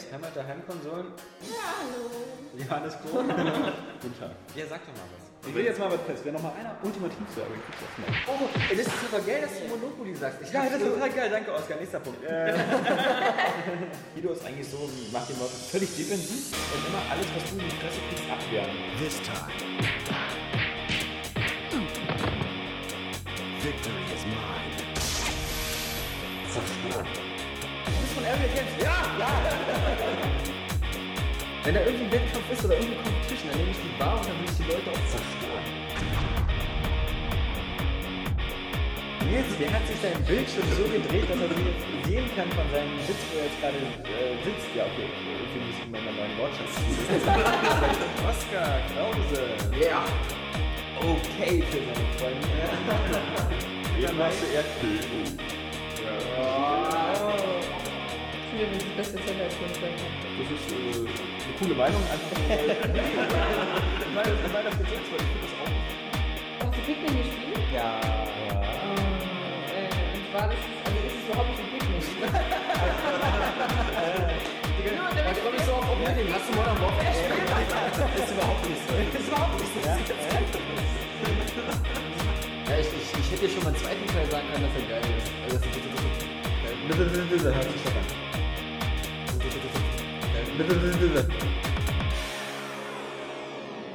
Games, Hammer der Heimkonsolen. Ja, hallo. Johannes Kroh. Guten Tag. Ja, sag doch mal was. Ich will jetzt mal was fest. Wer noch mal einer ultimativ sagen, kriegt das mal. Oh, ey, das ist super geil, dass du Monopoly sagst. Ich Ja, das ist total geil. Danke, Oskar. Nächster Punkt. Guido ist eigentlich so, macht den Leuten völlig defensiv und immer alles, was du in die Fresse kriegst, abwehren. This time, Wenn da irgendwie ein Wettkampf ist oder irgendeine Competition, dann nehme ich die Bar und dann will ich die Leute auch zerstören. Nils, der hat sich sein Bildschirm so gedreht, dass er sich jetzt sehen kann von seinem Sitz, wo er jetzt gerade äh, sitzt. Ja, okay, ich muss ihm mal neuen Wortschatz Oskar Krause. Ja. Okay für seine Freunde. Dann machst du Erdbeben. Ich finde das beste Zeller als. Das ist äh, eine coole Meinung. Einfach weil, weil, weil das jetzt ist, weil ich finde das auch. Hast du Pikmin gespielt? Ja. Äh, und war das, also ist es überhaupt nicht ein? Da komme ich so auf Oblivion. Hast du Modern Warfare gespielt? Das ist überhaupt nicht so. Das ist überhaupt nicht so. Ja, ich, ich, ich hätte dir schon mal einen zweiten Teil sagen können, dass er geil ist. Also, das ist das ist- das ist- hört sich doch an.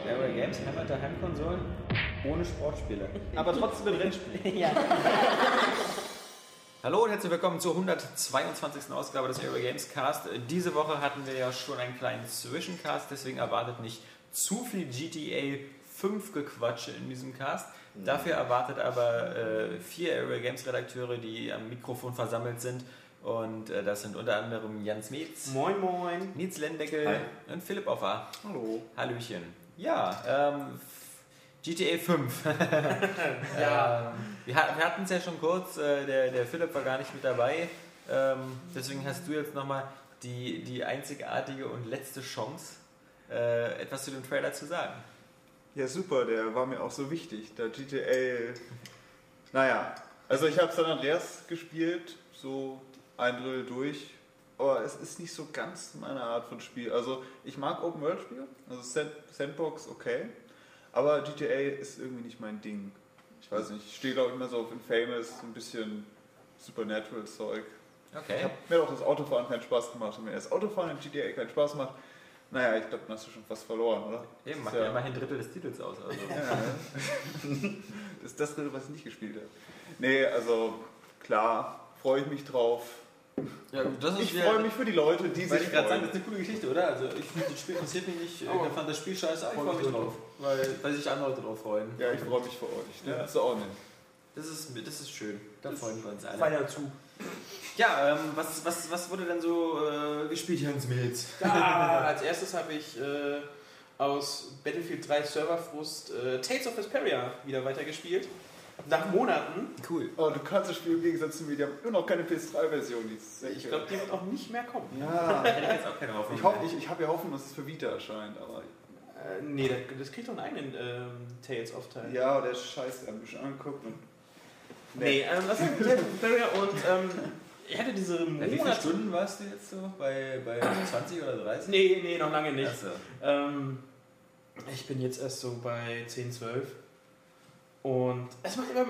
Area Games, Hammer der Heimkonsolen ohne Sportspiele. Aber trotzdem ein Rennspiel. ja. Hallo und herzlich willkommen zur 122. Ausgabe des Aero Games Cast. Diese Woche hatten wir ja schon einen kleinen Zwischencast, deswegen erwartet nicht zu viel GTA 5 Gequatsche in diesem Cast. Dafür erwartet aber äh, vier Aero Games Redakteure, die am Mikrofon versammelt sind. Und äh, das sind unter anderem Jans Metz, Moin, moin. Nils Lendeckel Hi. und Philipp Offer. Hallo. Hallöchen. Ja, ähm, GTA 5. Ja. Ähm, wir hat- wir hatten es ja schon kurz, äh, der, der Philipp war gar nicht mit dabei. Ähm, deswegen hast du jetzt nochmal die, die einzigartige und letzte Chance, äh, etwas zu dem Trailer zu sagen. Ja, super, der war mir auch so wichtig. Der GTA. Naja, also ich habe San Andreas gespielt, so ein Drittel durch, aber es ist nicht so ganz meine Art von Spiel. Also ich mag Open World Spiele, also Sand Sandbox okay, aber GTA ist irgendwie nicht mein Ding. Ich weiß nicht, ich stehe glaube ich immer so auf Infamous, so ein bisschen Supernatural Zeug. Okay. Ich habe mir auch das Autofahren keinen Spaß gemacht und mir das Autofahren in GTA keinen Spaß macht. Naja, ich glaube, dann hast du schon fast verloren, oder? Eben, macht ja immerhin ein Drittel des Titels aus. Also. ja. das ist das Drittel, was ich nicht gespielt habe. Nee, also klar, freue ich mich drauf. Ja, das Ich freue mich für die Leute, die Weil sich ich gerade sagen, freuen. das ist eine coole Geschichte, oder? Also ich finde das Spiel interessiert mich nicht, Oh. ich fand das Spiel scheiße, aber ich Freu freue mich mich drauf. Weil, weil sich andere Leute drauf freuen. Ja, ich freue mich für euch. Ne? Ja. Das ist auch nicht. Das ist, das ist schön. Da Das freuen wir uns alle. Feiner Zug. Ja, ähm, was, was, was wurde denn so äh, gespielt hier ins Milz? Ja, als erstes habe ich äh, aus Battlefield 3 Serverfrust äh, Tales of Vesperia wieder weitergespielt. Nach Monaten. Cool. Oh, du kannst das Spiel im Gegensatz zu mir, die haben immer noch keine PS3-Version. Die ist Ich glaube, die wird auch nicht mehr kommen. Ja. Hätte ich jetzt auch keine Hoffnung. Ich, hoff, ich, ich habe ja Hoffnung, dass es für Vita erscheint, aber Äh, nee, das, das kriegt doch einen eigenen ähm, Tales of Teil. ja, der ist scheiße, ein bisschen angeguckt und. Nee, ähm, das ist Vesperia und ähm, ich hatte diese Bei wie viele Monate... Stunden warst du jetzt so? Bei, bei 20 oder 30? Nee, nee, noch lange nicht. Achso. Ähm, ich bin jetzt erst so bei 10, 12. Und es macht, immer,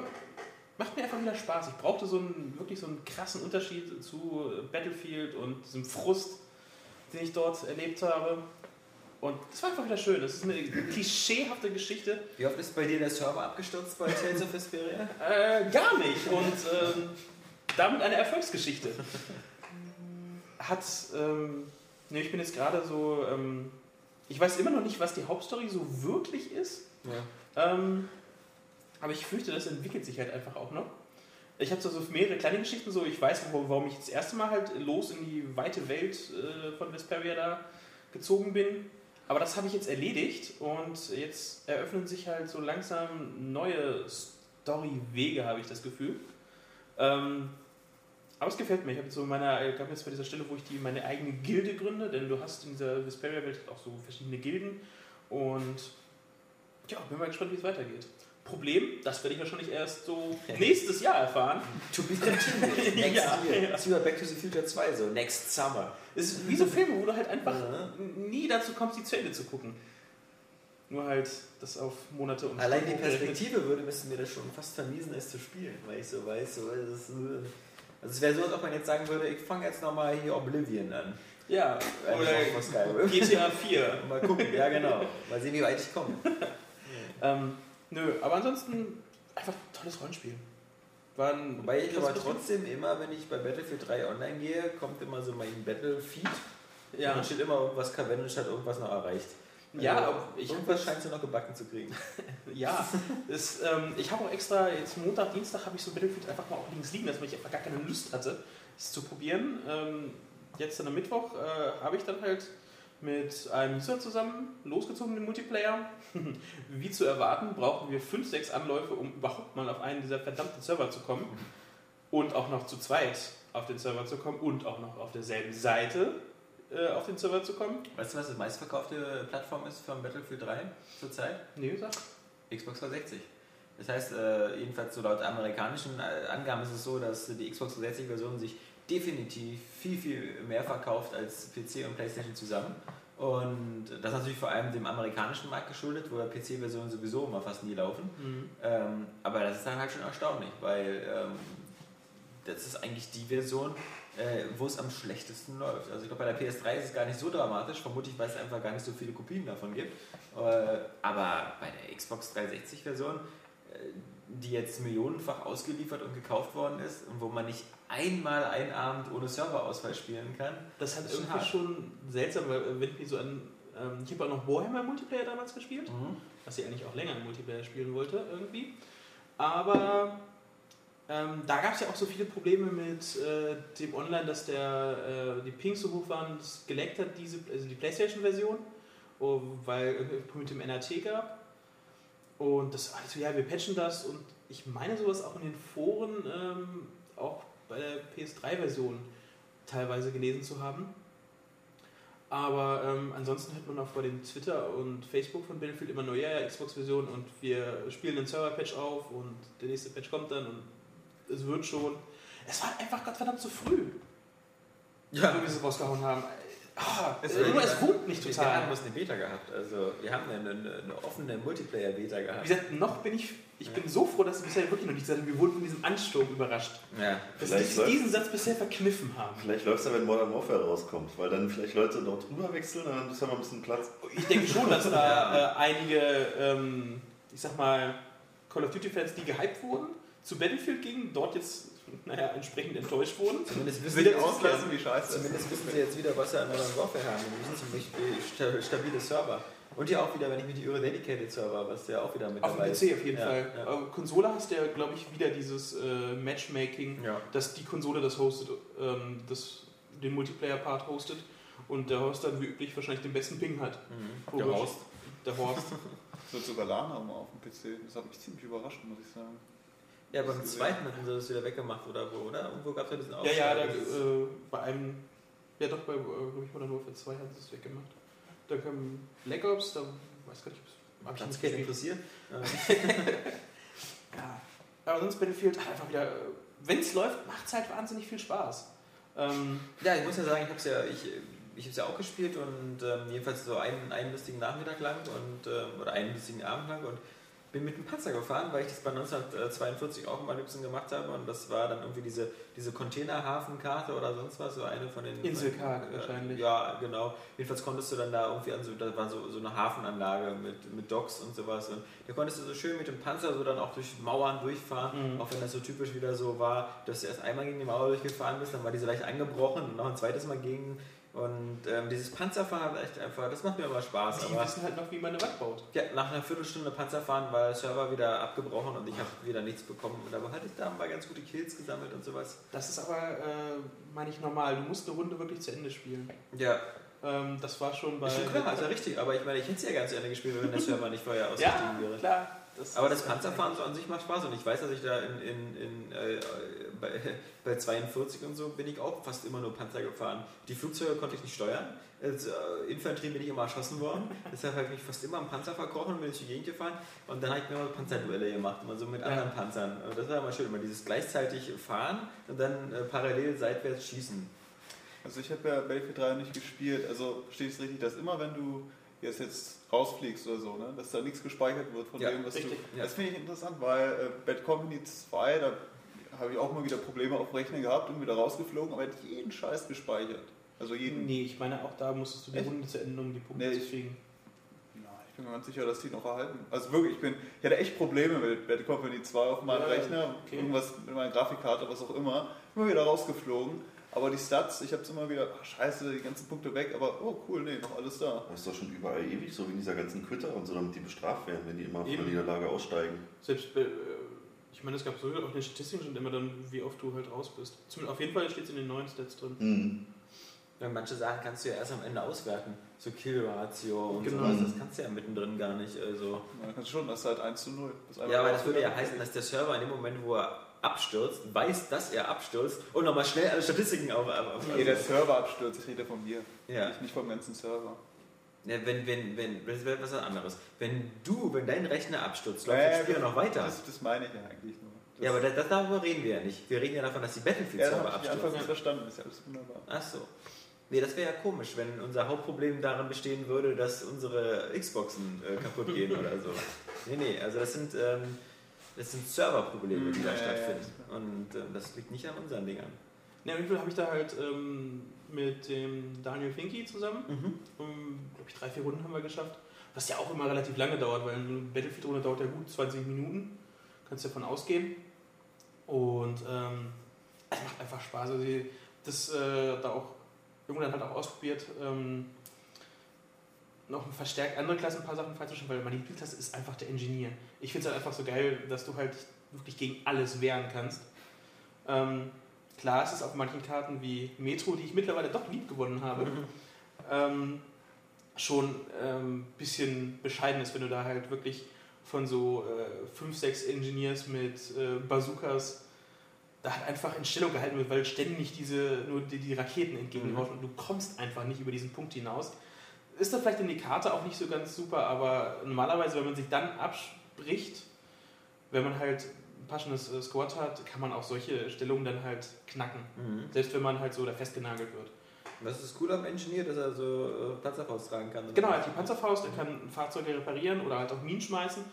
macht mir einfach wieder Spaß. Ich brauchte so einen, wirklich so einen krassen Unterschied zu Battlefield und diesem Frust, den ich dort erlebt habe. Und das war einfach wieder schön. Das ist eine klischeehafte Geschichte. Wie oft ist bei dir der Server abgestürzt bei Tales of Vesperia? Äh, gar nicht. Und ähm, damit eine Erfolgsgeschichte. Hat, ähm, ne, ich bin jetzt gerade so, ähm, ich weiß immer noch nicht, was die Hauptstory so wirklich ist. Ja. Ähm, aber ich fürchte, das entwickelt sich halt einfach auch noch. Ich habe so mehrere kleine Geschichten, so ich weiß, warum ich das erste Mal halt los in die weite Welt äh, von Vesperia da gezogen bin. Aber das habe ich jetzt erledigt und jetzt eröffnen sich halt so langsam neue Story-Wege, habe ich das Gefühl. Ähm, aber es gefällt mir. Ich habe jetzt so meine, ich jetzt bei dieser Stelle, wo ich die meine eigene Gilde gründe, denn du hast in dieser Vesperia-Welt auch so verschiedene Gilden und ja, bin mal gespannt, wie es weitergeht. Problem, das werde ich wahrscheinlich erst so nächstes Jahr erfahren. To be continued. Next Ja. year. Das wie bei Back to the Future 2 so. Next summer. Es ist wie so Filme, wo du halt einfach Ja. nie dazu kommst, die zu Ende zu gucken. Nur halt das auf Monate und Allein die Stunden. Perspektive würde müssten mir das schon fast vermiesen, es zu spielen, weil ich so weiß, so, es ist, äh, also es wäre so, als ob man jetzt sagen würde, ich fange jetzt nochmal hier Oblivion an. Ja, oder. GTA 4. Mal gucken, ja genau. Mal sehen, wie weit ich komme. Ähm, nö, aber ansonsten einfach tolles Rollenspiel. War ein Wobei ich aber trotzdem immer, wenn ich bei Battlefield 3 online gehe, kommt immer so mein Battle-Feed. Und Ja, dann steht immer irgendwas, Cavendish hat irgendwas noch erreicht. Ja, Also, aber ich irgendwas scheint sie noch gebacken zu kriegen. ja. Das, ähm, ich habe auch extra, jetzt Montag, Dienstag habe ich so Battlefield einfach mal auch links liegen lassen, weil ich einfach gar keine Lust hatte, es zu probieren. Ähm, jetzt dann am Mittwoch äh, habe ich dann halt mit einem User zusammen losgezogen den Multiplayer. Wie zu erwarten, brauchen wir 5, 6 Anläufe, um überhaupt mal auf einen dieser verdammten Server zu kommen. Und auch noch zu zweit auf den Server zu kommen und auch noch auf derselben Seite äh, auf den Server zu kommen. Weißt du, was die meistverkaufte Plattform ist von Battlefield 3 zurzeit? Nee, sag. Xbox 360. Das heißt, äh, jedenfalls so laut amerikanischen äh, Angaben ist es so, dass die Xbox 360-Version sich definitiv viel, viel mehr verkauft als PC und PlayStation zusammen. Und das ist natürlich vor allem dem amerikanischen Markt geschuldet, wo PC-Versionen sowieso immer fast nie laufen. Mhm. Ähm, aber das ist dann halt schon erstaunlich, weil ähm, das ist eigentlich die Version, äh, wo es am schlechtesten läuft. Also ich glaube, bei der PS3 ist es gar nicht so dramatisch, vermutlich, weil es einfach gar nicht so viele Kopien davon gibt. Äh, aber bei der Xbox 360-Version, äh, die jetzt millionenfach ausgeliefert und gekauft worden ist und wo man nicht einmal einen Abend ohne Serverausfall spielen kann, Das hat Das irgendwie hart. schon seltsam, weil wenn ich mich so an. Ähm, ich habe auch noch Warhammer Multiplayer damals gespielt, was ich eigentlich auch länger im Multiplayer spielen wollte, irgendwie. Aber ähm, da gab es ja auch so viele Probleme mit äh, dem Online, dass der, äh, die Pings so hoch waren, es geleckt hat, diese, also die PlayStation-Version, oh, weil irgendwie mit dem NRT gab. Und das war so, ja, wir patchen das und ich meine sowas auch in den Foren, ähm, auch bei der PS3-Version teilweise gelesen zu haben. Aber ähm, ansonsten hört man auch vor dem Twitter und Facebook von Battlefield immer nur, ja, ja, Xbox-Version und wir spielen einen Server-Patch auf und der nächste Patch kommt dann und es wird schon. Es war einfach Gottverdammt zu früh, Ja, wie sie es rausgehauen haben. Ah, Es es, die- es nicht wir total. haben bloß eine Beta gehabt. Also wir haben eine, eine, eine offene Multiplayer-Beta Wie gehabt. gesagt, noch bin ich, ich bin so froh, dass sie bisher wirklich noch nicht gesagt haben, wir wurden von diesem Ansturm überrascht. Ja. Dass Vielleicht läuft- diesen Satz bisher verkniffen haben. Vielleicht läuft es ja, wenn Modern Warfare rauskommt, weil dann vielleicht Leute noch drüber wechseln und dann ist ja mal ein bisschen Platz. Ich denke schon, dass da äh, einige, ähm, ich sag mal, Call of Duty-Fans, die gehypt wurden, zu Battlefield gingen, dort jetzt, naja, entsprechend enttäuscht wurden. Zumindest wissen, sie auslassen, wie scheiße es zumindest wissen sie jetzt wieder, was sie an Modern Warfare haben. Nämlich ziemlich sta- stabile Server. Und ja auch wieder, wenn ich mich nicht irre, Dedicated Server, was ja auch wieder mit Auf dem dabei ist. PC auf jeden Ja, Fall. ja. Konsole hast du ja, glaube ich, wieder dieses äh, Matchmaking, Ja. dass die Konsole das hostet, ähm, das, den Multiplayer-Part hostet und der Host dann wie üblich wahrscheinlich den besten Ping hat. Mhm. Der. Horst. Der Horst. Es wird sogar LAN haben auf dem PC. Das hat mich ziemlich überrascht, muss ich sagen. Ja, beim zweiten hatten sie das wieder weggemacht, oder wo, oder? Irgendwo gab es ja diesen ja, ja, da, Aufschlag. äh, bei einem, ja doch, bei, äh, glaube ich, Modern Warfare 2 haben sie es weggemacht. Dann kam Black Ops, da weiß gar nicht, ob es es keinen interessiert? Ja. Aber sonst Battlefield einfach wieder, wenn es läuft, macht es halt wahnsinnig viel Spaß. Ähm, Ja, ich muss ja sagen, ich habe es ja, ich, ich hab's ja auch gespielt und ähm, jedenfalls so einen, einen lustigen Nachmittag lang und, ähm, oder einen lustigen Abend lang und bin mit dem Panzer gefahren, weil ich das bei 1942 auch mal Lübsen gemacht habe und das war dann irgendwie diese, diese Containerhafenkarte oder sonst was, so eine von den... Inselkarten äh, wahrscheinlich. Ja, genau. Jedenfalls konntest du dann da irgendwie an so, da war so, so eine Hafenanlage mit, mit Docks und sowas und da konntest du so schön mit dem Panzer so dann auch durch Mauern durchfahren, Mhm. auch wenn das so typisch wieder so war, dass du erst einmal gegen die Mauer durchgefahren bist, dann war die so leicht angebrochen und noch ein zweites Mal gegen und ähm, dieses Panzerfahren hat echt einfach, das macht mir immer Spaß. die aber wissen halt noch, wie man eine Wand baut. ja, nach einer Viertelstunde Panzerfahren war der Server wieder abgebrochen und ich habe wieder nichts bekommen. Und aber ich da mal ganz gute Kills gesammelt und sowas. Das ist aber, äh, meine ich, normal. Du musst eine Runde wirklich zu Ende spielen. Ja, Ähm, das war schon bei. ist schon klar, ist ja richtig. Aber ich meine, ich hätte es ja ganz zu Ende gespielt, wenn der Server nicht vorher ja, ausgestiegen wäre. klar. Das Aber das Panzerfahren so an sich macht Spaß und ich weiß, dass ich da in, in, in äh, bei, bei 42 und so bin ich auch fast immer nur Panzer gefahren. Die Flugzeuge konnte ich nicht steuern. Als äh, Infanterie bin ich immer erschossen worden. Deshalb habe ich mich fast immer am Panzer verkrochen und bin durch die Gegend gefahren. Und dann habe ich mir immer Panzerduelle gemacht, immer so mit Ja. anderen Panzern. Und das war immer schön, immer dieses gleichzeitig fahren und dann äh, parallel seitwärts schießen. Also ich habe ja Battlefield 3 nicht gespielt. Also verstehe ich es richtig, dass immer wenn du jetzt, jetzt rausfliegst oder so, ne, dass da nichts gespeichert wird von Ja, dem, was richtig. du... Ja. Das finde ich interessant, weil äh, Bad Company 2, da habe ich auch mal wieder Probleme auf dem Rechner gehabt und wieder rausgeflogen, aber er hat jeden Scheiß gespeichert. Also jeden... Nee, ich meine, auch da musstest du die Echt? Runde zu Ende, um die Punkte Nee, zu ich- kriegen. Na, ich bin mir ganz sicher, dass die noch erhalten. Also wirklich, ich, bin, ich hatte echt Probleme mit Bad Company 2 auf meinem Ja, Rechner, okay. irgendwas mit meiner Grafikkarte, was auch immer. Immer wieder rausgeflogen. Aber die Stats, ich habe es immer wieder, ach, scheiße, die ganzen Punkte weg, aber oh cool, nee, noch alles da. Das ist doch schon überall ewig, so wie in dieser ganzen Quitter und so, damit die bestraft werden, wenn die immer von der Niederlage aussteigen. Selbst, äh, ich meine, es gab so auch in den Statistiken schon immer dann, wie oft du halt raus bist. Zumindest auf jeden Fall steht es in den neuen Stats drin. Mhm. Ja, manche Sachen kannst du ja erst am Ende auswerten. So Kill-Ratio und Genau. sowas, das kannst du ja mittendrin gar nicht. Also. Kann schon, das ist halt 1 zu 0. Das ist Ja, aber das würde ja heißen, dass der Server in dem Moment, wo er abstürzt, weiß, dass er abstürzt und nochmal schnell alle Statistiken auf. auf, auf Nee, der Server abstürzt, ich rede von mir. ja. Nicht, nicht vom ganzen Server. Ja, wenn, wenn, wenn, das wäre was anderes. Wenn du, wenn dein Rechner abstürzt, läuft Äh, das Spiel ja noch weiter. Das, das meine ich ja eigentlich nur. Das, ja, aber das, das, darüber reden wir ja nicht. Wir reden ja davon, dass die ja, das Battlefield-Server habe ich abstürzen. einfach nicht verstanden. Ist ja alles wunderbar. Ach so. Nee, das wäre ja komisch, wenn unser Hauptproblem darin bestehen würde, dass unsere Xboxen äh, kaputt gehen oder so. Nee, nee, also das sind, ähm, das sind Serverprobleme, die da Ja, ja, stattfinden. ja. Und ähm, das liegt nicht an unseren Dingern. Ne, auf jeden Fall habe ich da halt ähm, mit dem Daniel Finky zusammen, um, glaube ich, drei, vier Runden haben wir geschafft. Was ja auch immer relativ lange dauert, weil eine Battlefield-Runde dauert ja gut 20 Minuten. Kannst du davon ausgehen. Und ähm, es macht einfach Spaß. Also das äh, da auch irgendwann halt auch ausprobiert, ähm, noch verstärkt andere Klassen ein paar Sachen freizuschalten, weil meine Lieblingsklasse ist einfach der Engineer. Ich finde es halt einfach so geil, dass du halt wirklich gegen alles wehren kannst. Ähm, klar ist es auf manchen Karten wie Metro, die ich mittlerweile doch lieb gewonnen habe, ähm, schon ein ähm, bisschen bescheiden ist, wenn du da halt wirklich von so äh, fünf, sechs Engineers mit äh, Bazookas da halt einfach in Stellung gehalten wird, weil ständig diese, nur die, die Raketen entgegenlaufen und du kommst einfach nicht über diesen Punkt hinaus. Ist da vielleicht in die Karte auch nicht so ganz super, aber normalerweise, wenn man sich dann abspricht, wenn man halt ein passendes äh, Squad hat, kann man auch solche Stellungen dann halt knacken. Selbst wenn man halt so da festgenagelt wird. Was ist das cool am Engineer, dass er so äh, Panzerfaust tragen kann? Genau, er hat die Panzerfaust, er kann Fahrzeuge reparieren oder halt auch Minen schmeißen,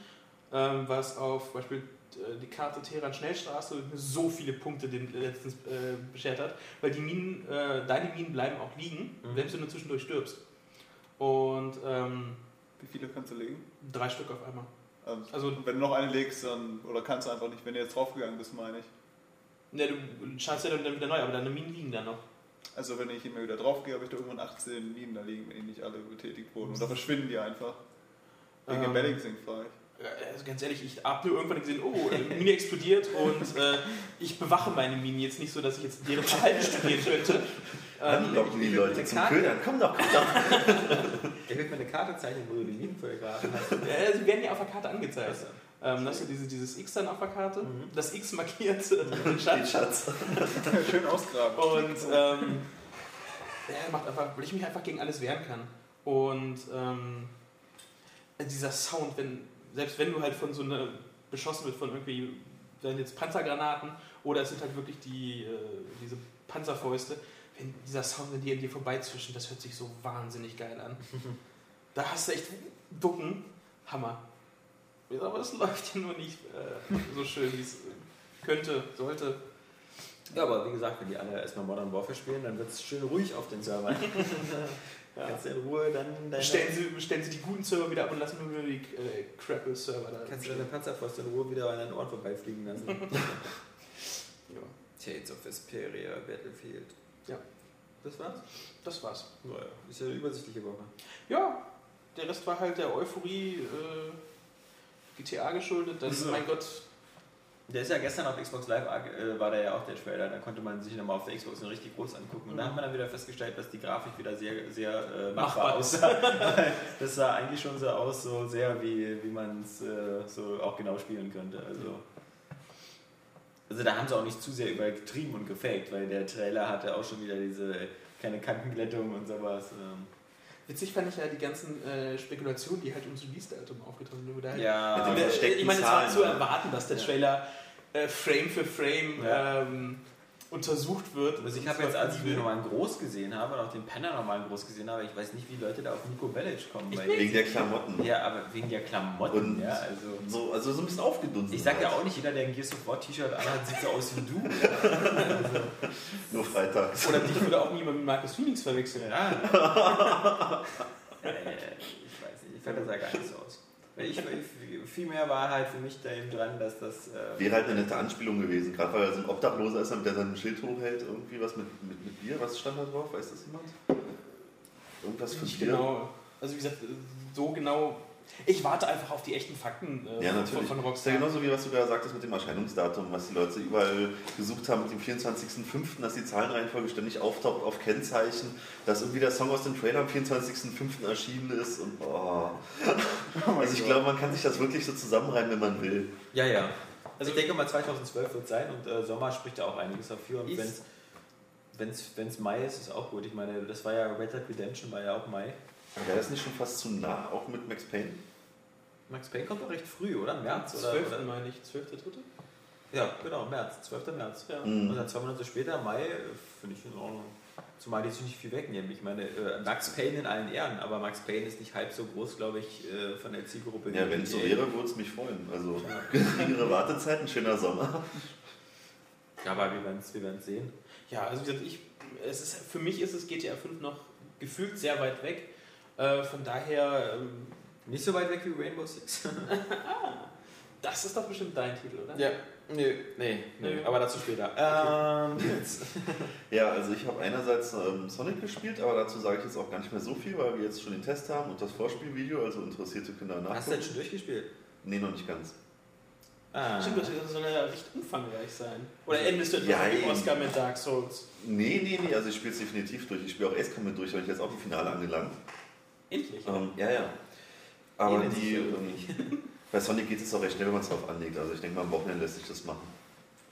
ähm, was auf Beispiel äh, die Karte Teheran Schnellstraße so viele Punkte den letztens äh, beschert hat, weil die Minen, äh, deine Minen bleiben auch liegen, Mhm. selbst wenn du zwischendurch stirbst. Und ähm, Wie viele kannst du legen? drei Stück auf einmal. Also, Also- wenn du noch eine legst, dann, oder kannst du einfach nicht, wenn du jetzt draufgegangen bist, meine ich. Ne, du schaltest ja dann wieder neu, aber deine Minen liegen dann noch. Also wenn ich immer wieder draufgehe, habe ich da irgendwann 18 Minen da liegen, wenn die nicht alle betätigt wurden. Oder verschwinden die einfach. Wegen dem Ähm, Balancing frage ich. Ja, Also ganz ehrlich, ich habe nur irgendwann gesehen, oh, eine Mine explodiert und äh, ich bewache meine Minen jetzt nicht so, dass ich jetzt deren Verhalten studieren könnte. Ähm, Anlocken die Leute zum Karte. Ködern. Komm doch, komm doch. Er wird mir eine Karte zeichnen, wo du die Minen vorher gerade hast. äh, sie werden ja auf der Karte angezeigt. Also, Ähm, das ist diese, dieses X dann auf der Karte. Mhm. Das X markiert äh, den Den Schatz. Schatz. Schön ausgraben. Und ähm, ja, macht einfach, weil ich mich einfach gegen alles wehren kann. Und ähm, dieser Sound, wenn, selbst wenn du halt von so einer beschossen wird von irgendwie, werden jetzt Panzergranaten oder es sind halt wirklich die, äh, diese Panzerfäuste, wenn dieser Sound, wenn die an dir vorbeizwischen, das hört sich so wahnsinnig geil an. da hast du echt Ducken, Hammer. Aber es läuft ja nur nicht äh, so schön, wie es könnte, sollte. ja, aber wie gesagt, wenn die alle erstmal Modern Warfare spielen, dann wird es schön ruhig auf den Servern. Ja. Kannst du in Ruhe dann deine, Bestellen Sie, bestellen Sie die guten Server wieder ab und lassen nur die äh, Crapple-Server da. kannst du deine Panzerfaust in Ruhe wieder an deinen Ohren vorbeifliegen lassen. ja, Tales of Vesperia, Battlefield. Ja. Das war's? das war's. Naja, ist ja eine übersichtliche Woche. Ja, der Rest war halt der Euphorie äh, GTA geschuldet. Das So. mein Gott, Der ist ja gestern auf Xbox Live, äh, war der ja auch der Trailer, da konnte man sich nochmal auf der Xbox richtig groß angucken. Und da Mhm. haben wir dann wieder festgestellt, dass die Grafik wieder sehr, sehr äh, Machbar aussah. das sah eigentlich schon so aus, so sehr wie, wie man es äh, so auch genau spielen könnte. Also Also da haben sie auch nicht zu sehr übertrieben und gefaked, weil der Trailer hatte auch schon wieder diese kleine Kantenglättung und sowas. ähm. Witzig fand ich ja die ganzen äh, Spekulationen, die halt ums Release-Datum aufgetreten sind. Halt- Ja, Also, der- ich meine, es war zu erwarten, dass der Trailer äh, Frame für Frame ähm, untersucht wird. Also ich habe jetzt, als ich will. nochmal in groß gesehen habe und auch den Penner nochmal in groß gesehen habe, ich weiß nicht, wie Leute da auf Nico Bellic kommen. Ich weil- Wegen der Klamotten. ja, aber wegen der Klamotten, Und ja, also... So, also so ein bisschen aufgedunsen. Ich sag ja halt. auch nicht, jeder, der ein Gears of War T-Shirt anhat, sieht so aus wie du. Nur freitags. Oder dich würde auch niemand mit Marcus Phoenix verwechseln. Ja. Äh, ich weiß nicht, ich fand das sah gar nicht so aus. Weil Ich, ich, viel mehr war halt für mich da eben dran, dass das. Äh, Wäre halt eine nette Anspielung gewesen, gerade weil er so ein Obdachloser ist, der sein Schild hochhält, irgendwie was mit, mit, mit Bier, was stand da drauf? Weiß das jemand? Irgendwas für Nicht Bier? genau. Also wie gesagt, so genau. Ich warte einfach auf die echten Fakten äh, Ja, von, natürlich. von Rockstar. ja genauso wie was du gerade sagtest mit dem Erscheinungsdatum, was die Leute überall gesucht haben mit dem 24.05., dass die Zahlenreihenfolge ständig auftaucht auf Kennzeichen, dass irgendwie der Song aus dem Trailer am 24.05. erschienen ist und oh. Also ich glaube, man kann sich das wirklich so zusammenreimen, wenn man will. ja, ja. Also ich denke mal 2012 wird sein und äh, Sommer spricht ja auch einiges dafür. Und wenn's wenn's Mai ist, ist auch gut. Ich meine, das war ja Red Dead Redemption, war ja auch Mai. Wäre das nicht schon fast zu nah, auch mit Max Payne? Max Payne kommt doch recht früh, oder? März? Oder, 12. oder? meine ich, 12. dritte? Ja, genau, März, 12. März. Ja. Mhm. Und dann zwei Monate später, Mai, finde ich in Ordnung. Zumal die sich nicht viel wegnehmen. Ich meine, äh, Max Payne in allen Ehren, aber Max Payne ist nicht halb so groß, glaube ich, äh, von der Zielgruppe. Ja, wenn es so wäre, würde es mich freuen. Also geringere Wartezeit, ein schöner Sommer. Ja, aber wir werden es wir werden's sehen. Ja, also wie gesagt, ich, es ist, für mich ist es GTA 5 noch gefühlt sehr weit weg. Äh, von daher, ähm, Nicht so weit weg wie Rainbow Six. das ist doch bestimmt dein Titel, oder? ja, nö, nee, Nö. aber dazu später. Ähm. Ja, also ich habe einerseits ähm, Sonic gespielt, aber dazu sage ich jetzt auch gar nicht mehr so viel, weil wir jetzt schon den Test haben und das Vorspielvideo, also interessierte Kinder Hast du jetzt schon durchgespielt? Nee, noch nicht ganz. Ah. Stimmt, das soll ja recht umfangreich sein. Oder endest du etwa Ja, eben. Oscar mit Dark Souls? Nee, nee, nee, also ich spiele es definitiv durch. Ich spiele auch Ace Combat durch, weil ich jetzt auch im Finale angelangt. Endlich. Ähm, ja, ja. Aber Ähnelt sich die, ähm, bei Sonic geht es auch recht schnell, wenn man es drauf anlegt. Also ich denke mal, am Wochenende lässt sich das machen.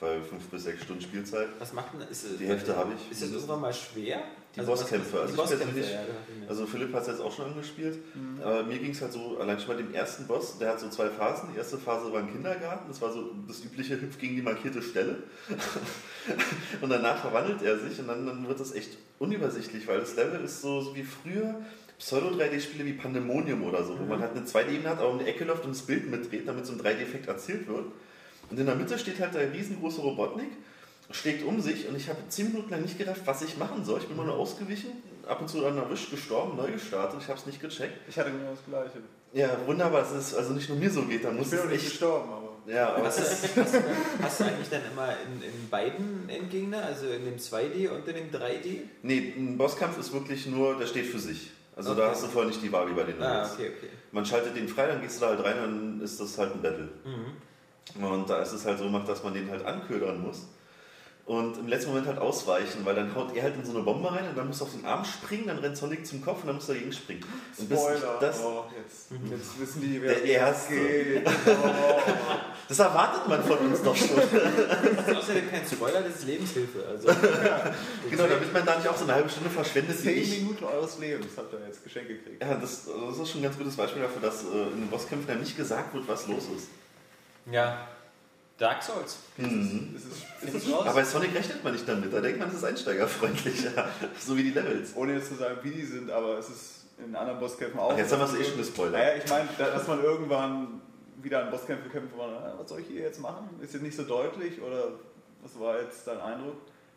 Bei fünf bis sechs Stunden Spielzeit. Was macht denn ist, Die Hälfte habe ich. Ist das irgendwann mal schwer? Die was- Bosskämpfe, also persönlich- ja. Also Philipp hat es jetzt auch schon angespielt. Mhm. Aber mir ging es halt so, allein schon bei dem ersten Boss, der hat so zwei Phasen. Die erste Phase war im Kindergarten, das war so das übliche Hüpf gegen die markierte Stelle. und danach verwandelt er sich und dann, dann wird das echt unübersichtlich, weil das Level ist so, so wie früher Pseudo-3D-Spiele wie Pandemonium oder so, wo man halt eine 2D-Ebene hat, aber um die Ecke läuft und das Bild mitdreht, damit so ein 3D-Effekt erzielt wird. Und in der Mitte steht halt der riesengroße Robotnik, schlägt um sich und ich habe zehn Minuten lang nicht gerafft, was ich machen soll. Ich bin immer nur ausgewichen, ab und zu dann erwischt, gestorben, neu gestartet, ich habe es nicht gecheckt. Ich hatte genau das Gleiche. Ja, wunderbar, es ist also nicht nur mir so geht, dann muss Ich bin es nicht echt. gestorben, aber. Ja, aber Hast du, ist, hast, du, hast du eigentlich dann immer in, in beiden Endgegner, also in dem 2D und in dem 3D? nee, ein Bosskampf ist wirklich nur, der steht für sich. Also da Okay. hast du vorher nicht die Wahl wie bei den Ah, Levels. okay, okay. Man schaltet den frei, dann gehst du da halt rein, dann ist das halt ein Battle. Mhm. Und da ist es halt so gemacht, dass man den halt anködern muss. Und im letzten Moment halt ausweichen, weil dann haut er halt in so eine Bombe rein und dann muss er auf den Arm springen, dann rennt Sonic zum Kopf und dann muss er dagegen springen. Und Spoiler. Das, oh, jetzt, jetzt wissen die, Der wer Erste. geht. Oh. das erwartet man von uns doch schon. Das ist außerdem kein Spoiler, das ist Lebenshilfe. Also, genau, damit man da nicht auch so eine halbe Stunde verschwendet Zehn. Minuten eures Lebens habt ihr jetzt geschenkt gekriegt. Ja, das, das ist schon ein ganz gutes Beispiel dafür, dass äh, in den Bosskämpfen ja nicht gesagt wird, was los ist. ja, Dark Souls. Mhm. Es ist, Findest du raus? Aber bei Sonic rechnet man nicht damit. Da denkt man, es ist einsteigerfreundlicher. so wie die Levels. ohne jetzt zu sagen, wie die sind, aber es ist in anderen Bosskämpfen auch. Ach, jetzt haben wir es eh schon gespoilert. Naja, ich meine, da- dass man irgendwann wieder an Bosskämpfe kämpft, wo man, ah, was soll ich hier jetzt machen? Ist jetzt nicht so deutlich oder was war jetzt dein Eindruck?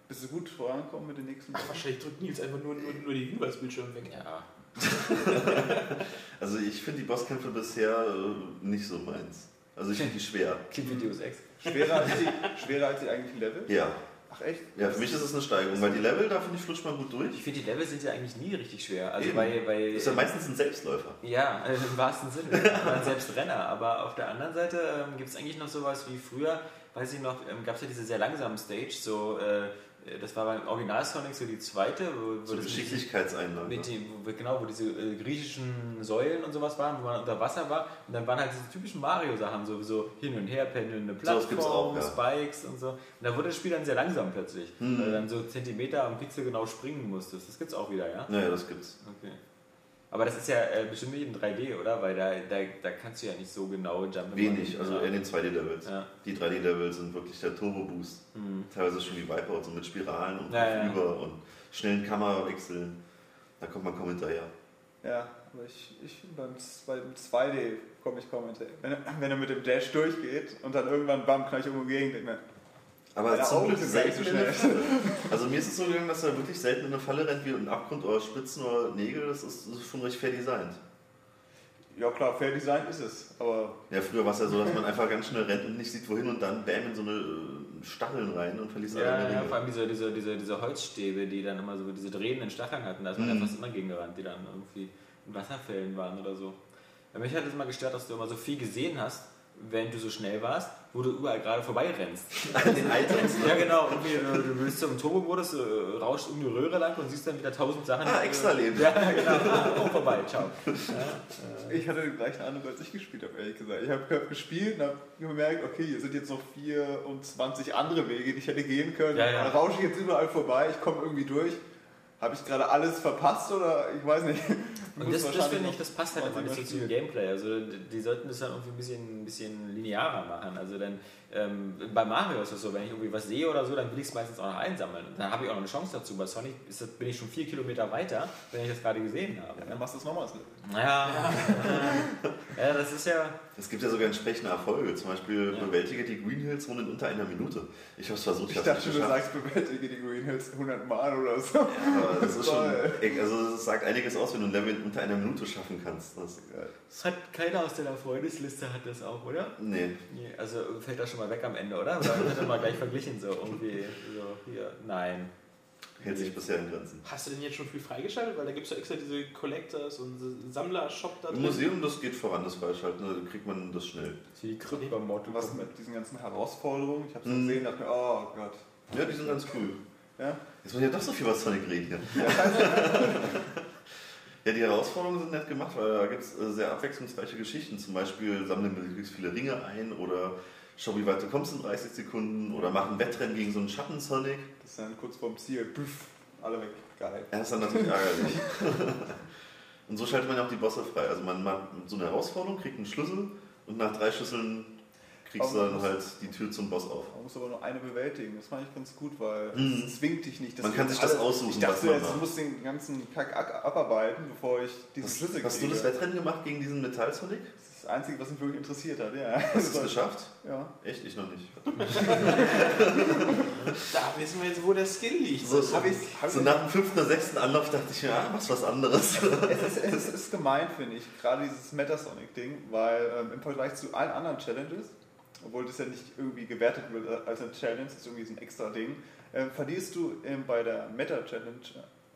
Bist du gut vorangekommen mit den nächsten? Ach, wahrscheinlich drückt Nils einfach nur, nur, nur die Hinweisbildschirme weg. Ja. Also ich finde die Bosskämpfe bisher äh, nicht so meins. Also ich finde die schwer. Klingt wie Deus Ex. Schwerer als die, schwerer als die eigentlichen Level? Ja. Ach echt? Ja, für mich ist es eine Steigerung, weil die Level, da finde ich, flutscht man gut Ich durch. finde, die Level sind ja eigentlich nie richtig schwer. Also Eben. bei, bei, Das ist ja meistens ein Selbstläufer. Ja, äh, im wahrsten Sinne. Man selbst Renner. Aber auf der anderen Seite ähm, gibt es eigentlich noch sowas wie früher, weiß ich noch, ähm, gab es ja diese sehr langsamen Stage, so äh, das war beim Original Sonic so die zweite, wo, So Geschicklichkeitseinlage. mit dem, wo, genau, wo diese äh, griechischen Säulen und sowas waren, wo man unter Wasser war. Und dann waren halt diese typischen Mario-Sachen, so, so hin und her pendelnde Plattformen, auch, ja. Spikes und so. Und da wurde das Spiel dann sehr langsam plötzlich, Mhm. weil du dann so Zentimeter am Pixel genau springen musstest. Das gibt's auch wieder, ja? Naja, das gibt's. Okay. Aber das ist ja äh, bestimmt nicht in 3D, oder? Weil da, da, da kannst du ja nicht so genau jumpen. Wenig, also in den 2D-Levels. Ja. Die 3D-Levels sind wirklich der Turbo-Boost. Hm. Teilweise schon wie Wipeout, so mit Spiralen und Ja, ja. über und schnellen Kamerawechseln. Da kommt man kaum hinterher. Ja, aber ich, ich beim, beim 2D komme ich kaum hinterher. Wenn, wenn er mit dem Dash durchgeht und dann irgendwann bam, knall ich irgendwo gegen, denke mir, Aber Meine zum Glück selten so schnell. Also mir ist es so gegangen, dass er wirklich selten in eine Falle rennt wie in einen Abgrund oder Spitzen oder Nägel. Das ist, das ist schon recht fair designt. ja klar, Fair Design ist es, aber Ja, früher war es ja so, dass man einfach ganz schnell rennt und nicht sieht, wohin und dann bam in so eine äh, Stacheln rein und verliest alle Ja, eine ja, Ringe. vor allem diese, diese, diese, diese Holzstäbe, die dann immer so diese drehenden Stacheln hatten, da ist man Mhm. ja fast immer gegen gerannt, die dann irgendwie in Wasserfällen waren oder so. Ja, mich hat es immer gestört, dass du immer so viel gesehen hast, wenn du so schnell warst, wo du überall gerade vorbeirennst. An den Items. Ja, genau. Irgendwie, du, du bist zum Turbo-Modus, äh, rauscht um die Röhre lang und siehst dann wieder tausend Sachen. Ah, äh, extra Leben. Ja, genau. Oh, vorbei, ciao. ich hatte den gleichen Eindruck, als ich gespielt habe, ehrlich gesagt. Ich habe hab gespielt und habe gemerkt, okay, hier sind jetzt noch 24 andere Wege, die ich hätte gehen können. Ja, ja. Dann rausche ich jetzt überall vorbei, ich komme irgendwie durch. Habe ich gerade alles verpasst oder ich weiß nicht. Und das, das finde ich, das passt halt 20 immer nicht so zum. Gameplay. Also die, die sollten das dann irgendwie ein bisschen, ein bisschen linearer machen. Also dann ähm, bei Mario ist es so, wenn ich irgendwie was sehe oder so, dann will ich es meistens auch noch einsammeln. Und dann habe ich auch noch eine Chance dazu. Bei Sonic ist das, bin ich schon vier Kilometer weiter, wenn ich das gerade gesehen habe. Dann machst du es nochmal. Ja, ja. das ist ja. Es gibt ja sogar entsprechende Erfolge. Zum Beispiel Ja. bewältige die Green Hills Run in unter einer Minute. Ich habe es versucht, Ich hab's dachte, du sagst, bewältige die Green Hills 100 Mal oder so. Aber das ist schon, Toll. also das sagt einiges aus, wenn du ein Level in unter einer Minute schaffen kannst. Das, Das hat keiner aus deiner Freundesliste hat das auch, oder? nee. Nee, also fällt das schon mal weg am Ende, oder? Wird das mal gleich verglichen, so irgendwie, so hier, nein. Hält sich bisher in Grenzen. Hast du denn jetzt schon viel freigeschaltet? Weil da gibt es ja extra diese Collectors und Sammler-Shop da Im drin. Museum, das geht voran, das Freischalten, da kriegt man das schnell. Die Krypto beim Mortal Was mit diesen ganzen Herausforderungen? Ich habe es Mhm. gesehen, dachte mir, oh Gott. Ja, die sind ganz cool. Ja? Jetzt muss ich ja doch so viel über Sonic reden hier. Ja, die Herausforderungen sind nett gemacht, weil da gibt es äh, sehr abwechslungsreiche Geschichten. Zum Beispiel sammeln möglichst viele Ringe ein oder schau, wie weit du kommst in 30 Sekunden oder mach ein Wettrennen gegen so einen Schatten-Sonic. Das ist dann kurz vorm Ziel. Püff, alle weg. Geil. Ja, das ist dann natürlich ärgerlich. Und so schaltet man ja auch die Bosse frei. Also man macht so eine Herausforderung, kriegt einen Schlüssel und nach drei Schlüsseln kriegst du dann halt die Tür zum Boss auf. Man muss aber nur eine bewältigen. Das fand ich ganz gut, weil Mhm. es zwingt dich nicht. dass Man kann sich das aussuchen, Ich was dachte man jetzt, muss den ganzen Kack ab- abarbeiten, bevor ich diesen Hast, Schlüssel hast du kriege. das Wettrennen gemacht gegen diesen Metall-Sonic? Das das Einzige, was mich wirklich interessiert hat. Ja. Hast du es geschafft? Ja. Echt? Ich noch nicht. Da wissen wir jetzt, wo der Skill liegt. So, so ich- nach dem fünften oder sechsten Anlauf dachte ich, ja, machst was anderes. Es ist, es ist gemein, finde ich, gerade dieses Metasonic-Ding, weil ähm, im Vergleich zu allen anderen Challenges, obwohl das ja nicht irgendwie gewertet wird als eine Challenge, das ist irgendwie so ein extra Ding, ähm, verlierst du ähm, bei der Meta-Challenge,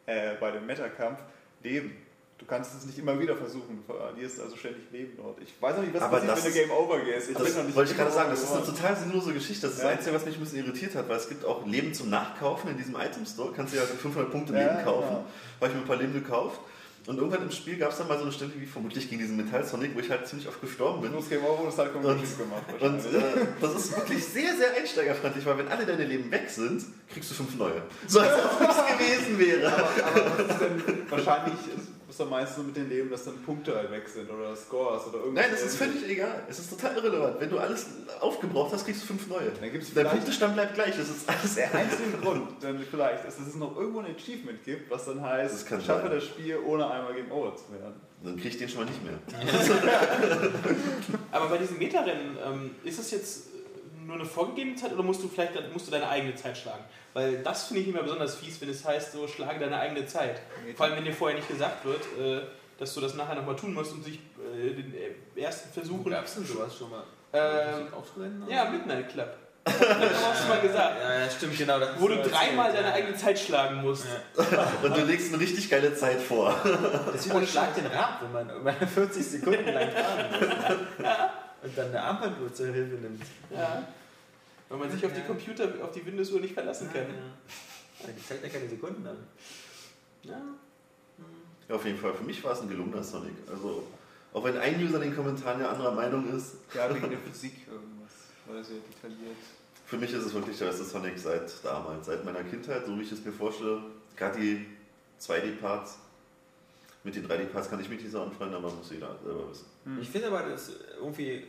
äh, bei dem Meta-Kampf Leben. Du kannst es nicht immer wieder versuchen, du verlierst also ständig Leben dort. Ich weiß noch nicht, was Aber passiert, das wenn du ist- Game Over gehst. Ich Das bin noch nicht wollte ich gerade sagen, das ist eine total sinnlose Geschichte. Das ist Ja. das Einzige, was mich ein bisschen irritiert hat, weil es gibt auch Leben zum Nachkaufen in diesem Item Store. Kannst du ja für 500 Punkte Ja, Leben kaufen. genau. Habe ich mir ein paar Leben gekauft. Und irgendwann im Spiel gab es dann mal so eine Stelle wie vermutlich gegen diesen Metall Sonic, wo ich halt ziemlich oft gestorben Du bin. musst Game Over und es hat Und- Competition gemacht. Und äh, das ist wirklich sehr, sehr einsteigerfreundlich, weil wenn alle deine Leben weg sind, kriegst du fünf neue. So als ob nichts gewesen wäre. Aber, aber was ist denn wahrscheinlich ist, ist am meisten mit den Leben, dass dann Punkte halt weg sind oder Scores oder irgendwas. Nein, das ist völlig egal. Es ist total irrelevant. Wenn du alles aufgebraucht hast, kriegst du fünf neue. Dann gibt's Der vielleicht- Punktestand bleibt gleich. Das ist alles Der einzige Grund, dann vielleicht, ist, dass es noch irgendwo ein Achievement gibt, was dann heißt, Das kann schaffe sein. das Spiel ohne einmal Game Over zu werden. Dann krieg ich den schon mal nicht mehr. Aber bei diesen Metarennen, ähm, ist das jetzt nur eine vorgegebene Zeit oder musst du vielleicht musst du deine eigene Zeit schlagen? Weil das finde ich immer besonders fies, wenn es heißt, so schlage deine eigene Zeit. Vor allem, wenn dir vorher nicht gesagt wird, äh, dass du das nachher nochmal tun musst und sich äh, den äh, ersten Versuchen. Gab's denn sowas schon mal? Ähm, ja, Midnight Club. Das hast du mal gesagt. Ja, ja, stimmt, genau. das Wo du dreimal deine ja. eigene Zeit schlagen musst. Und du legst eine richtig geile Zeit vor. Das überschlagt den Rad, wenn man über 40 Sekunden lang fahren muss. Und dann eine Armbanduhr zur Hilfe nimmt. Ja. Weil man sich auf die Computer, auf die Windows-Uhr nicht verlassen kann. Die zeigt ja keine Sekunden an. Ja. Ja, auf jeden Fall. Für mich war es ein gelungener Sonic. Also, auch wenn ein User in den Kommentaren ja anderer Meinung ist, Ja, wegen der Physik irgendwas. War sehr detailliert. für mich ist es wirklich der beste Sonic seit damals, seit meiner Kindheit, so wie ich es mir vorstelle. Gerade die 2D-Parts. Mit den 3D-Parts kann ich mich nicht so anfreunden, aber muss jeder selber wissen. Ich finde aber, dass irgendwie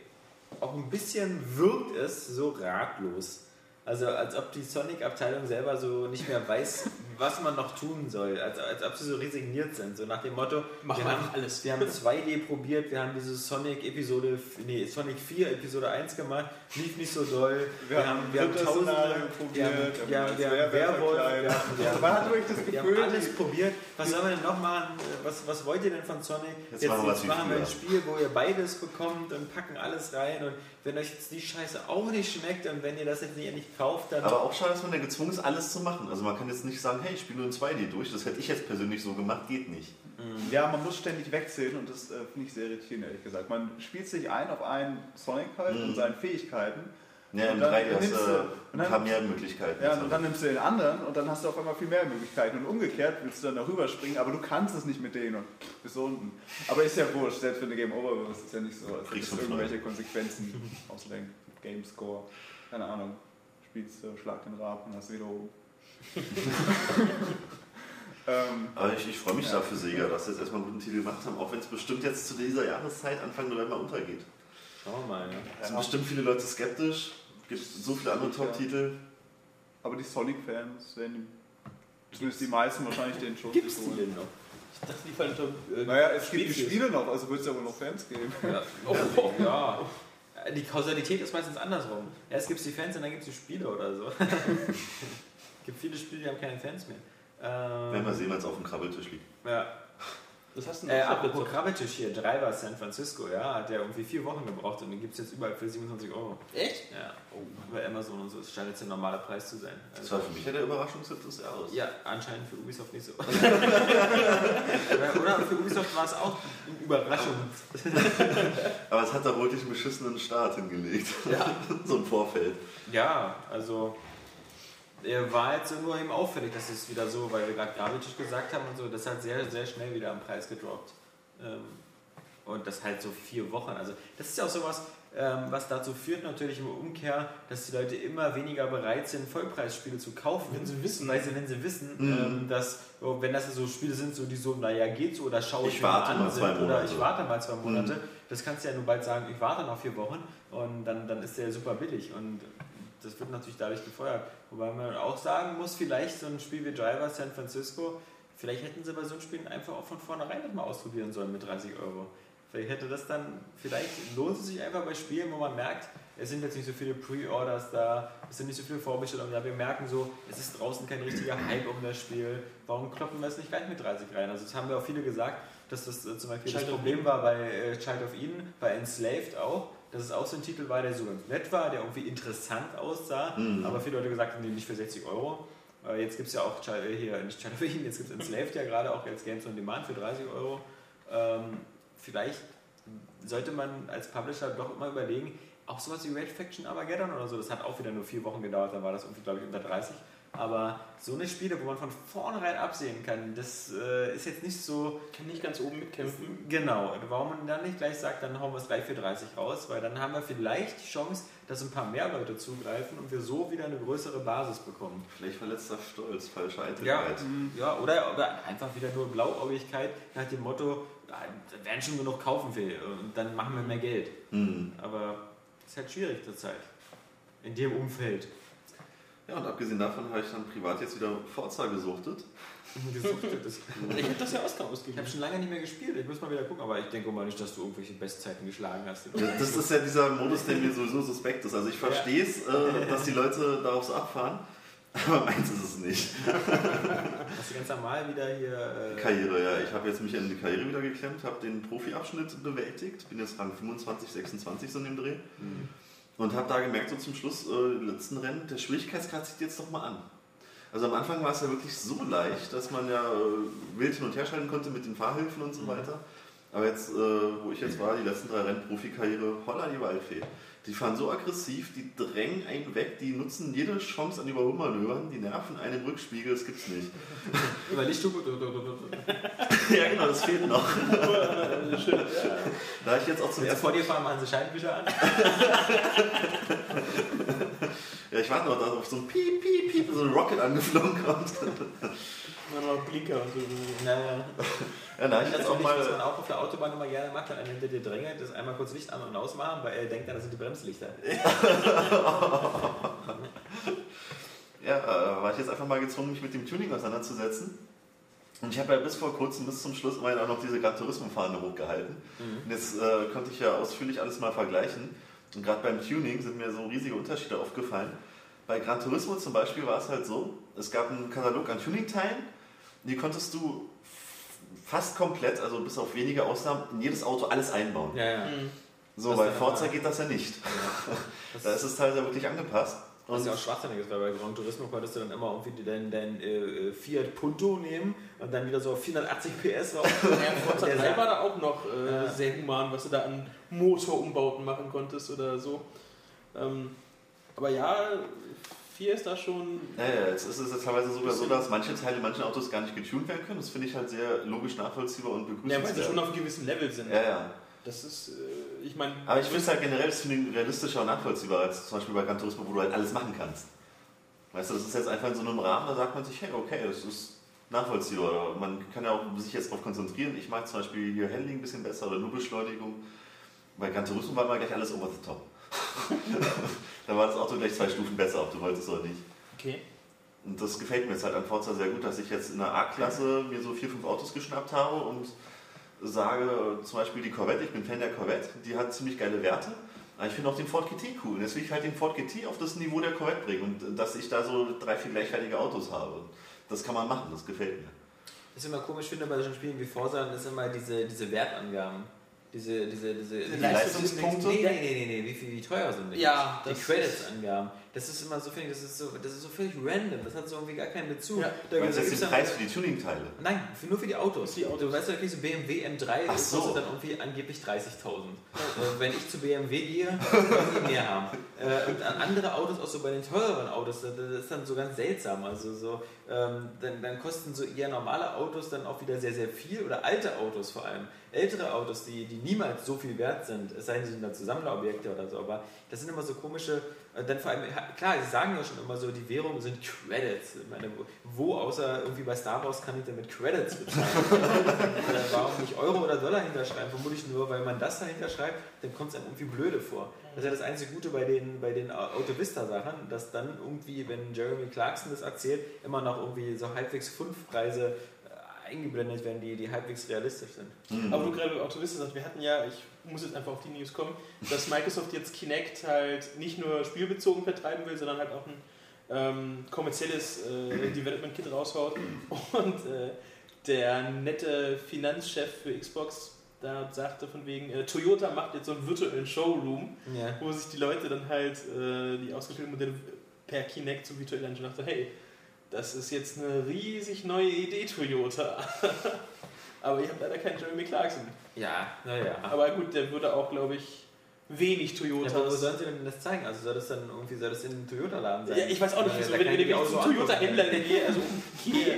auch ein bisschen wirkt es so ratlos. Also als ob die Sonic-Abteilung selber so nicht mehr weiß, was man noch tun soll. Als, als ob sie so resigniert sind. So nach dem Motto, Machen wir wir haben, alles. wir haben 2D probiert, wir haben diese Sonic-Episode, nee, Sonic 4 Episode 1 gemacht, lief nicht so doll. Wir haben wir haben tausende, wir probiert, haben, wir haben wir Werwolf wir haben, wir haben, Man hat wirklich das wir haben Gefühl, alles probiert. Was sollen wir denn noch machen? Was, was wollt ihr denn von Sonic? Jetzt machen wir was wie machen wir ein. Spiel, wo ihr beides bekommt und packen alles rein. Und wenn euch jetzt die Scheiße auch nicht schmeckt und wenn ihr das jetzt nicht endlich kauft, dann. Aber auch schade, dass man ja gezwungen ist, alles zu machen. Also man kann jetzt nicht sagen, hey, ich spiele nur in 2D durch. Das hätte ich jetzt persönlich so gemacht, geht nicht. Ja, man muss ständig wechseln und das äh, finde ich sehr irritierend, ehrlich gesagt. Man spielt sich ein auf einen Sonic halt Mhm. und seine Fähigkeiten. Ja, Und dann 3D hast nimmst du ein paar mehr Möglichkeiten. Ja, und dann nimmst du den anderen und dann hast du auf einmal viel mehr Möglichkeiten. Und umgekehrt willst du dann darüber springen, aber du kannst es nicht mit denen und bis unten. Aber ist ja wurscht, selbst wenn du Game Over wirst, ist ja nicht so, als Kriegst du irgendwelche Konsequenzen auslenken. Game Score, keine Ahnung. Spielst du, schlag den Raben, hast wieder oben. Ähm, Aber ich, ich freue mich Ja. da für Sega, dass sie jetzt erstmal einen guten Titel gemacht haben, auch wenn es bestimmt jetzt zu dieser Jahreszeit Anfang November untergeht. Schauen wir mal, ja. Es sind bestimmt viele Leute skeptisch. Es gibt so viele andere. Top-Titel. aber die Sonic-Fans werden zumindest die meisten wahrscheinlich den schon Gibt's die denn noch? Ich dachte, die fallen unter. Äh, Naja, es gibt die. Spiele noch, also wird es ja wohl noch Fans geben. Ja. Oh, ja. Die Kausalität ist meistens andersrum. Erst gibt es die Fans und dann gibt es die Spiele oder so. es gibt viele Spiele, die haben keine Fans mehr. Ähm, Werden wir sehen, wenn es auf dem Krabbeltisch liegt. ja. Das hast du Äh, noch apropos Krabbeltisch hier, Driver San Francisco, ja, hat der irgendwie vier Wochen gebraucht und den gibt es jetzt überall für 27 Euro. Echt? Ja, bei Amazon und so. Das scheint jetzt der normale Preis zu sein. Das war für mich ja der Überraschungshit des Jahres. ja, anscheinend für Ubisoft nicht so. Oder für Ubisoft war es auch eine Überraschung. Aber es hat da wohl wirklich einen beschissenen Start hingelegt. Ja. so ein Vorfeld. Ja, also war jetzt nur eben auffällig, dass es wieder so, weil wir gerade Gravitisch gesagt haben und so, das hat sehr, sehr schnell wieder am Preis gedroppt. Ähm, und das halt so vier Wochen. Also das ist ja auch sowas, ähm, was dazu führt natürlich im Umkehr, dass die Leute immer weniger bereit sind, Vollpreisspiele zu kaufen. Wenn sie wissen. Weil sie, wenn sie wissen, Mhm. ähm, dass, wenn das so Spiele sind, so die so, naja, geht so, oder schaue ich, Ich warte an mal zwei sind, oder Monate. ich warte mal zwei Monate. Mhm. Das kannst du ja nur bald sagen, ich warte noch vier Wochen und dann, dann ist der super billig und das wird natürlich dadurch gefeuert. Wobei man auch sagen muss, vielleicht so ein Spiel wie Driver San Francisco, vielleicht hätten sie bei so einem Spiel einfach auch von vornherein nicht mal ausprobieren sollen mit 30 Euro. Vielleicht hätte das dann, vielleicht lohnt es sich einfach bei Spielen, wo man merkt, es sind jetzt nicht so viele Pre-Orders da, es sind nicht so viele Vorbestellungen da, wir merken so, es ist draußen kein richtiger Hype um das Spiel, warum kloppen wir es nicht gleich mit 30 rein? Also das haben wir auch viele gesagt, dass das äh, zum Beispiel Child das Problem war bei äh, Child of Eden, bei Enslaved auch, dass es auch so ein Titel war, der so ganz nett war, der irgendwie interessant aussah, Mhm. aber viele Leute gesagt haben, nee, nicht für 60 Euro. Äh, Jetzt gibt es ja auch äh, hier, nicht Child jetzt gibt es Enslaved ja gerade auch als Games on Demand für 30 Euro. Ähm, vielleicht sollte man als Publisher doch immer überlegen, auch sowas wie Red Faction Armageddon oder so, das hat auch wieder nur vier Wochen gedauert, dann war das irgendwie, glaube ich, unter 30. Aber so eine Spiele, wo man von vornherein absehen kann, das äh, ist jetzt nicht so Kann nicht ganz oben mitkämpfen. Genau, warum man dann nicht gleich sagt, dann hauen wir es gleich für 30 raus, weil dann haben wir vielleicht die Chance, dass ein paar mehr Leute zugreifen und wir so wieder eine größere Basis bekommen. Vielleicht verletzter Stolz, falsche Ja, Eitelkeit. ja oder, oder einfach wieder nur Blauäugigkeit nach dem Motto, da werden schon genug kaufen will und dann machen wir mehr Geld. Mhm. Aber es ist halt schwierig zurzeit. In dem Umfeld. Ja, und abgesehen davon habe ich dann privat jetzt wieder Forza gesuchtet. Gesuchtet ist- Ich habe das ja Oscar Ich habe ausgegeben. schon lange nicht mehr gespielt, ich muss mal wieder gucken, aber ich denke mal nicht, dass du irgendwelche Bestzeiten geschlagen hast. Das ist ja dieser Modus, der mir sowieso suspekt ist. Also ich verstehe es, äh, dass die Leute darauf so abfahren, aber meins ist es nicht. Hast du ganz normal wieder hier. Äh, Karriere, ja. Ich habe jetzt mich in die Karriere wieder geklemmt, habe den Profi-Abschnitt bewältigt, bin jetzt Rang 25, 26 so in dem Dreh. Und habe da gemerkt, so zum Schluss, äh, letzten Rennen, der Schwierigkeitsgrad zieht jetzt doch mal an. Also am Anfang war es ja wirklich so leicht, dass man ja äh, wild hin und her schalten konnte mit den Fahrhilfen und so weiter. Aber jetzt, äh, wo ich jetzt war, die letzten drei Rennen, Profikarriere, holla die Waldfee. Die fahren so aggressiv, die drängen einen weg, die nutzen jede Chance an Überholmanövern, die nerven einen im Rückspiegel, das gibt's nicht. Über Lichthupe. ja, genau, das fehlt noch. Schön. Da ich jetzt auch zum ersten vor dir fahren, machen sie Scheibenwischer an. Ja, ich warte noch, dass auf so ein Piep, Piep, Piep, so ein Rocket angeflogen kommt. Dann noch Blinker und so. Naja. Ja, da ich Das auch nicht, was man mal. auch auf der Autobahn immer gerne macht, wenn einer hinter dir drängelt, ist einmal kurz Licht an und ausmachen, weil er denkt dann, das sind die Bremslichter. Ja, äh, war ich jetzt einfach mal gezwungen, mich mit dem Tuning auseinanderzusetzen. Und ich habe ja bis vor kurzem, bis zum Schluss, immerhin auch noch diese Gran Turismo-Fahne hochgehalten. Und jetzt äh, konnte ich ja ausführlich alles mal vergleichen. Und gerade beim Tuning sind mir so riesige Unterschiede aufgefallen. Bei Gran Turismo zum Beispiel war es halt so, es gab einen Katalog an Tuning-Teilen, die konntest du fast komplett, also bis auf wenige Ausnahmen, in jedes Auto alles einbauen. Ja, ja. So, Das bei ist Forza geht das ja nicht. Das Da ist es teilweise wirklich angepasst. Was ja auch schwachsinnig ist, weil bei Gran Turismo konntest du dann immer irgendwie dein, dein äh, Fiat Punto nehmen und dann wieder so auf 480 PS rauf. Ja, Forza Der 3 sagt- war da auch noch äh, Ja. sehr human, was du da an Motorumbauten machen konntest oder so. Ähm, aber ja, 4 ist da schon. Ja, ja, jetzt ist es teilweise sogar so, dass manche Teile manchen Autos gar nicht getuned werden können. Das finde ich halt sehr logisch nachvollziehbar und Ja, weil sie begrüßenswert. schon auf einem gewissen Level sind. Ja, ja. Das ist, äh, ich meine. Aber ich finde es halt generell das realistischer und nachvollziehbar als zum Beispiel bei Gran Turismo, wo du halt alles machen kannst. Weißt du, das ist jetzt einfach in so einem Rahmen, da sagt man sich, hey, okay, das ist nachvollziehbar. Oder man kann ja auch sich jetzt darauf konzentrieren. Ich mag zum Beispiel hier Handling ein bisschen besser oder nur Beschleunigung. Bei Gran Turismo war immer gleich alles over the top. da war das Auto gleich zwei Stufen besser, ob du wolltest oder nicht. Okay. Und das gefällt mir jetzt halt an Forza sehr gut, dass ich jetzt in der A-Klasse mir so vier, fünf Autos geschnappt habe und sage, zum Beispiel die Corvette, ich bin Fan der Corvette, die hat ziemlich geile Werte. Aber ich finde auch den Ford GT cool. Und jetzt will ich halt den Ford GT auf das Niveau der Corvette bringen und dass ich da so drei, vier gleichwertige Autos habe. Das kann man machen, das gefällt mir. Was ich immer komisch finde bei solchen Spielen wie Forza, ist immer diese, diese Wertangaben. Diese, diese, diese, Die Leistungspunkte? Nee, nee, nee, nee, nee, wie, viel, wie teuer sind die? Ja, die das Credits-Angaben. Das ist immer so, finde ich, das ist so, das ist so völlig random. Das hat so irgendwie gar keinen Bezug. Ja. Da, Du meinst da jetzt gibt's den dann- Preis für die Tuning-Teile? Nein, für, nur für die Autos. Die Autos. Du weißt ja, okay, so BMW M3 Ach das so. kostet dann irgendwie angeblich 30.000. Äh, Wenn ich zu BMW gehe, wollen die mehr haben. Äh, und an andere Autos, auch so bei den teureren Autos, das das ist dann so ganz seltsam. Also so, ähm, dann, dann kosten so eher normale Autos dann auch wieder sehr, sehr viel oder alte Autos vor allem. Ältere Autos, die, die niemals so viel wert sind, es sei denn, sie sind dann Sammlerobjekte oder so, aber das sind immer so komische, äh, dann vor allem, klar, sie sagen ja schon immer so, die Währungen sind Credits. Ich meine, wo, außer irgendwie bei Star Wars kann ich denn mit Credits bezahlen? Warum nicht Euro oder Dollar hinterschreiben? Vermutlich nur, weil man das dahinter schreibt, dann kommt es einem irgendwie blöde vor. Das ist ja das einzige Gute bei den, bei den Autovista-Sachen, dass dann irgendwie, wenn Jeremy Clarkson das erzählt, immer noch irgendwie so halbwegs fünf Preise eingeblendet werden, die, die halbwegs realistisch sind. Aber du gerade bei Autovista sagst, wir hatten ja, ich muss jetzt einfach auf die News kommen, dass Microsoft jetzt Kinect halt nicht nur spielbezogen vertreiben will, sondern halt auch ein ähm, kommerzielles äh, Development Kit raushaut. Und äh, der nette Finanzchef für Xbox da sagte von wegen, äh, Toyota macht jetzt so einen virtuellen Showroom, Ja. wo sich die Leute dann halt äh, die ausgestellten Modelle per Kinect so virtuell anschauen. Ich dachte, hey, das ist jetzt eine riesig neue Idee, Toyota. Aber ich habe leider keinen Jeremy Clarkson. Ja, naja. Aber gut, der würde auch, glaube ich, wenig Ja, aber wo sollen sie denn das zeigen? Also soll das dann irgendwie soll das in einem Toyota-Laden sein? Ja, ich weiß auch nicht, Ja, wieso, wenn, wenn ich so angucken. Toyota-Händler gehe, also okay.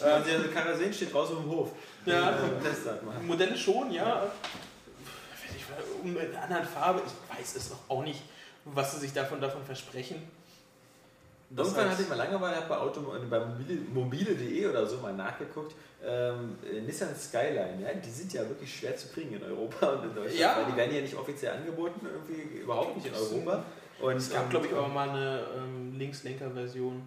Ja, der kann er sehen, steht draußen im Hof. Ja. Äh. Modelle schon, ja. Wenn ich, um in einer anderen Farbe, ich weiß es noch auch nicht, was sie sich davon, davon versprechen. Das Irgendwann heißt- hatte ich mal Langeweile, habe bei, Auto, äh, bei mobile- mobile.de oder so mal nachgeguckt. Ähm, äh, Nissan Skyline, ja, die sind ja wirklich schwer zu kriegen in Europa und in Deutschland. Ja. Weil die werden ja nicht offiziell angeboten, irgendwie überhaupt nicht in Europa. Und, Es gab, ähm, glaube ich, auch mal eine ähm, Linkslenker-Version.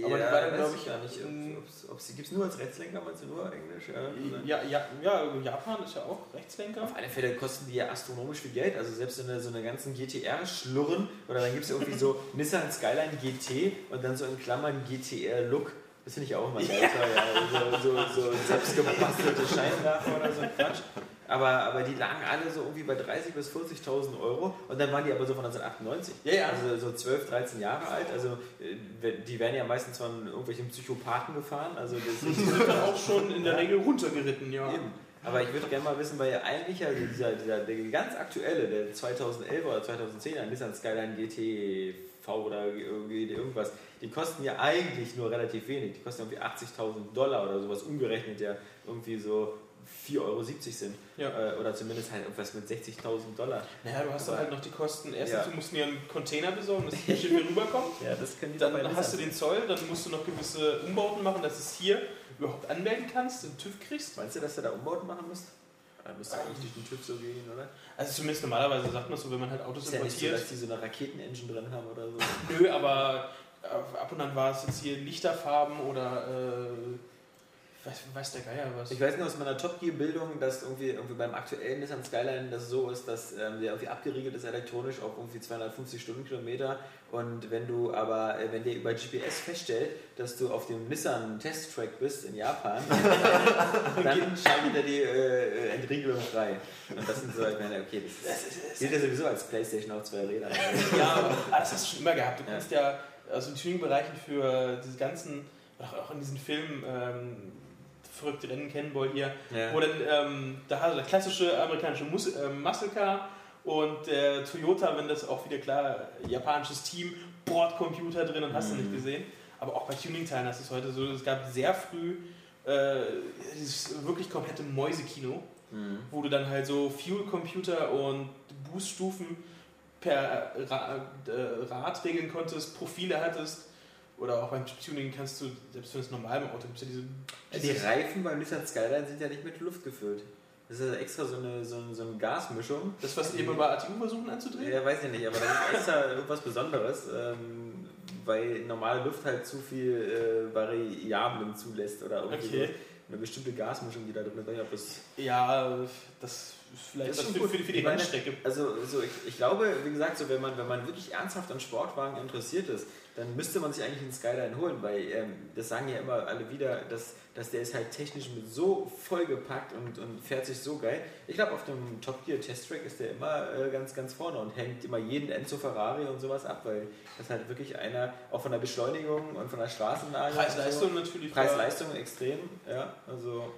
Ja, aber die war dann, weiß glaub ich gar nicht. ähm, Ob, sie gibt es nur als Rechtslenker, meinst du nur Englisch? Ja? Ja, ja, ja, Japan ist ja auch Rechtslenker. Auf alle Fälle kosten die ja astronomisch viel Geld. Also selbst so eine, so eine ganzen GTR-Schlurren oder dann gibt es irgendwie so Nissan Skyline GT und dann so in Klammern GTR Look. Das finde ich auch immer geil. Ja. So, so, so selbst gebastelte Scheinwerfer oder so ein Quatsch. Aber, aber die lagen alle so irgendwie bei 30.000 bis 40.000 Euro und dann waren die aber so von 1998. Ja, ja. Also so 12, 13 Jahre alt. Also äh, die werden ja meistens von irgendwelchen Psychopathen gefahren. Also das Die sind dann auch schon in der Regel runtergeritten, ja. Eben. Aber ich würde gerne mal wissen, weil eigentlich also dieser, dieser der ganz aktuelle, der 2011 oder 2010er Nissan Skyline GT V oder irgendwas, die kosten ja eigentlich nur relativ wenig. Die kosten irgendwie 80.000 Dollar oder sowas umgerechnet, ja irgendwie so 4,70 Euro sind. Ja. Äh, oder zumindest halt irgendwas mit 60.000 Dollar. Naja, du hast dann halt noch die Kosten. Erstens, Ja. du musst dir einen Container besorgen, dass das Schiff hier rüberkommt. Ja, das können die Dann hast du den Zoll, dann musst du noch gewisse Umbauten machen, dass du es hier überhaupt anmelden kannst, den TÜV kriegst. Meinst du, dass du da Umbauten machen musst? Da müsste eigentlich durch den TÜV so gehen, oder? Also zumindest normalerweise sagt man so, wenn man halt Autos Ist ja nicht so, importiert. dass die so eine Raketenengine drin haben oder so. Nö, aber äh, ab und an war es jetzt hier Lichterfarben oder äh, weiß, weiß der Geier was. Ich weiß nur aus meiner Top Gear Bildung, dass irgendwie, irgendwie beim aktuellen Nissan Skyline das so ist, dass ähm, der irgendwie abgeriegelt ist elektronisch auf irgendwie 250 Stundenkilometer und wenn du aber, äh, wenn der über GPS feststellt, dass du auf dem Nissan Test Track bist in Japan, dann schaltet er die äh, Entriegelung frei. Und das sind so, ich meine, okay, das, das gilt ja sowieso als Playstation auf zwei Rädern. Ja, aber ah, das hast du schon immer gehabt. Du Ja. kannst ja also in Tuning-Bereichen für diese ganzen, auch auch in diesen Filmen, ähm, verrückte Rennen Cannonball hier, Ja. wo dann ähm, da hast du das klassische amerikanische Mus ähm, Muscle Car und der Toyota, wenn das auch wieder klar, japanisches Team, Bordcomputer drin und hast du Mhm. nicht gesehen. Aber auch bei Tuning-Teilen hast du es heute so, es gab sehr früh äh, dieses wirklich komplette Mäusekino Mhm. wo du dann halt so Fuel-Computer und Booststufen per Ra äh, Rad regeln konntest, Profile hattest. Oder auch beim Tuning kannst du, selbst wenn es normal im Auto gibt, ja diese. Die Reifen beim Nissan Skyline sind ja nicht mit Luft gefüllt. Das ist ja extra so eine, so eine, so eine Gasmischung. das, was die immer bei ATU versuchen anzudrehen? Ja, weiß ich nicht, aber das ist extra irgendwas Besonderes, ähm, weil normale Luft halt zu viel äh, Variablen zulässt oder irgendwie Okay. so eine bestimmte Gasmischung, die da drin ist. Ja, das ist vielleicht Das ist für, gut. für, für die Rennstrecke. Also so ich, ich glaube, wie gesagt, so wenn man, wenn man wirklich ernsthaft an Sportwagen interessiert ist, dann müsste man sich eigentlich einen Skyline holen, weil ähm, das sagen ja immer alle wieder, dass, dass der ist halt technisch mit so vollgepackt und, und fährt sich so geil. Ich glaube, auf dem Top Gear Test Track ist der immer äh, ganz, ganz vorne und hängt immer jeden Enzo Ferrari und sowas ab, weil das halt wirklich einer, auch von der Beschleunigung und von der Straßenlage. Preis-Leistung natürlich. So, Preis-Leistung extrem, ja, also.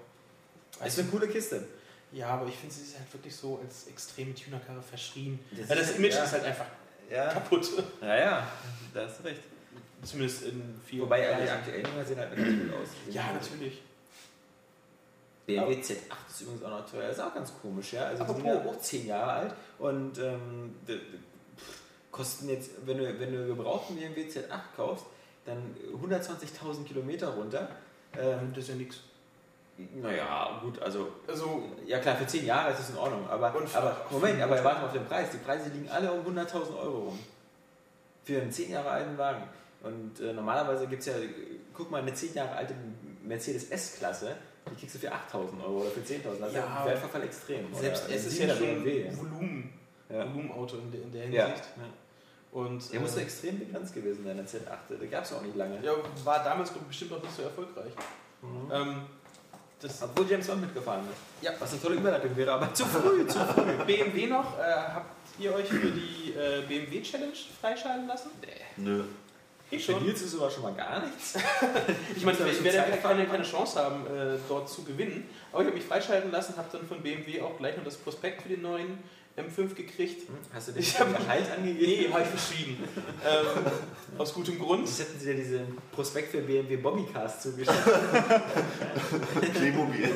ist eine coole Kiste. Ja, aber ich finde, sie ist halt wirklich so als extreme Tunerkarre verschrien. Das ja, das ist- Image ja. ist halt einfach Ja, kaputt. ja, ja, da hast du recht. Zumindest in vielen Wobei äh, die aktuellen Dinger sehen halt ganz gut aus. Ja, natürlich. BMW Z8 ist übrigens auch noch teuer. Das ist auch ganz komisch, ja. Also die sind ja auch 10 Jahre alt und ähm, d- d- pff, kosten jetzt, wenn du, wenn du gebrauchten BMW Z8 kaufst, dann 120.000 Kilometer runter. Ähm, Das ist ja nichts. Naja, gut, also Also, ja klar, für 10 Jahre ist das in Ordnung. Aber, aber Moment, aber warte mal auf den Preis. Die Preise liegen alle um 100.000 Euro rum. Für einen 10 Jahre alten Wagen. Und äh, normalerweise gibt es ja, guck mal, eine 10 Jahre alte Mercedes S-Klasse, die kriegst du für 8.000 Euro oder für 10.000. Das ist Ja, ja ein Wertverfall extrem. Oder selbst ein es ist ja schon BMW. ein Volumen, Ja. Volumenauto in der, in der Ja. Hinsicht. Und, Der muss äh, extrem begrenzt gewesen sein, der Z8. Der gab es auch nicht lange. ja, war damals bestimmt auch nicht so erfolgreich. Mhm. Ähm, das Obwohl James Bond mitgefahren ist. Ja. Was eine tolle Überleitung wäre, aber zu früh, zu früh. BMW noch, äh, habt ihr euch für die äh, BMW Challenge freischalten lassen? Nö. Ich Für schon. Nils ist sogar schon mal gar nichts. Ich meine, aber ich werde ja keine, keine Chance haben, äh, dort zu gewinnen. Aber ich habe mich freischalten lassen, habe dann von BMW auch gleich noch das Prospekt für den neuen M5 gekriegt. Hast du dich Ich hab- Gehalt angegeben? Nee, habe ich verschrieben. ähm, aus gutem Grund. Das hätten sie dir diesen Prospekt für BMW Bobbycast zugeschickt. Playmobil.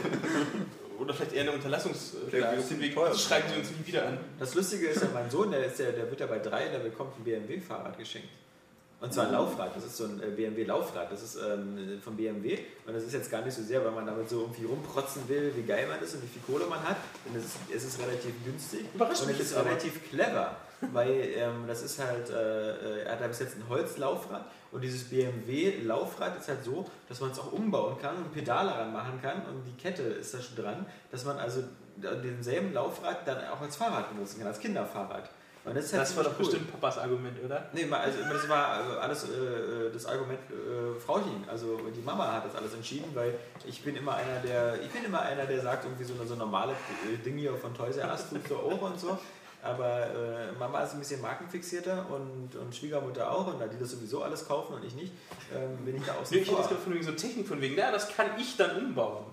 Oder vielleicht eher eine Unterlassungsklage. Ziemlich teuer. Das schreiben sie uns nie wieder an. Das Lustige ist ja, mein Sohn, der, ist ja, der wird ja bei drei, der bekommt ein BMW-Fahrrad geschenkt. Und zwar ein Laufrad, das ist so ein äh, BMW-Laufrad, das ist ähm, von BMW. Und das ist jetzt gar nicht so sehr, weil man damit so irgendwie rumprotzen will, wie geil man ist und wie viel Kohle man hat. Denn es ist, es ist relativ günstig. Überrascht und es ist aber. relativ clever, weil ähm, das ist halt, äh, äh, er hat da bis jetzt ein Holzlaufrad und dieses BMW-Laufrad ist halt so, dass man es auch umbauen kann und Pedale ranmachen kann und die Kette ist da schon dran, dass man also denselben Laufrad dann auch als Fahrrad benutzen kann, als Kinderfahrrad. Und das halt Das war doch cool. bestimmt Papas Argument, oder? Nee, also das war also alles äh, das Argument äh, Frauchen. Also die Mama hat das alles entschieden, weil ich bin immer einer, der ich bin immer einer, der sagt irgendwie so eine so normale äh, Ding hier von Toys R Us tut so auch und so. Aber äh, Mama ist ein bisschen markenfixierter und, und Schwiegermutter auch und da die das sowieso alles kaufen und ich nicht, ähm, bin ich da außen Nee, ich jetzt gerade von wegen so Technik von wegen, ja, das kann ich dann umbauen.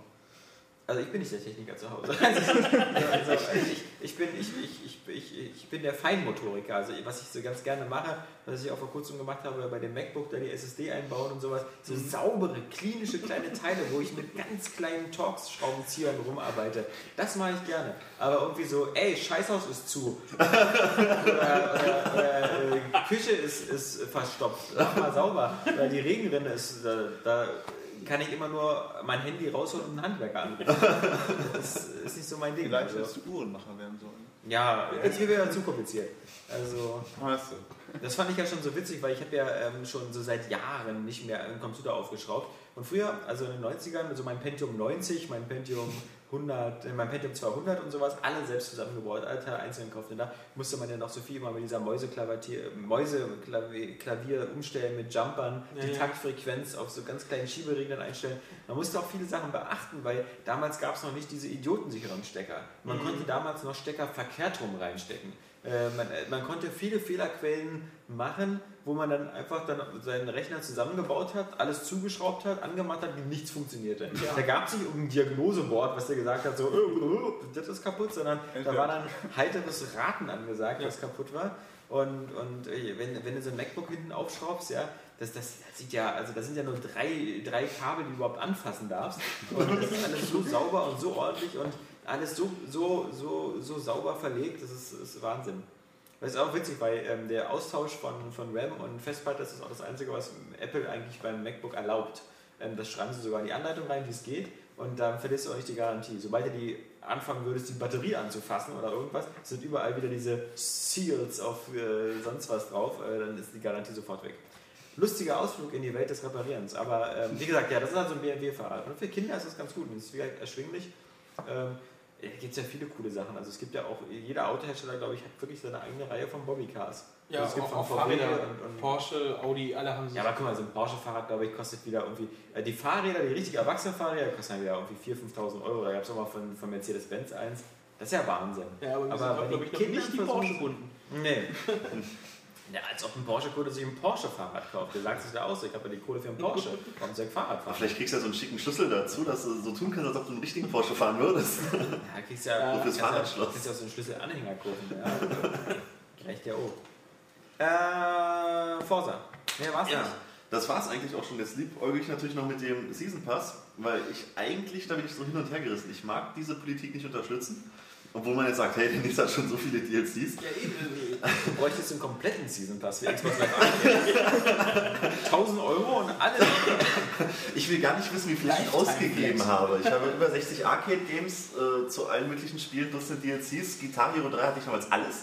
Also ich bin nicht der Techniker zu Hause. Also ich, ich, bin, ich, ich, ich, ich, bin der Feinmotoriker. Also was ich so ganz gerne mache, was ich auch vor kurzem gemacht habe bei dem MacBook, da die SSD einbauen und sowas, so saubere, klinische kleine Teile, wo ich mit ganz kleinen Torx-Schraubenziehern rumarbeite. Das mache ich gerne. Aber irgendwie so, ey, Scheißhaus ist zu. oder oder, oder äh, Küche ist, ist verstopft. Mach mal sauber. Oder die Regenrinne ist, da, da kann ich immer nur mein Handy rausholen und einen Handwerker anrufen. Das ist nicht so mein Ding. Vielleicht Also, hättest du Uhrenmacher werden sollen. ja, jetzt wird wieder zu kompliziert. Also, Weißt du. das fand ich ja schon so witzig, weil ich habe ja ähm, schon so seit Jahren nicht mehr einen Computer aufgeschraubt. Und früher, also in den 90ern, mit so meinem Pentium 90, mein Pentium 100, äh, mein Pentium 200 und sowas, alle selbst zusammengebaut, alle einzeln gekauft. Und da musste man ja noch so viel immer mit dieser Mäuseklavier Mäuseklavier Klavier umstellen mit Jumpern, Ja, die ja. Taktfrequenz auf so ganz kleinen Schiebereglern einstellen. Man musste auch viele Sachen beachten, weil damals gab es noch nicht diese idiotensicheren Stecker. Man konnte damals noch Stecker verkehrt rum reinstecken. Äh, man, äh, man konnte viele Fehlerquellen machen, wo man dann einfach dann seinen Rechner zusammengebaut hat, alles zugeschraubt hat, angemacht hat nichts funktionierte. Da gab es nicht ein Diagnoseboard, was der gesagt hat, so, äh, äh, das ist kaputt, sondern da war dann heiteres Raten angesagt, was kaputt war. Und, und äh, wenn, wenn du so ein MacBook hinten aufschraubst, ja, das, das sieht ja, also da sind ja nur drei, drei Kabel, die du überhaupt anfassen darfst. Und das ist alles so sauber und so ordentlich und alles so, so, so, so sauber verlegt, das ist, ist Wahnsinn. Das ist auch witzig, weil ähm, der Austausch von, von RAM und Festplatte das ist auch das Einzige, was Apple eigentlich beim MacBook erlaubt. Ähm, das schreiben sie sogar in die Anleitung rein, wie es geht, und dann verlierst du auch nicht die Garantie. Sobald du die anfangen würdest, die Batterie anzufassen oder irgendwas, sind überall wieder diese Seals auf äh, sonst was drauf, äh, dann ist die Garantie sofort weg. Lustiger Ausflug in die Welt des Reparierens, aber ähm, wie gesagt, ja, das ist halt so ein BMW-Fahrrad. Und für Kinder ist das ganz gut und ist vielleicht erschwinglich. Ähm, da gibt es ja viele coole Sachen. Also es gibt ja auch, jeder Autohersteller, glaube ich, hat wirklich seine eigene Reihe von Bobbycars. Ja, Also es gibt auch, von auch Fahrräder, und- und- Porsche, Audi, alle haben sie. Ja, aber guck mal, so ein Porsche-Fahrrad, glaube ich, kostet wieder irgendwie. Äh, die Fahrräder, die richtig erwachsenen Fahrräder, kosten ja wieder irgendwie 4.000, 5.000 Euro. Da gab es auch mal von, von Mercedes-Benz eins. Das ist ja Wahnsinn. Ja, aber Aber glaube ich, noch nicht die Porsche-Kunden. Nee. ja, als ob ein Porsche-Kunde sich ein Porsche-Fahrrad kauft. Der sagt sich da aus, ich habe ja die Kohle für einen Porsche. Warum soll ich Fahrrad Aber fahren? vielleicht kriegst du ja so einen schicken Schlüssel dazu, dass du so tun kannst, als ob du einen richtigen Porsche fahren würdest. Ja, kriegst ja, Ja, kannst fürs Fahrradschloss. kannst ja auch so einen Schlüsselanhänger kaufen. Ja. Reicht ja auch. Äh, Forsa. Mehr war's Ja, nicht. das war es eigentlich auch schon. Jetzt liebäugel ich natürlich noch mit dem Season Pass, weil ich eigentlich, da bin ich so hin und her gerissen. Ich mag diese Politik nicht unterstützen. Obwohl man jetzt sagt, hey, der Nils hat schon so viele DLCs. Ja, eben. Du bräuchtest einen kompletten Season Pass für Xbox Live Arcade. 1000 Euro und alles. Ich will gar nicht wissen, wie viel ich ausgegeben Flex. habe. Ich habe über 60 Arcade-Games äh, zu allen möglichen Spielen, Dutzend DLCs. Guitar Hero 3 hatte ich damals alles.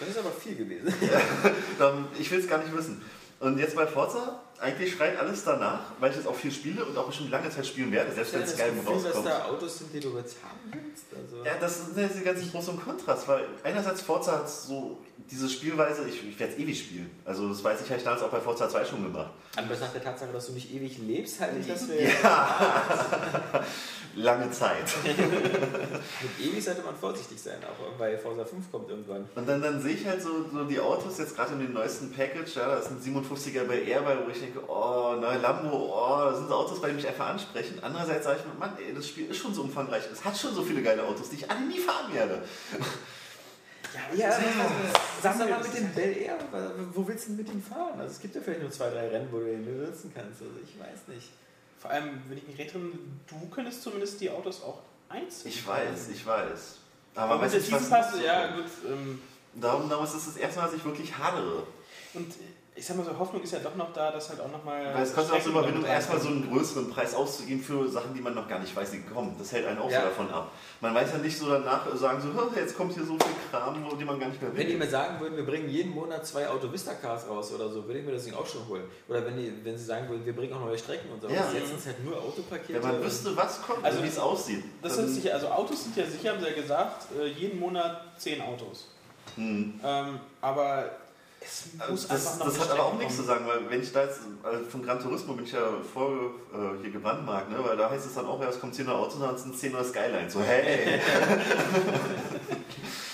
Das ist aber viel gewesen. Ich will es gar nicht wissen. Und jetzt bei Forza, eigentlich schreit alles danach, weil ich jetzt auch viel spiele und auch bestimmt lange Zeit spielen werde, selbst wenn das Skyrim Gefühl, dass rauskommt. da Autos sind, die du jetzt haben willst. Also, Ja, das ist diese ganze Pros und Kontrast, weil einerseits Forza hat so diese Spielweise, ich, ich werde es ewig spielen. Also das weiß ich, habe ich damals auch bei Forza 2 schon gemacht. An Betracht der Tatsache, dass du nicht ewig lebst, halte ich das für. Lange Zeit. Mit ewig sollte man vorsichtig sein, auch weil Forza 5 kommt irgendwann. Und dann, dann sehe ich halt so, so die Autos jetzt gerade in dem neuesten Package, ja, da ist ein 57er bei Air bei, wo ich denke, oh, neue Lambo, oh, das sind so Autos, die mich einfach ansprechen. Andererseits sage ich mir, Mann, ey, das Spiel ist schon so umfangreich, es hat schon so viele geile Autos, die ich alle nie fahren werde. Ja, sag mal mit dem Bel Air, wo willst du denn mit ihm fahren? Also es gibt ja vielleicht nur zwei, drei Rennen, wo du ihn benutzen kannst. Also ich weiß nicht. Vor allem, wenn ich mich recht erinnere, du könntest zumindest die Autos auch einzeln. Ich weiß, ich weiß. Aber Aber mit weiß der nicht, was ja gut. Ähm, Darum, darum ist es das erste Mal, dass ich wirklich hadere. und ich sag mal so, Hoffnung ist ja doch noch da, dass halt auch nochmal. Weil es kostet auch so Überwindung, Strecken- erstmal so einen größeren Preis auszugeben für Sachen, die man noch gar nicht weiß, die kommen. Das hält einen auch Ja. so davon ab. Man weiß ja nicht so danach sagen, so, "Hä, jetzt kommt hier so viel Kram, wo- die man gar nicht mehr Wenn die will. mir sagen würden, wir bringen jeden Monat zwei Auto Vista Cars raus oder so, würde ich mir das Ding auch schon holen. Oder wenn, die, wenn sie sagen würden, wir bringen auch neue Strecken und so. Ja. Jetzt sind es halt nur Autopakete. Wenn man wüsste, was kommt, Also wie es aussieht. Das ist sicher, also Autos sind ja sicher, haben sie ja gesagt, äh, jeden Monat 10 Autos. Hm. Ähm, aber es muss Das, einfach noch das hat aber auch nichts zu sagen, weil wenn ich da jetzt, also von Gran Turismo bin ich ja voll äh, hier gebrandmarkt, ne? weil da heißt es dann auch, ja, es kommt 10 neue Autos, dann sind 10 neue Skylines. So, hey!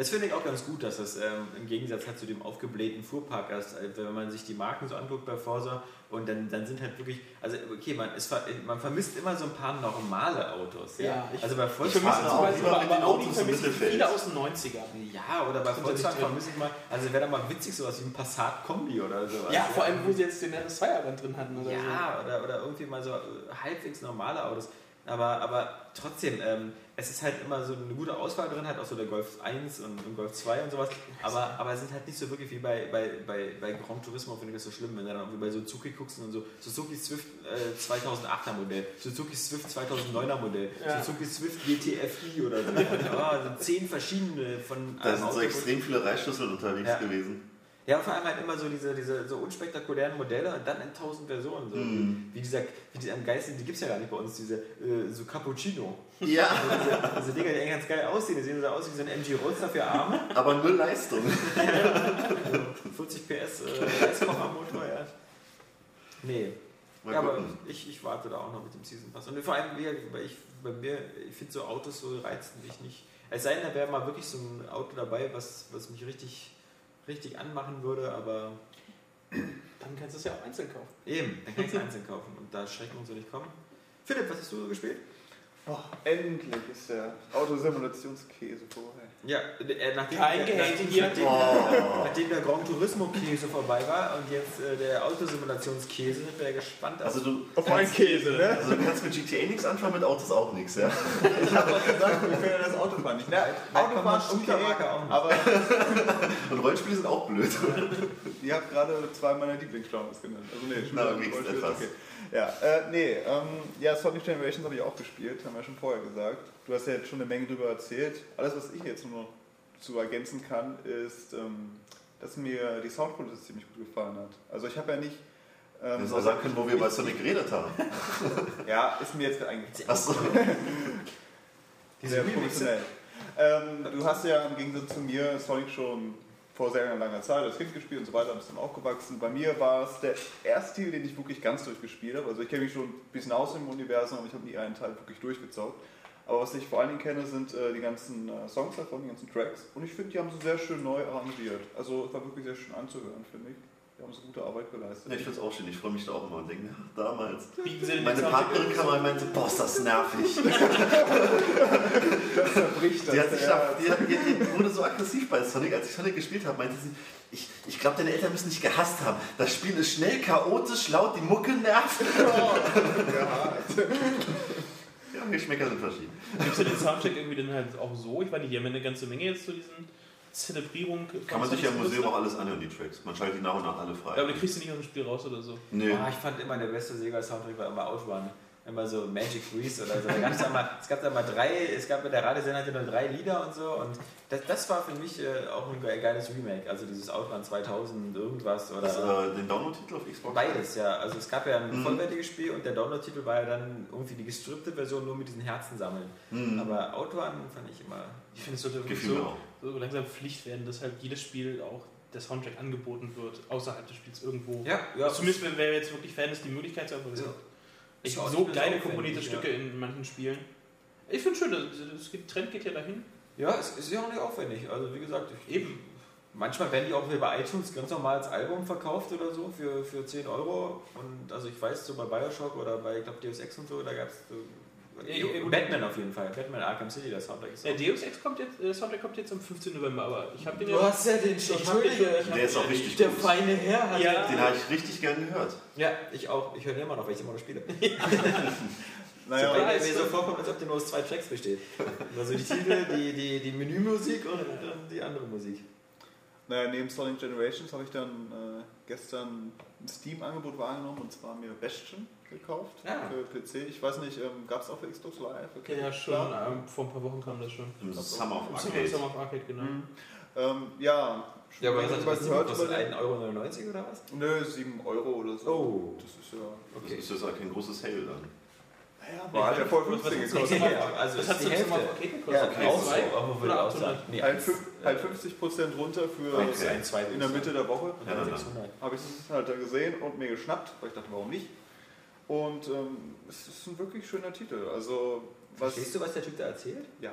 Das finde ich auch ganz gut, dass das ähm, im Gegensatz halt zu dem aufgeblähten Fuhrpark ist, äh, wenn man sich die Marken so anguckt bei Forza und dann, dann sind halt wirklich, also okay, man, ist, man vermisst immer so ein paar normale Autos. Ja? Ja, ich- also bei Volkswagen vermisse zum Beispiel bei, den Autos im vermisse ich Mittelfeld. viele aus den 90ern. Ja, oder bei Volkswagen vermisse ich mal, also wäre da mal witzig sowas wie ein Passat-Kombi oder sowas. Ja, vor allem, wo sie jetzt den RS2 drin hatten oder Ja, oder, oder irgendwie mal so äh, halbwegs normale Autos. Aber, aber trotzdem, ähm, es ist halt immer so eine gute Auswahl drin, halt auch so der Golf 1 und, und Golf 2 und sowas. Aber, aber es sind halt nicht so wirklich wie bei, bei, bei, bei Gran Turismo, finde ich das so schlimm, wenn du dann irgendwie bei Suzuki guckst und so Suzuki Swift äh, 2008er Modell, Suzuki Swift 2009er Modell, Ja. Suzuki Swift GTFI oder so. oh, so zehn verschiedene von Da sind so extrem viele Reichschlüssel unterwegs Ja. gewesen. Ja, vor allem halt immer so diese, diese so unspektakulären Modelle und dann in tausend Versionen. So. Mhm. Wie dieser, wie dieser am Geist, die gibt es ja gar nicht bei uns, diese äh, so Cappuccino. Ja, diese, diese Dinger, die eigentlich ganz geil aussehen, die sehen so aus wie so ein MG Roadster für Arme. aber null Leistung. 40 PS äh, Reiskochermotor, ja. Nee. Mal ja, aber ich, ich warte da auch noch mit dem Season Pass. Und vor allem, weil ich, bei mir, ich finde so Autos so reizen mich nicht. Es sei denn, da wäre mal wirklich so ein Auto dabei, was, was mich richtig, richtig anmachen würde, aber Dann kannst du es ja auch einzeln kaufen. Eben, dann kannst du einzeln kaufen und da schrecken und so nicht kommen. Philipp, was hast du so gespielt? Oh, endlich ist der Autosimulationskäse vorbei. Ja, äh, nachdem, Kein der, nachdem, hier. nachdem, Oh. nachdem der Gran Turismo Käse vorbei war und jetzt äh, der Autosimulationskäse, wir ja gespannt. Also du, Auf einen Käse, ne? also du kannst mit GTA nichts anfangen, mit Autos auch nichts, ja? Ich habe doch gesagt, wir können ja das Autofahren nicht. Na, Autofahren okay, Marke auch nicht. aber Und Rollenspiele sind auch blöd. ihr habt gerade zwei meiner Lieblingsgenres genannt. Also nee, Na, ist etwas. okay. Ja, äh, nee, ähm, ja, Sonic Generations habe ich auch gespielt, haben wir ja schon vorher gesagt. Du hast ja jetzt schon eine Menge drüber erzählt. Alles, was ich jetzt nur noch zu ergänzen kann, ist, ähm, dass mir die Soundkulisse ziemlich gut gefallen hat. Also ich habe ja nicht... Ähm, müssen auch sagen können, wo wir bei Sonic geredet haben. Ja, ist mir jetzt eingefallen. Achso. Sehr professionell. Ähm, du hast ja im Gegensatz zu mir Sonic schon vor sehr langer Zeit als Kind gespielt und so weiter, bist dann aufgewachsen. Bei mir war es der erste Titel, den ich wirklich ganz durchgespielt habe. Also ich kenne mich schon ein bisschen aus im Universum, aber ich habe nie einen Teil wirklich durchgezockt. Aber was ich vor allen Dingen kenne, sind äh, die ganzen äh, Songs davon, die ganzen Tracks. Und ich finde, die haben sie sehr schön neu arrangiert. Also es war wirklich sehr schön anzuhören, finde ich. Die haben so gute Arbeit geleistet. Ja, ich finde es auch schön, ich freue mich da auch immer und denke, ach, damals. Meine Partnerin kam und meinte, boah, ist das nervig. Das zerbricht das. Die, hat sich ja. da, die, hat, die, die wurde so aggressiv bei Sonic, als ich Sonic gespielt habe, meinte sie, ich, ich glaube, deine Eltern müssen dich gehasst haben. Das Spiel ist schnell, chaotisch, laut, die Mucke nervt. Ja, Geschmäcker sind verschieden. Gibt es ja den Soundtrack irgendwie dann halt auch so? Ich weiß nicht, die haben ja eine ganze Menge jetzt zu diesen Zelebrierung. Kann man sich ja im Museum auch alles anhören, die Tracks. Man schaltet die nach und nach alle frei. Ja, aber du kriegst sie nicht aus dem Spiel raus oder so. nee. Ah, ich fand immer der beste Sega-Soundtrack war immer Outrun. Immer so Magic Freeze oder so. Da gab's mal, es gab da mal drei, es gab der Radiosender hatte nur drei Lieder und so. Und das, das war für mich äh, auch ein ge- geiles Remake. Also dieses Outrun 2000 irgendwas oder. Das, äh, den Download-Titel auf Xbox? Beides, ja. Also es gab ja ein Mhm. vollwertiges Spiel und der Download-Titel war ja dann irgendwie die gestrippte Version nur mit diesen Herzen sammeln. Mhm. Aber Outrun fand ich immer. Ich finde, es so, auch. So langsam Pflicht werden, dass halt jedes Spiel auch der Soundtrack angeboten wird, außerhalb des Spiels irgendwo. Ja, ja. Zumindest, wenn wer jetzt wirklich Fan ist, die Möglichkeit zu haben. Ja. echt auch so kleine komponierte ja. Stücke in manchen Spielen. Ich finde schön, das, das Trend geht ja dahin. Ja, es ist ja auch nicht aufwendig. Also wie gesagt, ich, Eben. Manchmal werden die auch bei iTunes ganz normal als Album verkauft oder so für, für 10 Euro. Und also ich weiß so bei Bioshock oder bei ich glaube Deus Ex und so, da gab es so, Ja, ja. Batman auf jeden Fall. Batman Arkham City, das Soundtrack ist Ja, auch- Deus Ex kommt jetzt, der Soundtrack kommt jetzt am 15. November, aber ich habe den Du hast ja den Ich hab den, ich hab Der ist auch richtig Der gut. feine Herr hat Ja. Den habe ich richtig gern gehört. Ja, ich auch. Ich höre den immer noch, weil ich immer noch spiele. Naja, Weil weiß, mir so ne? vorkommt, als ob der nur aus zwei Tracks besteht. Also die Titel, die, die, die Menümusik und dann die andere Musik. Naja, neben Sonic Generations habe ich dann äh, gestern ein Steam-Angebot wahrgenommen und zwar mir Bastion gekauft Ah. für PC. Ich weiß nicht, ähm, gab es auch für Xbox Live? Okay, Ja, schon. klar. ähm, vor ein paar Wochen kam das schon. Im Summer of Im Arcade. Summer of Arcade, genau. Mhm. Ähm, ja, schon Ja, aber was hat das gehört kostet über den- 1,99 Euro oder was? Nö, 7 Euro oder so. Oh. Das ist ja. Das ist ja kein großes Hail dann. Ja, war halt ja voll 15 Was gekostet. Ja, also Was ist hast die Hälfte. Ja, Okay, so, aber würde Oder auch 800? sagen. Nee, Halt, fünf, halt 50% runter für Okay. in der Mitte der Woche. 600. Habe ich es halt da gesehen und mir geschnappt, weil ich dachte, warum nicht? Und ähm, es ist ein wirklich schöner Titel. Also, was. Verstehst du, was der Typ da erzählt? Ja.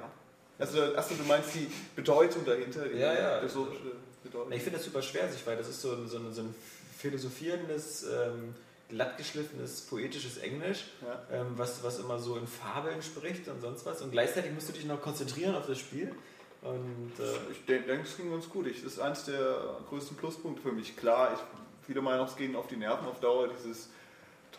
Also, achso, du meinst die Bedeutung dahinter? die Ja, ja. philosophische Bedeutung. Ich finde das super schwer, sich, weil das ist so ein, so ein, so ein philosophierendes, ähm, glattgeschliffenes, poetisches Englisch, Ja. ähm, was, was immer so in Fabeln spricht und sonst was. Und gleichzeitig musst du dich noch konzentrieren auf das Spiel. Und äh, Ich denke, es ging ganz gut. Ich, das ist eines der größten Pluspunkte für mich. Klar, ich, viele meinen auch, es gehen auf die Nerven auf Dauer, dieses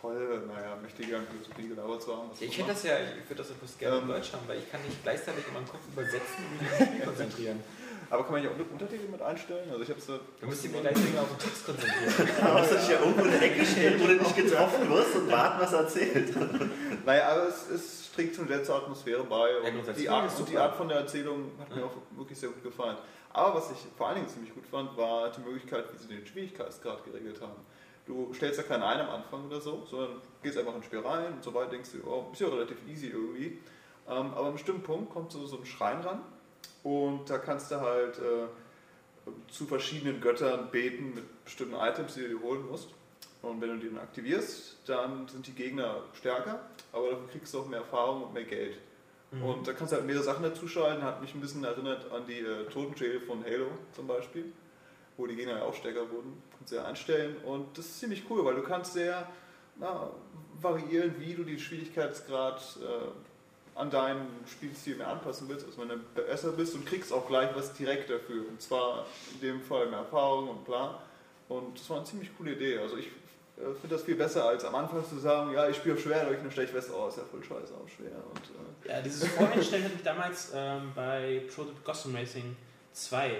tolle, naja, möchte ich gerne Philosophie gelabert zu haben. ich hätte das ja, ich würde das etwas gerne Ähm. in Deutsch haben, weil ich kann nicht gleichzeitig in meinem Kopf übersetzen und mich auf das Spiel konzentrieren. Aber kann man ja auch Untertitel mit einstellen? Also ich habe es da. Du musst dich mir gleichzeitig auf den Text konzentrieren. Da musst du dich ja irgendwo in der Ecke stellen, wo du nicht getroffen wirst und warten, was er erzählt. Naja, aber es, es trägt schon sehr zur Atmosphäre bei. Ja, Und die, Art, und die. Art von der Erzählung hat mir auch wirklich sehr gut gefallen. Aber was ich vor allen Dingen ziemlich gut fand, war die Möglichkeit, wie sie den Schwierigkeitsgrad geregelt haben. Du stellst ja keinen ein am Anfang oder so, sondern gehst einfach ins Spiel rein und so weiter denkst du, oh, ist ja relativ easy irgendwie. Ähm, aber an einem bestimmten Punkt kommt so, so ein Schrein ran und da kannst du halt äh, zu verschiedenen Göttern beten mit bestimmten Items, die du dir holen musst. Und wenn du die dann aktivierst, dann sind die Gegner stärker, aber dafür kriegst du auch mehr Erfahrung und mehr Geld. Und da kannst du halt mehrere Sachen dazuschalten. Hat mich ein bisschen erinnert an die äh, Totenschädel von Halo zum Beispiel, wo die Gegner auch stärker wurden. Kannst du ja einstellen. Und das ist ziemlich cool, weil du kannst sehr na, variieren, wie du den Schwierigkeitsgrad äh, an deinen Spielstil mehr anpassen willst. Also wenn du besser bist und kriegst auch gleich was direkt dafür. Und zwar in dem Fall mehr Erfahrung und bla. Und das war eine ziemlich coole Idee. Also ich äh, finde das viel besser, als am Anfang zu sagen, ja, ich spiele auf schwer, und dann stelle ich fest, oh, ist ja voll scheiße auf schwer. Und, äh, Ja, dieses Voreinstellen hatte ich damals ähm, bei Prototype Gotham Racing 2,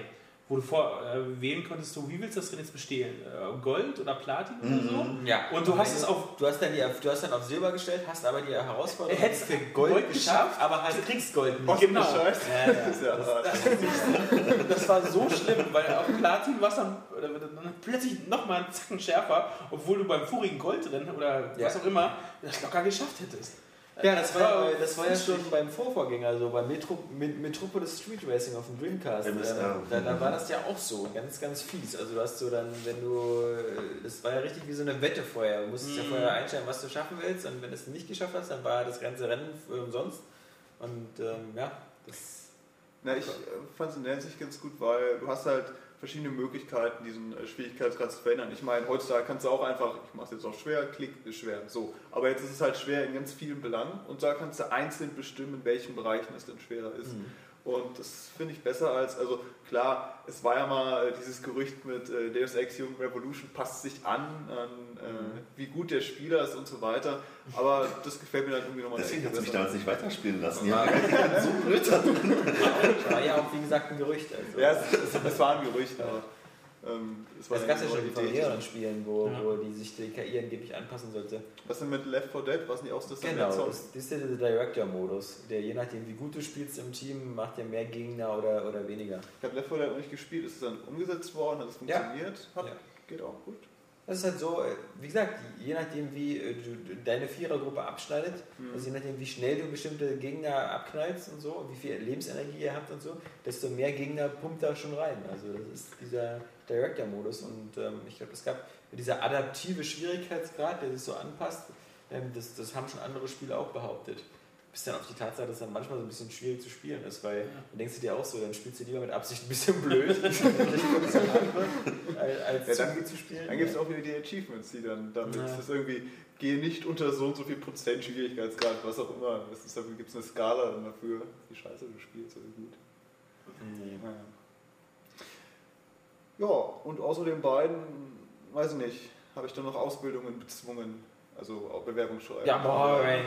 wo du vor äh, wählen konntest, so, wie willst du das denn jetzt bestehen? Äh, Gold oder Platin oder so? Ja. Und du hast es auf Du hast, dann die, du hast dann auf Silber gestellt, hast aber die Herausforderung Hättest für Gold, Gold geschafft, geschafft, aber halt kriegst Gold nicht. Genau. Scheiße. Ja, ja. Das ja hart. Das war so schlimm, weil auf Platin war es dann, oder dann plötzlich nochmal einen Zacken schärfer, obwohl du beim vorigen Goldrennen oder Ja. was auch immer das locker geschafft hättest. Ja, das war, war das war ja schon beim Vorvorgänger, so beim Metro, Met- Metropolis Street Racing auf dem Dreamcast. MSR. Ähm, da, da war das ja auch so, ganz, ganz fies. Also du hast so dann, wenn du, äh, das war ja richtig wie so eine Wette vorher. Du musstest ja Mhm. vorher einstellen, was du schaffen willst und wenn du es nicht geschafft hast, dann war das ganze Rennen für umsonst. Und ähm, ja, das... Na, ich äh, fand es in der Hinsicht ganz gut, weil du hast halt verschiedene Möglichkeiten, diesen äh, Schwierigkeitsgrad zu verändern. Ich meine, heutzutage kannst du auch einfach, ich mache es jetzt auf schwer, klick, ist schwer, so. Aber jetzt ist es halt schwer in ganz vielen Belangen und da kannst du einzeln bestimmen, in welchen Bereichen es dann schwerer ist. Und das finde ich besser als, also klar, es war ja mal äh, dieses Gerücht mit äh, Deus Ex Human Revolution passt sich an, an äh, wie gut der Spieler ist und so weiter. Aber das gefällt mir dann irgendwie nochmal Deswegen hat sie mich damals nicht weiterspielen lassen. Ja. Ja, so blöd. War ja auch, wie gesagt, ein Gerücht. Also. Ja, es, es, es war ein Gerücht, aber ähm, es war gab ja schon neue von Spielen, wo, Ja. wo die sich die KI angeblich anpassen sollte. Was denn mit Left 4 Dead? Was nicht auch das Genau, das, das ist ja der Director-Modus, der je nachdem, wie gut du spielst im Team, macht ja mehr Gegner oder, oder weniger. Ich habe Left 4 Dead noch nicht gespielt, ist es dann umgesetzt worden, hat es Ja. funktioniert? Hat, Ja. Geht auch gut. Das ist halt so, äh, wie gesagt, je nachdem, wie äh, du du deine Vierergruppe abschneidet, Mhm. also je nachdem, wie schnell du bestimmte Gegner abknallst und so, und wie viel Lebensenergie ihr habt und so, desto mehr Gegner pumpt da schon rein. Also das ist dieser Director-Modus und ähm, ich glaube, es gab dieser adaptive Schwierigkeitsgrad, der sich so anpasst, ähm, das, das haben schon andere Spiele auch behauptet. Bis dann auf die Tatsache, dass es dann manchmal so ein bisschen schwierig zu spielen ist, weil dann denkst du dir auch so, dann spielst du lieber mit Absicht ein bisschen blöd, als, als Ja, zu dann- zu spielen. Dann gibt es auch wieder die Achievements, die dann damit Ja. ist irgendwie, gehe nicht unter so und so viel Prozent Schwierigkeitsgrad, was auch immer. Es gibt es eine Skala dann dafür, wie scheiße du spielst oder gut. Nee. Ja, und außer den beiden, weiß ich nicht, habe ich dann noch Ausbildungen bezwungen, also auch Bewerbungsschreiben. Ja, boring.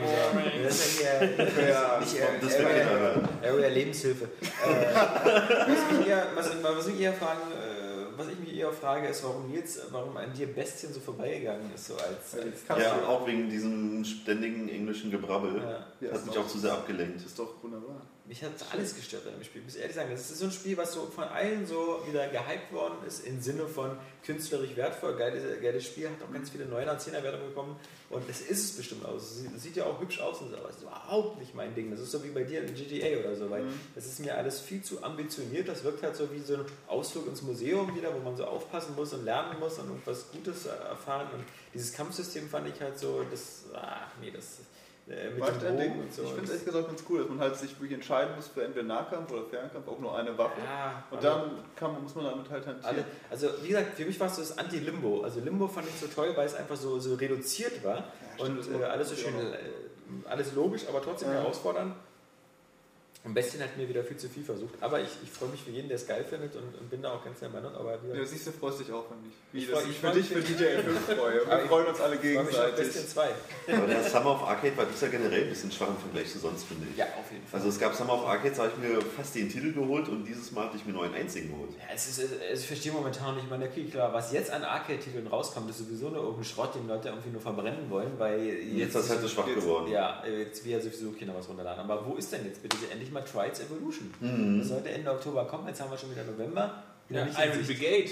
Das ist ja hier Ja, nicht Das Area, wäre Area Lebenshilfe. äh, was, mich eher, was, was mich eher fragen äh, was ich mich eher frage, ist, warum Nils, warum an dir Bestien so vorbeigegangen ist, so als. als Ja, auch wegen diesem ständigen englischen Gebrabbel. ja. Ja, Hat mich auch zu sehr abgelenkt. Das ist doch wunderbar. Mich hat alles gestört an dem Spiel. Ich muss ehrlich sagen, das ist so ein Spiel, was so von allen so wieder gehypt worden ist, im Sinne von künstlerisch wertvoll. Geiles, geiles Spiel, hat auch ganz viele 9er, 10er Wertungen bekommen. Und es ist es bestimmt aus. Es sieht, es sieht ja auch hübsch aus und so, aber es ist überhaupt nicht mein Ding. Das ist so wie bei dir in GTA oder so, weil Mhm. das ist mir alles viel zu ambitioniert. Das wirkt halt so wie so ein Ausflug ins Museum wieder, wo man so aufpassen muss und lernen muss und irgendwas Gutes äh, erfahren. Und dieses Kampfsystem fand ich halt so, das, ach nee, das äh, mit. Bogen und so. Ich finde es ehrlich gesagt ganz cool, dass man halt sich wirklich entscheiden muss für entweder Nahkampf oder Fernkampf, auch nur eine Waffe. ja, Und dann kann, muss man damit halt hantieren. Also wie gesagt, für mich war es so das Anti-Limbo. Also Limbo fand ich so toll, weil es einfach so, so reduziert war stimmt, und äh, alles so schön, noch. äh, alles logisch, aber trotzdem Ja. herausfordernd. Am besten hat mir wieder viel zu viel versucht. Aber ich, ich freue mich für jeden, der es geil findet und, und bin da auch ganz der Meinung. Aber Ja, gesagt, siehst du, freust dich auch, wenn ich, wie Ich freu- ich für dich mich- für DJ 5 freue. Wir freuen uns alle gegenseitig. 2. Aber der Summer of Arcade war dieser generell ein bisschen schwach im Vergleich zu sonst, finde ich. Ja, auf jeden Fall. Also es gab Summer of Arcade, da habe ich mir fast den Titel geholt und dieses Mal hatte ich mir nur einen einzigen geholt. Ja, es ist, es, ich verstehe momentan nicht, meine okay, klar, was jetzt an Arcade-Titeln rauskommt, ist sowieso nur irgendein Schrott, den Leute irgendwie nur verbrennen wollen, weil Jetzt ist das halt so schwach jetzt- geworden. Ja, jetzt will ja sowieso keiner was runterladen. Aber wo ist denn jetzt bitte endlich mal Trials Evolution? Mhm. Das sollte Ende Oktober kommen, jetzt haben wir schon wieder November. Ja, Iron Sicht. Brigade.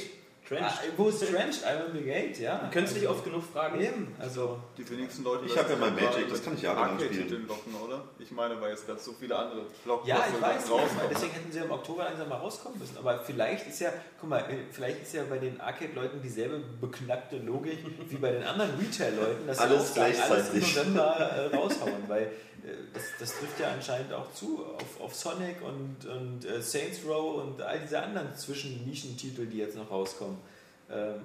Ah, Trenched. wo ist Trenched? Iron Brigade, ja. Du könntest nicht oft genug fragen. Eben, also. Die wenigsten Leute Ich hab ja mein Magic, das kann ich mit jahrelang Arcade-Titeln locken, oder? Ich meine, weil jetzt gerade so viele andere Ja, ich weiß, raus. weil deswegen hätten sie im Oktober langsam mal rauskommen müssen. Aber vielleicht ist ja, guck mal, äh, vielleicht ist ja bei den Arcade-Leuten dieselbe beknackte Logik wie bei den anderen Retail-Leuten, dass sie Alles auch sagen, alles im gleichzeitig. November äh, raushauen, weil das, das trifft ja anscheinend auch zu auf, auf Sonic und, und äh, Saints Row und all diese anderen Zwischen-Nischentitel, die jetzt noch rauskommen. Ähm,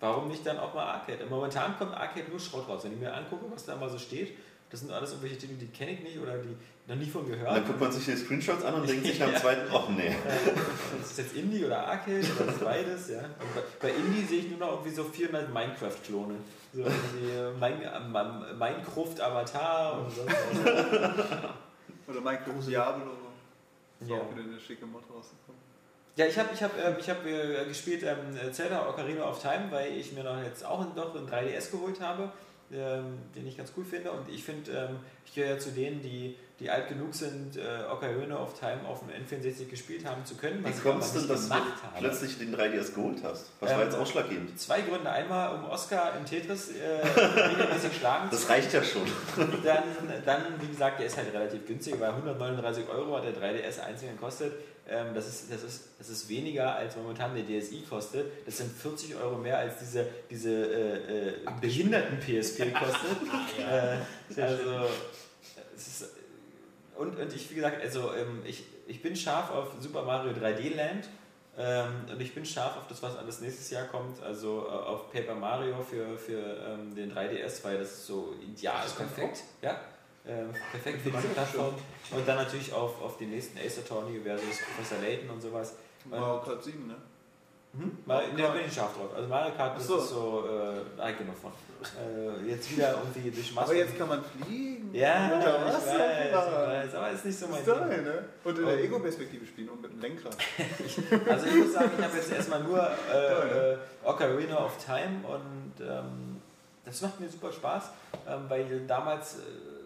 warum nicht dann auch mal Arcade? Momentan kommt Arcade nur Schrott raus. Wenn ich mir angucke, was da mal so steht, das sind alles irgendwelche Titel, die kenne ich nicht oder die noch nie von Und gehört. dann guckt man sich die Screenshots an und denkt sich am Ja. zweiten, ach nee. Äh, Ist das jetzt Indie oder Arcade oder das beides? Ja? Und bei, bei Indie sehe ich nur noch irgendwie so 400 Minecraft-Klone. So äh, Minecraft Avatar und sonst was. Oder Minecraft Diablo. Ist Ja. auch wieder eine schicke Mod rausgekommen. Ja, ich habe ich hab, ähm, ich hab, äh, gespielt ähm, Zelda Ocarina of Time, weil ich mir noch jetzt auch noch einen 3DS geholt habe, ähm, den ich ganz cool finde. Und ich finde, ähm, ich gehöre ja zu denen, die, die alt genug sind, äh, Ocarina of Time auf dem N64 gespielt haben zu können. Wie ich kommt es aber denn, dass du plötzlich den 3DS geholt hast? Was war Ähm, jetzt ausschlaggebend? Zwei Gründe. Einmal, um Oscar im Tetris äh, regelmäßig schlagen zu Das reicht ja schon. Dann, dann, wie gesagt, der ist halt relativ günstig, weil 139 Euro hat der 3DS einzeln gekostet. Ähm, das, ist, das, ist, das ist weniger als momentan der DSi kostet. Das sind 40 Euro mehr als diese, diese äh, äh, behinderten PSP kostet. äh, also, ist, und, und ich, wie gesagt, also ähm, ich, ich bin scharf auf Super Mario 3D Land. Ähm, und ich bin scharf auf das, was alles nächstes Jahr kommt, also äh, auf Paper Mario für, für ähm, den 3DS, weil das ist so ideal. Das ist perfekt. Ja, ähm, perfekt für diese Plattform. Und dann natürlich auf, auf den nächsten Ace Attorney versus Professor Layton und sowas. Mario Kart 7, ne? Mhm. Mal, Mario da bin ich scharf drauf. Also Mario Kart, das Ach so. ist so, äh, genug von. Äh, jetzt wieder irgendwie durch Masse. Aber jetzt kann man fliegen. Ja, Unter ich weiß, ich weiß, aber ist nicht so mein ist Ding. ne? Und in der Und- Ego-Perspektive spielen und mit dem Lenkrad. Also ich muss sagen, ich habe jetzt erstmal nur äh, äh, Ocarina of Time und ähm, das macht mir super Spaß, ähm, weil damals, äh,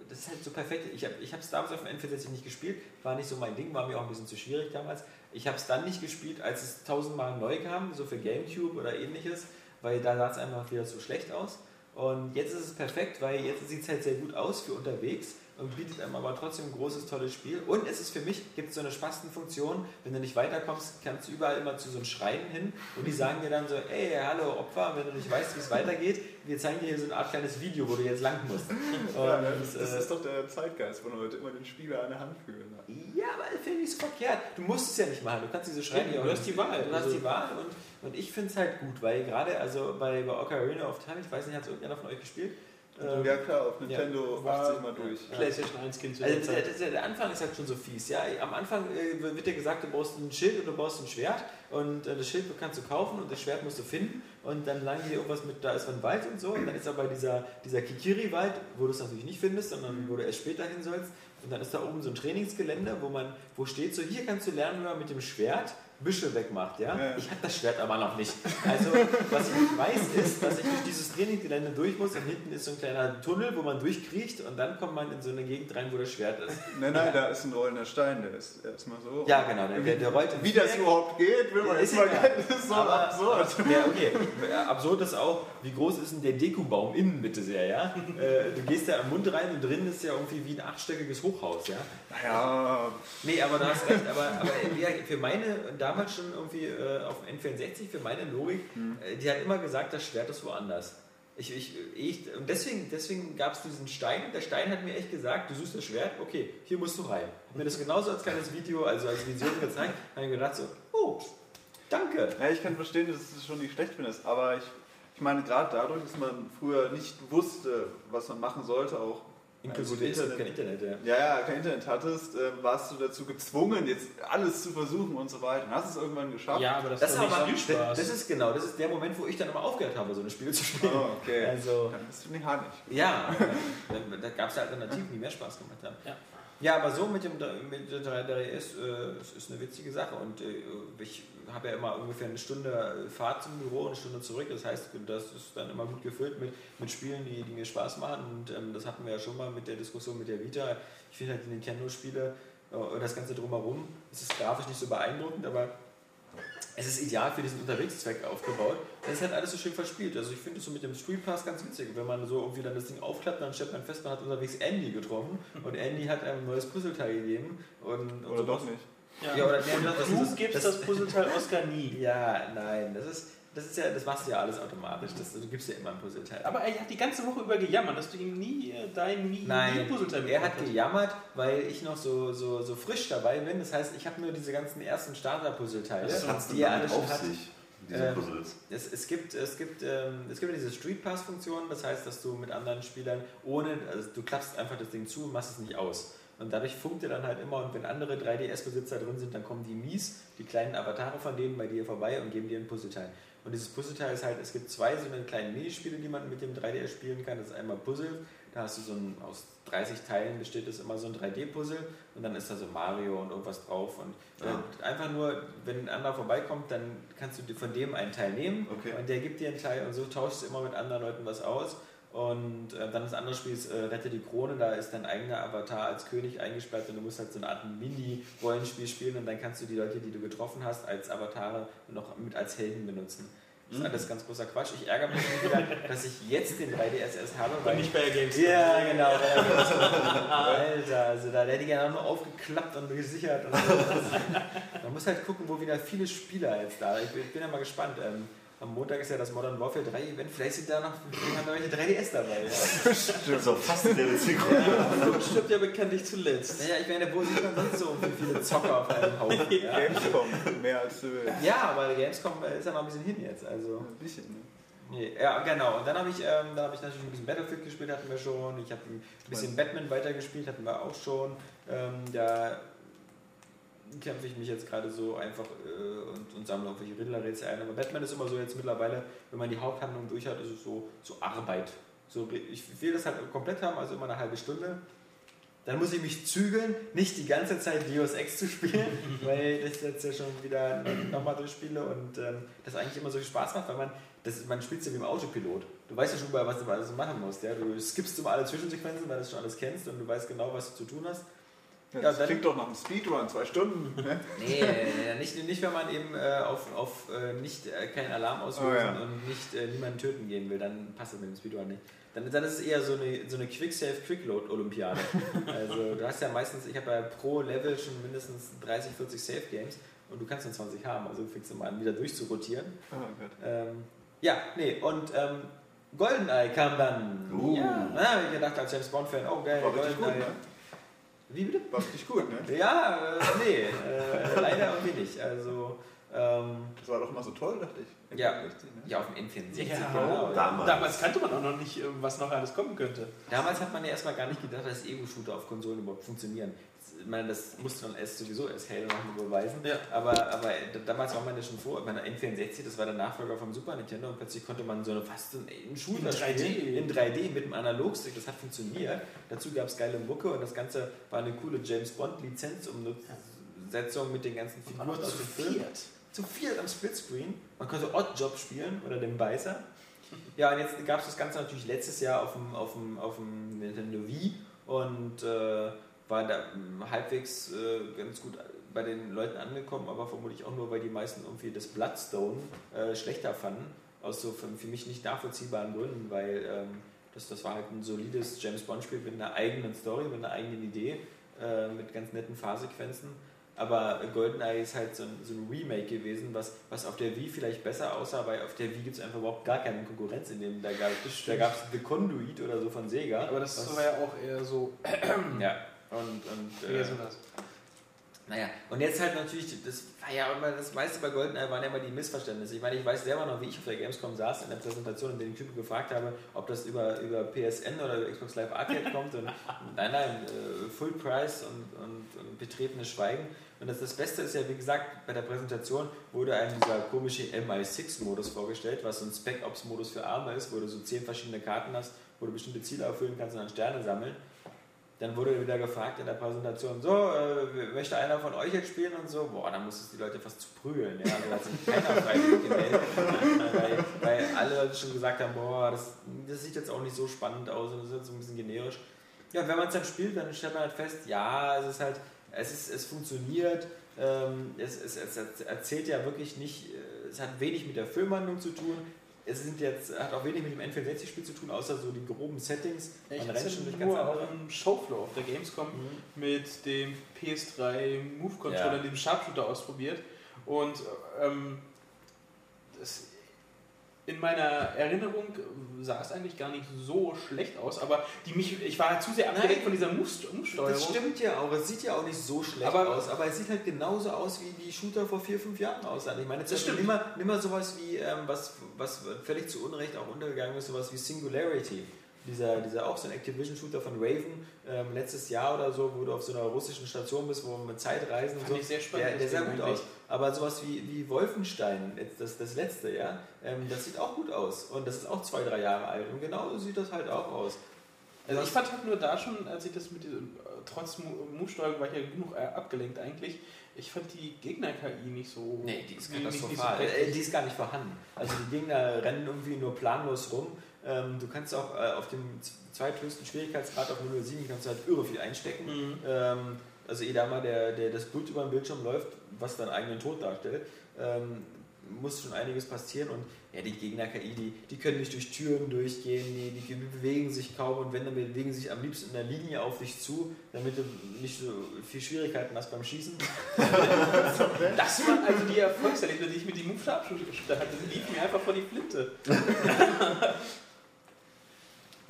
das ist halt so perfekt, ich habe es damals auf dem N64 nicht gespielt, war nicht so mein Ding, war mir auch ein bisschen zu schwierig damals. Ich habe es dann nicht gespielt, als es tausendmal neu kam, so für Gamecube oder ähnliches, weil da sah es einfach wieder zu schlecht aus. Und jetzt ist es perfekt, weil jetzt sieht es halt sehr gut aus für unterwegs und bietet einem aber trotzdem ein großes, tolles Spiel. Und es ist für mich, gibt es so eine Spastenfunktion, wenn du nicht weiterkommst, kannst du überall immer zu so einem Schreien hin und die sagen dir dann so, ey, hallo Opfer, wenn du nicht weißt, wie es weitergeht, wir zeigen dir hier so eine Art kleines Video, wo du jetzt lang musst. Und, Ja, das, das äh, ist doch der Zeitgeist, wo Leute immer den Spieler an der Hand führen. Ja, aber das finde ich so verkehrt. Du musst es ja nicht machen. Du kannst diese Schreine ja du hast die Wahl. Du hast Also- die Wahl und, und ich finde es halt gut, weil gerade also bei, bei Ocarina of Time, ich weiß nicht, hat es irgendeiner von euch gespielt? Ähm, ja klar, auf Nintendo war- 80 mal durch. Ja. PlayStation 1 Kind zu Also der der, der, der Anfang ist halt schon so fies. Ja? Am Anfang äh, wird dir gesagt, du brauchst ein Schild und du brauchst ein Schwert und äh, das Schild kannst du kaufen und das Schwert musst du finden und dann lang dir irgendwas mit, da ist ein Wald und so und dann ist aber dieser, dieser Kikiri-Wald, wo du es natürlich nicht findest, sondern wo du erst später hin sollst, und dann ist da oben so ein Trainingsgelände, wo man, wo steht so, hier kannst du lernen, wie man mit dem Schwert Büsche wegmacht, ja. Ja. Ich habe das Schwert aber noch nicht. Also, was ich nicht weiß, ist, dass ich durch dieses Trainingsgelände durch muss und hinten ist so ein kleiner Tunnel, wo man durchkriecht und dann kommt man in so eine Gegend rein, wo das Schwert ist. Nein, nein, da ist ein rollender Stein, der ist erstmal so. Ja, genau, der, der, der rollt Wie das überhaupt geht, will man jetzt mal. Das ist so aber, absurd. Ja, okay. Ja, Absurd ist auch, wie groß ist denn der Dekubaum innen bitte sehr, ja? Äh, du gehst da am Mund rein und drin ist ja irgendwie wie ein achtstöckiges Hochhaus, ja? Naja, Nee, aber du hast recht, aber, aber ja, für meine, damals schon irgendwie äh, auf dem N64, für meine Logik, äh, die hat immer gesagt, das Schwert ist woanders. Ich, ich, ich, und deswegen, deswegen gab es diesen Stein. Der Stein hat mir echt gesagt, du suchst das Schwert, okay, hier musst du rein. Hat mir das genauso als kleines Video, also als Vision gezeigt, habe ich gedacht so, oh, danke. ja, ich kann verstehen, dass du es schon nicht schlecht findest, aber ich, ich meine, gerade dadurch, dass man früher nicht wusste, was man machen sollte, auch Inklusive Also Internet, kein Internet, ja. ja, ja, kein Internet hattest, ähm, warst du dazu gezwungen, jetzt alles zu versuchen und so weiter. Und hast es irgendwann geschafft. Ja, aber das, Das, ist aber, nicht Spielspaß. das ist genau, das ist der Moment, wo ich dann immer aufgehört habe, so ein Spiel zu spielen. Oh, okay. Also, Dann bist du nicht harnig. Ja, da, da gab es Alternativen, die mehr Spaß gemacht haben. Ja. Ja, aber so mit dem mit der 3DS äh, es ist eine witzige Sache und äh, ich habe ja immer ungefähr eine Stunde Fahrt zum Büro und eine Stunde zurück. Das heißt, das ist dann immer gut gefüllt mit, mit Spielen, die, die mir Spaß machen und ähm, das hatten wir ja schon mal mit der Diskussion mit der Vita. Ich finde halt die Nintendo-Spiele äh, und das Ganze drumherum, es ist grafisch nicht so beeindruckend, aber es ist ideal für diesen Unterwegszweck aufgebaut. Es ist halt alles so schön verspielt. Also ich finde es so mit dem Street Pass ganz witzig. Wenn man so irgendwie dann das Ding aufklappt, dann stellt man fest, man hat unterwegs Andy getroffen und Andy hat einem ein neues Puzzleteil gegeben. Und, und Oder so- doch nicht. Ja, oder nee, das, du das, gibst das, das, Puzzleteil Oscar nie. Ja, nein, das ist, das ist ja, das machst du ja alles automatisch. Das, du gibst ja immer ein Puzzleteil. Aber er hat die ganze Woche über gejammert, dass du ihm nie äh, dein nie, nie Nein, Puzzleteil er hat gejammert, weil ich noch so, so, so frisch dabei bin. Das heißt, ich habe nur diese ganzen ersten Starter-Puzzleteile, hat's denn die er damit alle schon auf hat. sich, diese Ähm, Puzzles? Es, es gibt, es gibt, ähm, es gibt ja diese Street Pass Funktion, das heißt, dass du mit anderen Spielern ohne, also du klappst einfach das Ding zu und machst es nicht aus. Und dadurch funkt er dann halt immer und wenn andere 3DS-Besitzer drin sind, dann kommen die Mies, die kleinen Avatare von denen bei dir vorbei und geben dir ein Puzzleteil. Und dieses Puzzleteil ist halt, es gibt zwei so eine kleinen Minispiele, die man mit dem 3DS spielen kann. Das ist einmal Puzzle, da hast du so ein, aus 30 Teilen besteht das immer so ein 3D-Puzzle und dann ist da so Mario und irgendwas drauf. Und äh, einfach nur, wenn ein anderer vorbeikommt, dann kannst du von dem einen Teil nehmen Okay. und der gibt dir einen Teil und so tauschst du immer mit anderen Leuten was aus. Und äh, dann das andere Spiel ist äh, Rette die Krone, da ist dein eigener Avatar als König eingesperrt und du musst halt so eine Art Mini-Rollenspiel spielen und dann kannst du die Leute, die du getroffen hast, als Avatare noch mit als Helden benutzen. Das ist alles ganz großer Quatsch. Ich ärgere mich wieder, dass ich jetzt den 3DS erst habe, weil Und nicht bei der Games. ja, genau. Alter, also da hätte ich ja nur aufgeklappt und gesichert. Und so. Man muss halt gucken, wo wieder viele Spieler jetzt da. Bin, ich bin ja mal gespannt. Am Montag ist ja das Modern Warfare 3 Event. Vielleicht sind da noch haben da welche 3DS dabei. Ja, ist auch fast in der Zielgruppe. Und stirbt ja bekanntlich zuletzt. ja ich meine, wo sieht man sonst so viele Zocker auf einem Haufen? Ja, Gamescom, mehr als du willst. ja aber der Gamescom äh, ist ja noch ein bisschen hin jetzt. Also. Ein bisschen, ne? Nee, ja, genau. Und dann habe ich, ähm, dann hab ich natürlich ein bisschen Battlefield gespielt, hatten wir schon. Ich habe ein bisschen Batman weitergespielt, hatten wir auch schon. Ähm, da kämpfe ich mich jetzt gerade so einfach äh, und, und sammle irgendwelche Riddlerrätsel ein. Aber Batman ist immer so jetzt mittlerweile, wenn man die Haupthandlung durch hat, ist es so, so Arbeit. So, ich will das halt komplett haben, also immer eine halbe Stunde. Dann muss ich mich zügeln, nicht die ganze Zeit Deus Ex zu spielen, weil ich das jetzt ja schon wieder nochmal durchspiele und ähm, das eigentlich immer so viel Spaß macht, weil man, das, man spielt ja wie im Autopilot. Du weißt ja schon überall, was du alles machen musst. Ja? Du skippst immer alle Zwischensequenzen, weil du schon alles kennst und du weißt genau, was du zu tun hast. Ja, das klingt doch nach einem Speedrun, zwei Stunden. Ne? Nee, nicht, nicht wenn man eben äh, auf, auf äh, nicht äh, keinen Alarm auslösen Oh ja. und nicht äh, niemanden töten gehen will, dann passt das mit dem Speedrun nicht. Dann, dann ist es eher so eine, so eine Quick-Save-Quick-Load-Olympiade. also du hast ja meistens, ich habe ja pro Level schon mindestens 30, 40 Save-Games und du kannst nur 20 haben, also fängst du mal an, wieder durchzurotieren. Oh Gott. Ähm, ja, nee, und ähm, GoldenEye kam dann. Uh. Ja, na, hab ich gedacht als James Bond-Fan, oh geil, War richtig gut, GoldenEye. ne? Wie bitte? War richtig gut, ne? Ja, äh, nee, äh, leider irgendwie nicht. Also, ähm, Das war doch immer so toll, dachte ich. Ja. Richtig, ne? ja, auf dem N64. Ja, genau. damals. Damals kannte man auch noch nicht, äh, was noch alles kommen könnte. Damals hat man ja erstmal gar nicht gedacht, dass Ego-Shooter auf Konsolen überhaupt funktionieren. Ich meine, das musste man erst sowieso erst Halo nochmal beweisen. Ja. Aber, aber damals war man ja schon vor, meine, N64, das war der Nachfolger vom Super Nintendo und plötzlich konnte man so eine fast einen, einen Shooter In 3D. spielen, in 3D mit einem Analogstick, das hat funktioniert. Dazu gab es geile Mucke und das Ganze war eine coole James Bond Lizenzumsetzung mit den ganzen Figuren aus zu viert. Zu viel am Splitscreen. Man konnte Oddjob spielen oder den Beißer. Ja, und jetzt gab es das Ganze natürlich letztes Jahr auf dem, auf dem, auf dem Nintendo Wii und äh, war da mh, halbwegs äh, ganz gut bei den Leuten angekommen, aber vermutlich auch nur, weil die meisten irgendwie das Bloodstone äh, schlechter fanden. Aus so für, für mich nicht nachvollziehbaren Gründen, weil ähm, das, das war halt ein solides James Bond-Spiel mit einer eigenen Story, mit einer eigenen Idee, äh, mit ganz netten Fahrsequenzen. Aber GoldenEye ist halt so ein, so ein Remake gewesen, was, was auf der Wii vielleicht besser aussah, weil auf der Wii gibt es einfach überhaupt gar keine Konkurrenz in dem. Da gab es The Conduit oder so von Sega. Aber das was, war ja auch eher so. ja. Und, und äh, so das. naja, und jetzt halt natürlich, das war ja immer, das meiste bei GoldenEye waren ja immer die Missverständnisse. Ich meine, ich weiß selber noch, wie ich auf der Gamescom saß in der Präsentation und den Typen gefragt habe, ob das über, über PSN oder über Xbox Live Arcade kommt. Und nein, nein, äh, Full Price und, und, und betretenes Schweigen. Und das, das Beste ist ja, wie gesagt, bei der Präsentation wurde einem dieser komische MI6-Modus vorgestellt, was so ein Spec-Ops-Modus für Arme ist, wo du so zehn verschiedene Karten hast, wo du bestimmte Ziele erfüllen kannst und dann Sterne sammeln. Dann wurde wieder gefragt in der Präsentation, so, äh, möchte einer von euch jetzt spielen und so? Boah, dann musstest du die Leute fast zu prügeln. Ja? Also, hat sich keiner freiwillig gemeldet, weil, weil alle schon gesagt haben, boah, das, das sieht jetzt auch nicht so spannend aus und das ist jetzt so ein bisschen generisch. Ja, wenn man es dann spielt, dann stellt man halt fest, ja, es ist halt, es, ist, es funktioniert, ähm, es, es, es erzählt ja wirklich nicht, äh, es hat wenig mit der Filmhandlung zu tun, es sind jetzt, hat auch wenig mit dem N64-Spiel zu tun, außer so die groben Settings. Ja, ich Man rennt schon durch ganz andere. dem Showfloor auf der Gamescom Mhm. mit dem PS3 Move Controller, Ja. dem Sharpshooter ausprobiert. Und ähm, das, in meiner Erinnerung sah es eigentlich gar nicht so schlecht aus, aber die mich, ich war zu sehr abgelenkt von dieser Move-Steuerung. Das stimmt ja auch, es sieht ja auch nicht so schlecht Aber- aus, aber es sieht halt genauso aus, wie die Shooter vor vier, fünf Jahren aussahen. Ich meine, Das stimmt. Nimm mal, nimm mal sowas wie, ähm, was, was völlig zu Unrecht auch untergegangen ist, sowas wie Singularity. Dieser, dieser auch so ein Activision-Shooter von Raven, ähm, letztes Jahr oder so, wo du auf so einer russischen Station bist, wo man mit Zeitreisen und Fand so. ich sehr spannend, Der, der sah gut aus. Aber sowas wie, wie Wolfenstein, das, das letzte, ja, ähm, das sieht auch gut aus. Und das ist auch zwei, drei Jahre alt. Und genauso sieht das halt auch aus. Also ich fand halt nur da schon, als ich das mit diesem, äh, trotz Mo- Move-Steuerung war ich ja genug äh, abgelenkt eigentlich, ich fand die Gegner-KI nicht so... Nee, die ist nicht- nicht so katastrophal. Äh, die ist gar nicht vorhanden. Also die Gegner rennen irgendwie nur planlos rum. Ähm, du kannst auch äh, auf dem zweithöchsten Schwierigkeitsgrad auf 007 kannst du halt irre viel einstecken. Mhm. Also da mal der, der das Blut über den Bildschirm läuft, was deinen eigenen Tod darstellt, ähm, muss schon einiges passieren und ja, die Gegner-KI, die, die können nicht durch Türen durchgehen, die, die bewegen sich kaum und wenn, dann bewegen sich am liebsten in der Linie auf dich zu, damit du nicht so viel Schwierigkeiten hast beim Schießen. Das waren also die Erfolgserlebnisse, die ich mit dem Move-Sharpshooter hatte. Die liefen mir einfach vor die Flinte.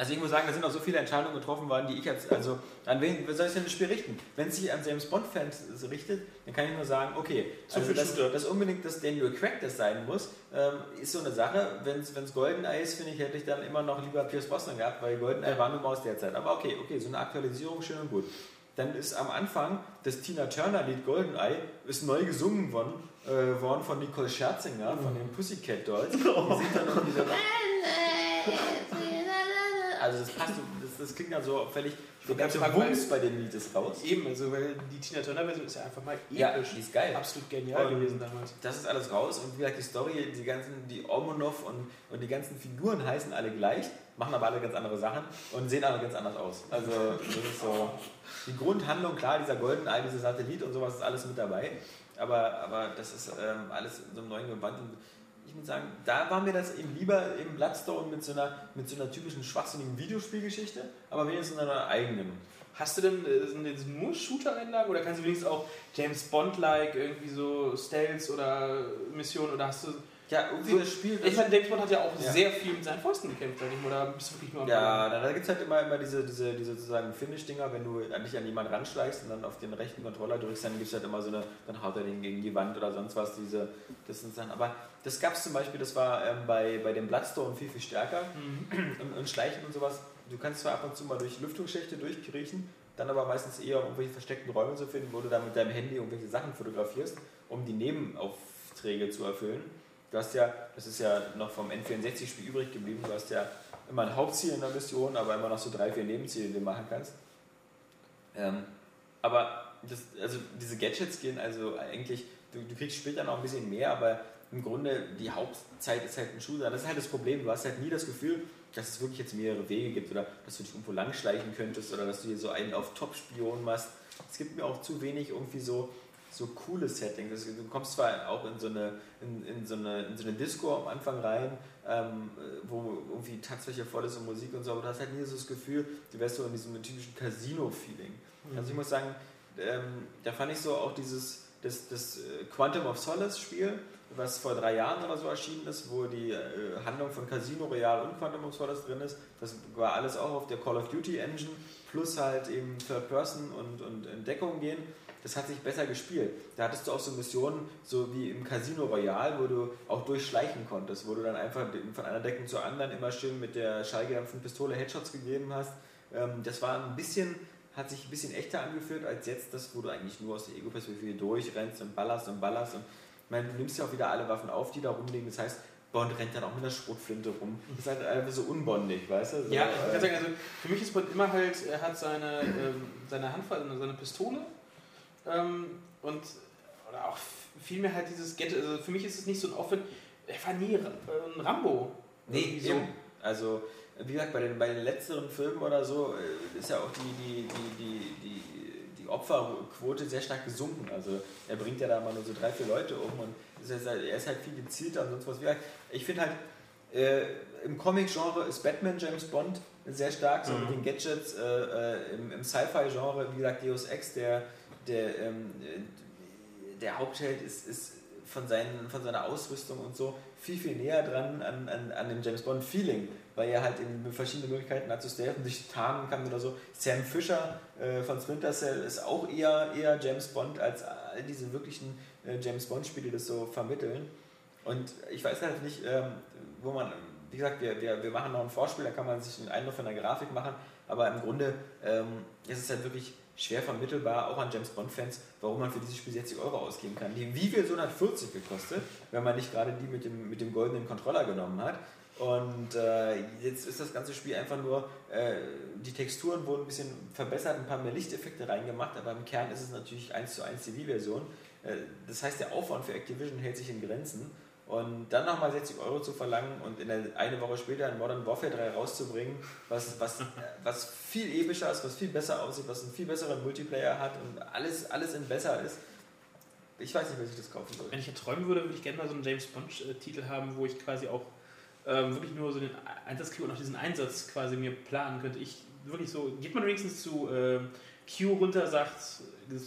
Also ich muss sagen, da sind auch so viele Entscheidungen getroffen worden, die ich jetzt, also an wen soll ich denn das Spiel richten? Wenn es sich an James Bond-Fans richtet, dann kann ich nur sagen, okay, Zu also viel dass, Shooter. dass unbedingt das Daniel Craig das sein muss, ähm, ist so eine Sache. Wenn es GoldenEye ist, finde ich, hätte ich dann immer noch lieber Pierce Brosnan gehabt, weil GoldenEye war nun mal aus der Zeit. Aber okay, okay, so eine Aktualisierung, schön und gut. Dann ist am Anfang das Tina Turner-Lied GoldenEye ist neu gesungen worden, äh, worden von Nicole Scherzinger, von den Pussycat Dolls. Die singt dann so, also das passt, so- das, das klingt dann so völlig, der ganze Wumms bei dem Lied ist raus. Eben, also weil die Tina Turner-Version ist ja einfach mal episch. Ja, die ist geil. Absolut genial Und gewesen damals. Das ist alles raus und wie gesagt, die Story, die ganzen, die Omonov und, und die ganzen Figuren heißen alle gleich, machen aber alle ganz andere Sachen und sehen alle ganz anders aus. Also das ist so, die Grundhandlung, klar, dieser Goldeneye, dieser Satellit und sowas ist alles mit dabei, aber, aber das ist ähm, alles in so einem neuen Gewand und ich muss sagen, da war mir das eben lieber im Bloodstone mit so einer, mit so einer typischen schwachsinnigen Videospielgeschichte, aber wenigstens in einer eigenen. Hast du denn äh, sind jetzt nur Shooter-Einlagen oder kannst du wenigstens auch James Bond-like irgendwie so Stealth oder Missionen oder hast du. Ja, irgendwie So, das Spiel. Ich meine, James Bond hat ja auch Ja. sehr viel mit seinen Fäusten gekämpft, sag ich mal. Da bist du wirklich nur am Ja, da, da gibt es halt immer, immer diese, diese, diese sozusagen Finish-Dinger, wenn du dich an jemanden ranschleichst und dann auf den rechten Controller drückst, dann gibt es halt immer so eine, dann haut er den gegen die Wand oder sonst was, diese, das sind dann, aber das gab es zum Beispiel, das war ähm, bei, bei dem Bloodstone viel, viel stärker Mhm. und, und Schleichen und sowas. Du kannst zwar ab und zu mal durch Lüftungsschächte durchkriechen, dann aber meistens eher um irgendwelche versteckten Räume zu finden, wo du dann mit deinem Handy irgendwelche Sachen fotografierst, um die Nebenaufträge zu erfüllen. Du hast ja, das ist ja noch vom N64-Spiel übrig geblieben, du hast ja immer ein Hauptziel in der Mission, aber immer noch so drei, vier Nebenziele, die du machen kannst. Ähm, aber das, also diese Gadgets gehen also eigentlich, du, du kriegst später noch ein bisschen mehr, aber im Grunde die Hauptzeit ist halt ein Shooter. Das ist halt das Problem. Du hast halt nie das Gefühl, dass es wirklich jetzt mehrere Wege gibt oder dass du dich irgendwo langschleichen könntest oder dass du dir so einen auf Top-Spion machst. Es gibt mir auch zu wenig irgendwie so, so coole Settings. Du kommst zwar auch in so eine, in, in so eine, in so eine Disco am Anfang rein, ähm, wo irgendwie Tanzfläche voll ist und Musik und so, aber du hast halt nie so das Gefühl, du wärst so in diesem typischen Casino-Feeling. Also ich muss sagen, ähm, da fand ich so auch dieses das, das äh, Quantum of Solace Spiel, was vor drei Jahren oder so erschienen ist, wo die äh, Handlung von Casino Royale und Quantum of Solace drin ist. Das war alles auch auf der Call of Duty Engine, plus halt eben Third Person und, und Entdeckung gehen. Das hat sich besser gespielt. Da hattest du auch so Missionen, so wie im Casino Royale, wo du auch durchschleichen konntest, wo du dann einfach von einer Deckung zur anderen immer schön mit der schallgedämpften Pistole Headshots gegeben hast. Ähm, das war ein bisschen hat sich ein bisschen echter angefühlt als jetzt das, wo du eigentlich nur aus der Ego-Perspektive durchrennst und ballerst und ballerst. Und ich meine, du nimmst ja auch wieder alle Waffen auf, die da rumliegen. Das heißt, Bond rennt dann auch mit einer Schrotflinte rum. Das ist halt einfach so unbondig, weißt du? So, Ja, ich äh, kann sagen, also für mich ist Bond immer halt, er hat seine, ähm, seine Handvoll, seine Pistole ähm, und oder auch vielmehr halt dieses Get, also für mich ist es nicht so ein Aufwand, er war nie Ra- äh, ein Rambo. Nee, Irgendwie eben. Also, wie gesagt, bei den, bei den letzteren Filmen oder so äh, ist ja auch die, die, die, die, die, die Opferquote sehr stark gesunken. Also, er bringt ja da mal nur so drei, vier Leute um und ist halt, er ist halt viel gezielter und sonst was. Wie gesagt, Ich finde halt, äh, im Comic-Genre ist Batman James Bond sehr stark, so mit den Gadgets. Äh, äh, Im im Sci-Fi-Genre, wie gesagt, Deus Ex, der, der, ähm, äh, der Hauptheld ist, ist von, seinen, von seiner Ausrüstung und so viel, viel näher dran an, an, an dem James Bond-Feeling, weil er halt eben verschiedene Möglichkeiten hat zu stealthen, sich tarnen kann oder so. Sam Fisher äh, von Splinter Cell ist auch eher, eher James Bond als all diese wirklichen äh, James Bond-Spiele das so vermitteln. Und ich weiß halt nicht, ähm, wo man, wie gesagt, wir, wir, wir machen noch ein Vorspiel, da kann man sich einen Eindruck von der Grafik machen, aber im Grunde ähm, ist es halt wirklich schwer vermittelbar, auch an James Bond-Fans, warum man für dieses Spiel 60 Euro ausgeben kann. Die Vivel hat 40 gekostet, wenn man nicht gerade die mit dem, mit dem goldenen Controller genommen hat. Und äh, jetzt ist das ganze Spiel einfach nur, äh, die Texturen wurden ein bisschen verbessert, ein paar mehr Lichteffekte reingemacht, aber im Kern ist es natürlich 1 zu 1 die Wii-Version. Äh, das heißt, der Aufwand für Activision hält sich in Grenzen. Und dann nochmal 60 Euro zu verlangen und in der, eine Woche später ein Modern Warfare 3 rauszubringen, was, was, äh, was viel epischer ist, was viel besser aussieht, was einen viel besseren Multiplayer hat und alles, alles in besser ist. Ich weiß nicht, wer sich das kaufen soll. Wenn ich jetzt träumen würde, würde ich gerne mal so einen James Bond-Titel haben, wo ich quasi auch ähm, wirklich nur so den Einsatz kriege und auch diesen Einsatz quasi mir planen könnte. Ich wirklich so, geht man wenigstens zu ähm, Q runter, sagt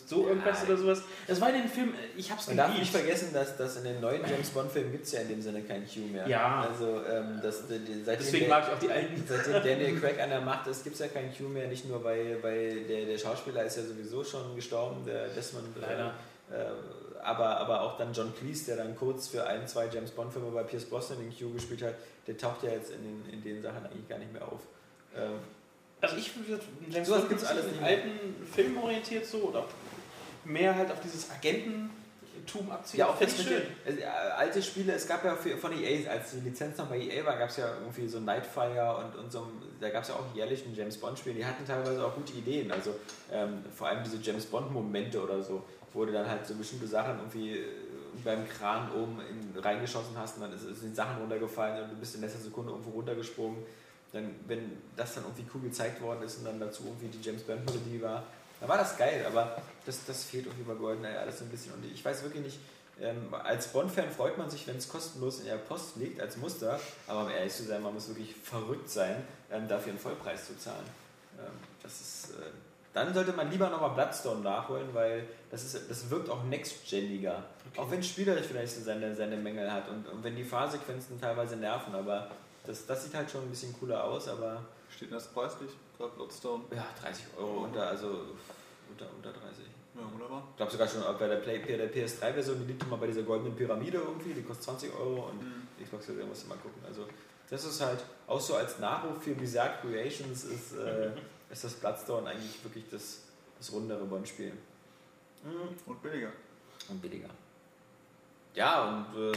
so irgendwas oder sowas. Das war in den Film, ich hab's Man darf geliebt. nicht vergessen, dass, dass in den neuen James Bond-Filmen gibt es ja in dem Sinne kein Q mehr. Ja. Also, ähm, das, Deswegen der- mag ich auch die alten. Seitdem Daniel Craig an der Macht ist, gibt es ja kein Q mehr, nicht nur weil, weil der, der Schauspieler ist ja sowieso schon gestorben, der Desmond. äh, Leider. Äh, aber, aber auch dann John Cleese, der dann kurz für ein, zwei James Bond-Filme bei Pierce Brosnan den Q gespielt hat, der taucht ja jetzt in den, in den Sachen eigentlich gar nicht mehr auf. Ähm, Also ich würde James Bond gibt's gibt's alles in nicht alten Filmen orientiert so oder mehr halt auf dieses Agententum abziehen. Ja, auch jetzt mit den, äh, alte Spiele, es gab ja für, von EA, als die Lizenz noch bei EA war, gab es ja irgendwie so Nightfire und, und so, da gab es ja auch jährlich ein James Bond Spiel, die hatten teilweise auch gute Ideen, also ähm, vor allem diese James Bond Momente oder so, wo du dann halt so bestimmte Sachen irgendwie äh, beim Kran oben in, reingeschossen hast und dann ist, sind Sachen runtergefallen und du bist in letzter Sekunde irgendwo runtergesprungen. Dann, wenn das dann irgendwie cool gezeigt worden ist und dann dazu irgendwie die James Bond Melodie war, dann war das geil, aber das, das fehlt irgendwie bei GoldenEye alles so ein bisschen. Und ich weiß wirklich nicht, ähm, als Bond-Fan freut man sich, wenn es kostenlos in der Post liegt als Muster, aber um ehrlich zu sein, man muss wirklich verrückt sein, ähm, dafür einen Vollpreis zu zahlen. Ähm, das ist, äh, dann sollte man lieber nochmal Bloodstone nachholen, weil das, ist, das wirkt auch next-geniger. Auch wenn spielerisch vielleicht so seine, seine Mängel hat und, und wenn die Fahrsequenzen teilweise nerven, aber das, das sieht halt schon ein bisschen cooler aus, aber Steht das preislich? Gerade Bloodstone. ja, 30 Euro unter, also unter, unter 30. Ja, wunderbar. Ich glaube sogar schon bei der, Play, der PS3-Version, die liegt immer bei dieser goldenen Pyramide irgendwie, die kostet 20 Euro und die Xbox Version musst du mal gucken. Also das ist halt auch so als Nachruf für Bizarre Creations ist, äh, ist das Bloodstone eigentlich wirklich das, das rundere Bond-Spiel. Mhm. Und billiger. Und billiger. Ja, und äh,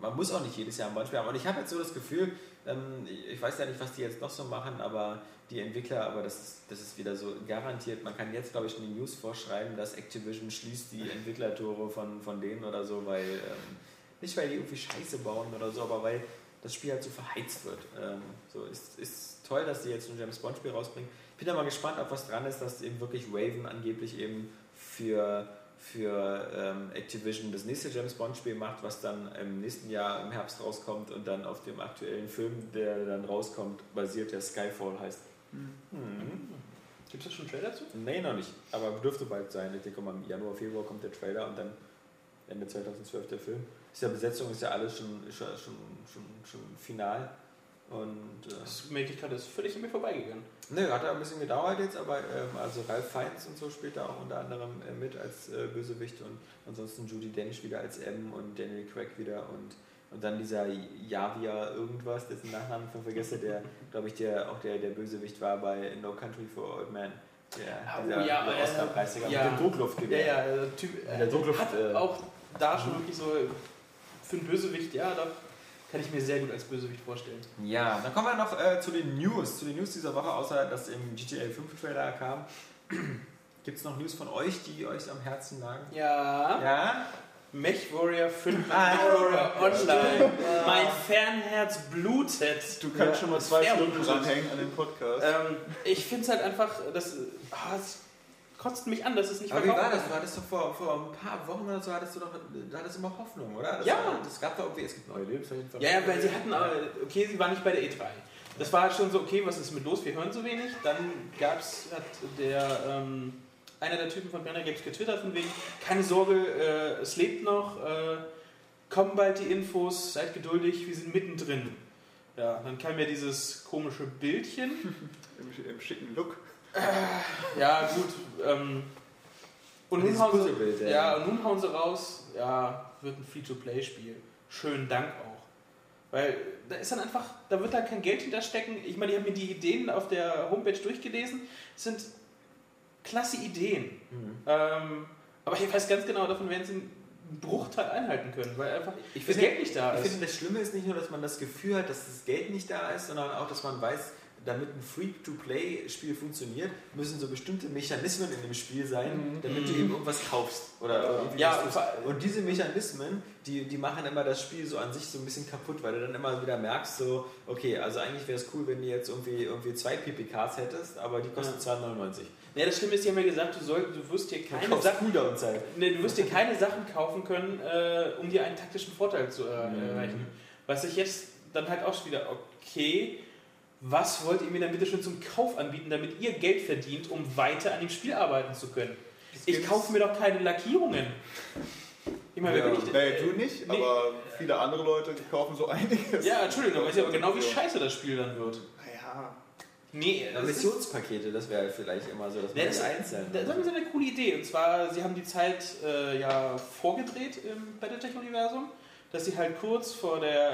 man muss auch nicht jedes Jahr ein Bond-Spiel haben. Und ich habe jetzt so das Gefühl, ähm, ich weiß ja nicht, was die jetzt noch so machen, aber die Entwickler, aber das ist, das ist wieder so garantiert. Man kann jetzt, glaube ich, in die News vorschreiben, dass Activision schließt die Entwicklertore von, von denen oder so, weil, ähm, nicht weil die irgendwie Scheiße bauen oder so, aber weil das Spiel halt so verheizt wird. Ähm, so ist, ist toll, dass die jetzt ein James Bond Spiel rausbringen. Ich bin da mal gespannt, ob was dran ist, dass eben wirklich Raven angeblich eben für, für ähm, Activision das nächste James Bond Spiel macht, was dann im nächsten Jahr im Herbst rauskommt und dann auf dem aktuellen Film, der dann rauskommt, basiert, der Skyfall heißt. Mhm. Gibt es da schon einen Trailer zu? Nee, noch nicht. Aber dürfte bald sein. Ich denke mal, im Januar, Februar kommt der Trailer und dann Ende 2012 der Film. Ist ja Besetzung, ist ja alles schon, schon, schon, schon, schon final. Und äh, Das gerade, ist völlig an mir vorbeigegangen. ne, hat ja ein bisschen gedauert jetzt, aber ähm, also Ralph Fiennes und so spielt da auch unter anderem äh, mit als äh, Bösewicht und ansonsten Judy Dench wieder als M und Daniel Craig wieder und, und dann dieser Javia irgendwas, dessen Nachnamen ich vergesse, der, glaube ich, der auch der, der Bösewicht war bei No Country for Old Men. Der, Ah, oh dieser ja, äh, Oscar-Preisträger ja. mit dem Druckluftgewehr. Ja, ja, der Typ Der Druckluft, hat äh, auch da schon wirklich so für einen Bösewicht, ja, da kann ich mir sehr gut als Bösewicht vorstellen. Ja, dann kommen wir noch äh, zu den News. Zu den News dieser Woche, außer dass im GTA 5 Trailer kam. Gibt es noch News von euch, die euch am Herzen lagen? Ja, Ja? Mech Warrior 5 Ah, Warrior Online. stimmt. Mein Fernherz blutet. Du kannst schon mal zwei Stunden dranhängen an dem Podcast. Ähm, ich finde es halt einfach, das, ah, es kotzt mich an, dass es nicht Aber wie war das? Du hattest doch vor, vor ein paar Wochen oder so, hattest du doch, da hattest du immer Hoffnung, oder? Das Ja. War, das gab da irgendwie, es gibt neue Lebensmittel. Ja, ja, weil sie hatten, aber, okay, sie war nicht bei der E3. Das war halt schon so, okay, was ist mit los, wir hören so wenig. Dann gab's, hat der, ähm, einer der Typen von Brenner Games getwittert von wegen, keine Sorge, äh, es lebt noch, äh, kommen bald die Infos, seid geduldig, wir sind mittendrin. Ja, dann kam ja dieses komische Bildchen. Im, Im schicken Look. Ja, gut. Ähm, und, nun hauen sie, ja. ja, und nun hauen sie raus, ja, wird ein Free-to-Play-Spiel. Schönen Dank auch. Weil da ist dann einfach, da wird da kein Geld hinterstecken. Ich meine, ich habe mir die Ideen auf der Homepage durchgelesen. Es sind klasse Ideen. Mhm. Ähm, aber ich weiß ganz genau, davon werden sie einen Bruchteil einhalten können, weil einfach Ich das finde- Geld nicht da Ich ist. finde, das Schlimme ist nicht nur, dass man das Gefühl hat, dass das Geld nicht da ist, sondern auch, dass man weiß, damit ein Free-to-Play-Spiel funktioniert, müssen so bestimmte Mechanismen in dem Spiel sein, damit du eben irgendwas kaufst. Oder Mhm. Ja, und diese Mechanismen, die, die machen immer das Spiel so an sich so ein bisschen kaputt, weil du dann immer wieder merkst, so, okay, also eigentlich wäre es cool, wenn du jetzt irgendwie, irgendwie zwei PPKs hättest, aber die kosten 2,99. Ja, das Schlimme ist, die haben ja gesagt, du, soll, du wirst dir keine Sachen. Nee, du wirst dir keine Sachen kaufen können, äh, um dir einen taktischen Vorteil zu äh, Mhm. erreichen. Was ich jetzt dann halt auch schon wieder, okay, was wollt ihr mir dann bitte schon zum Kauf anbieten, damit ihr Geld verdient, um weiter an dem Spiel arbeiten zu können? Ich kaufe mir doch keine Lackierungen. Ich meine, wer Ja, bin ich denn? Nee, du nicht, Nee. aber viele andere Leute kaufen so einiges. Ja, Entschuldigung, aber weiß ja aber genau, wie scheiße das Spiel dann wird. Naja. Nee, Ja, das ist- Missionspakete, das wäre vielleicht immer so, dass man das einzeln. Da- Das ist eine coole Idee. Und zwar, sie haben die Zeit äh, ja vorgedreht im Battletech-Universum, dass sie halt kurz vor der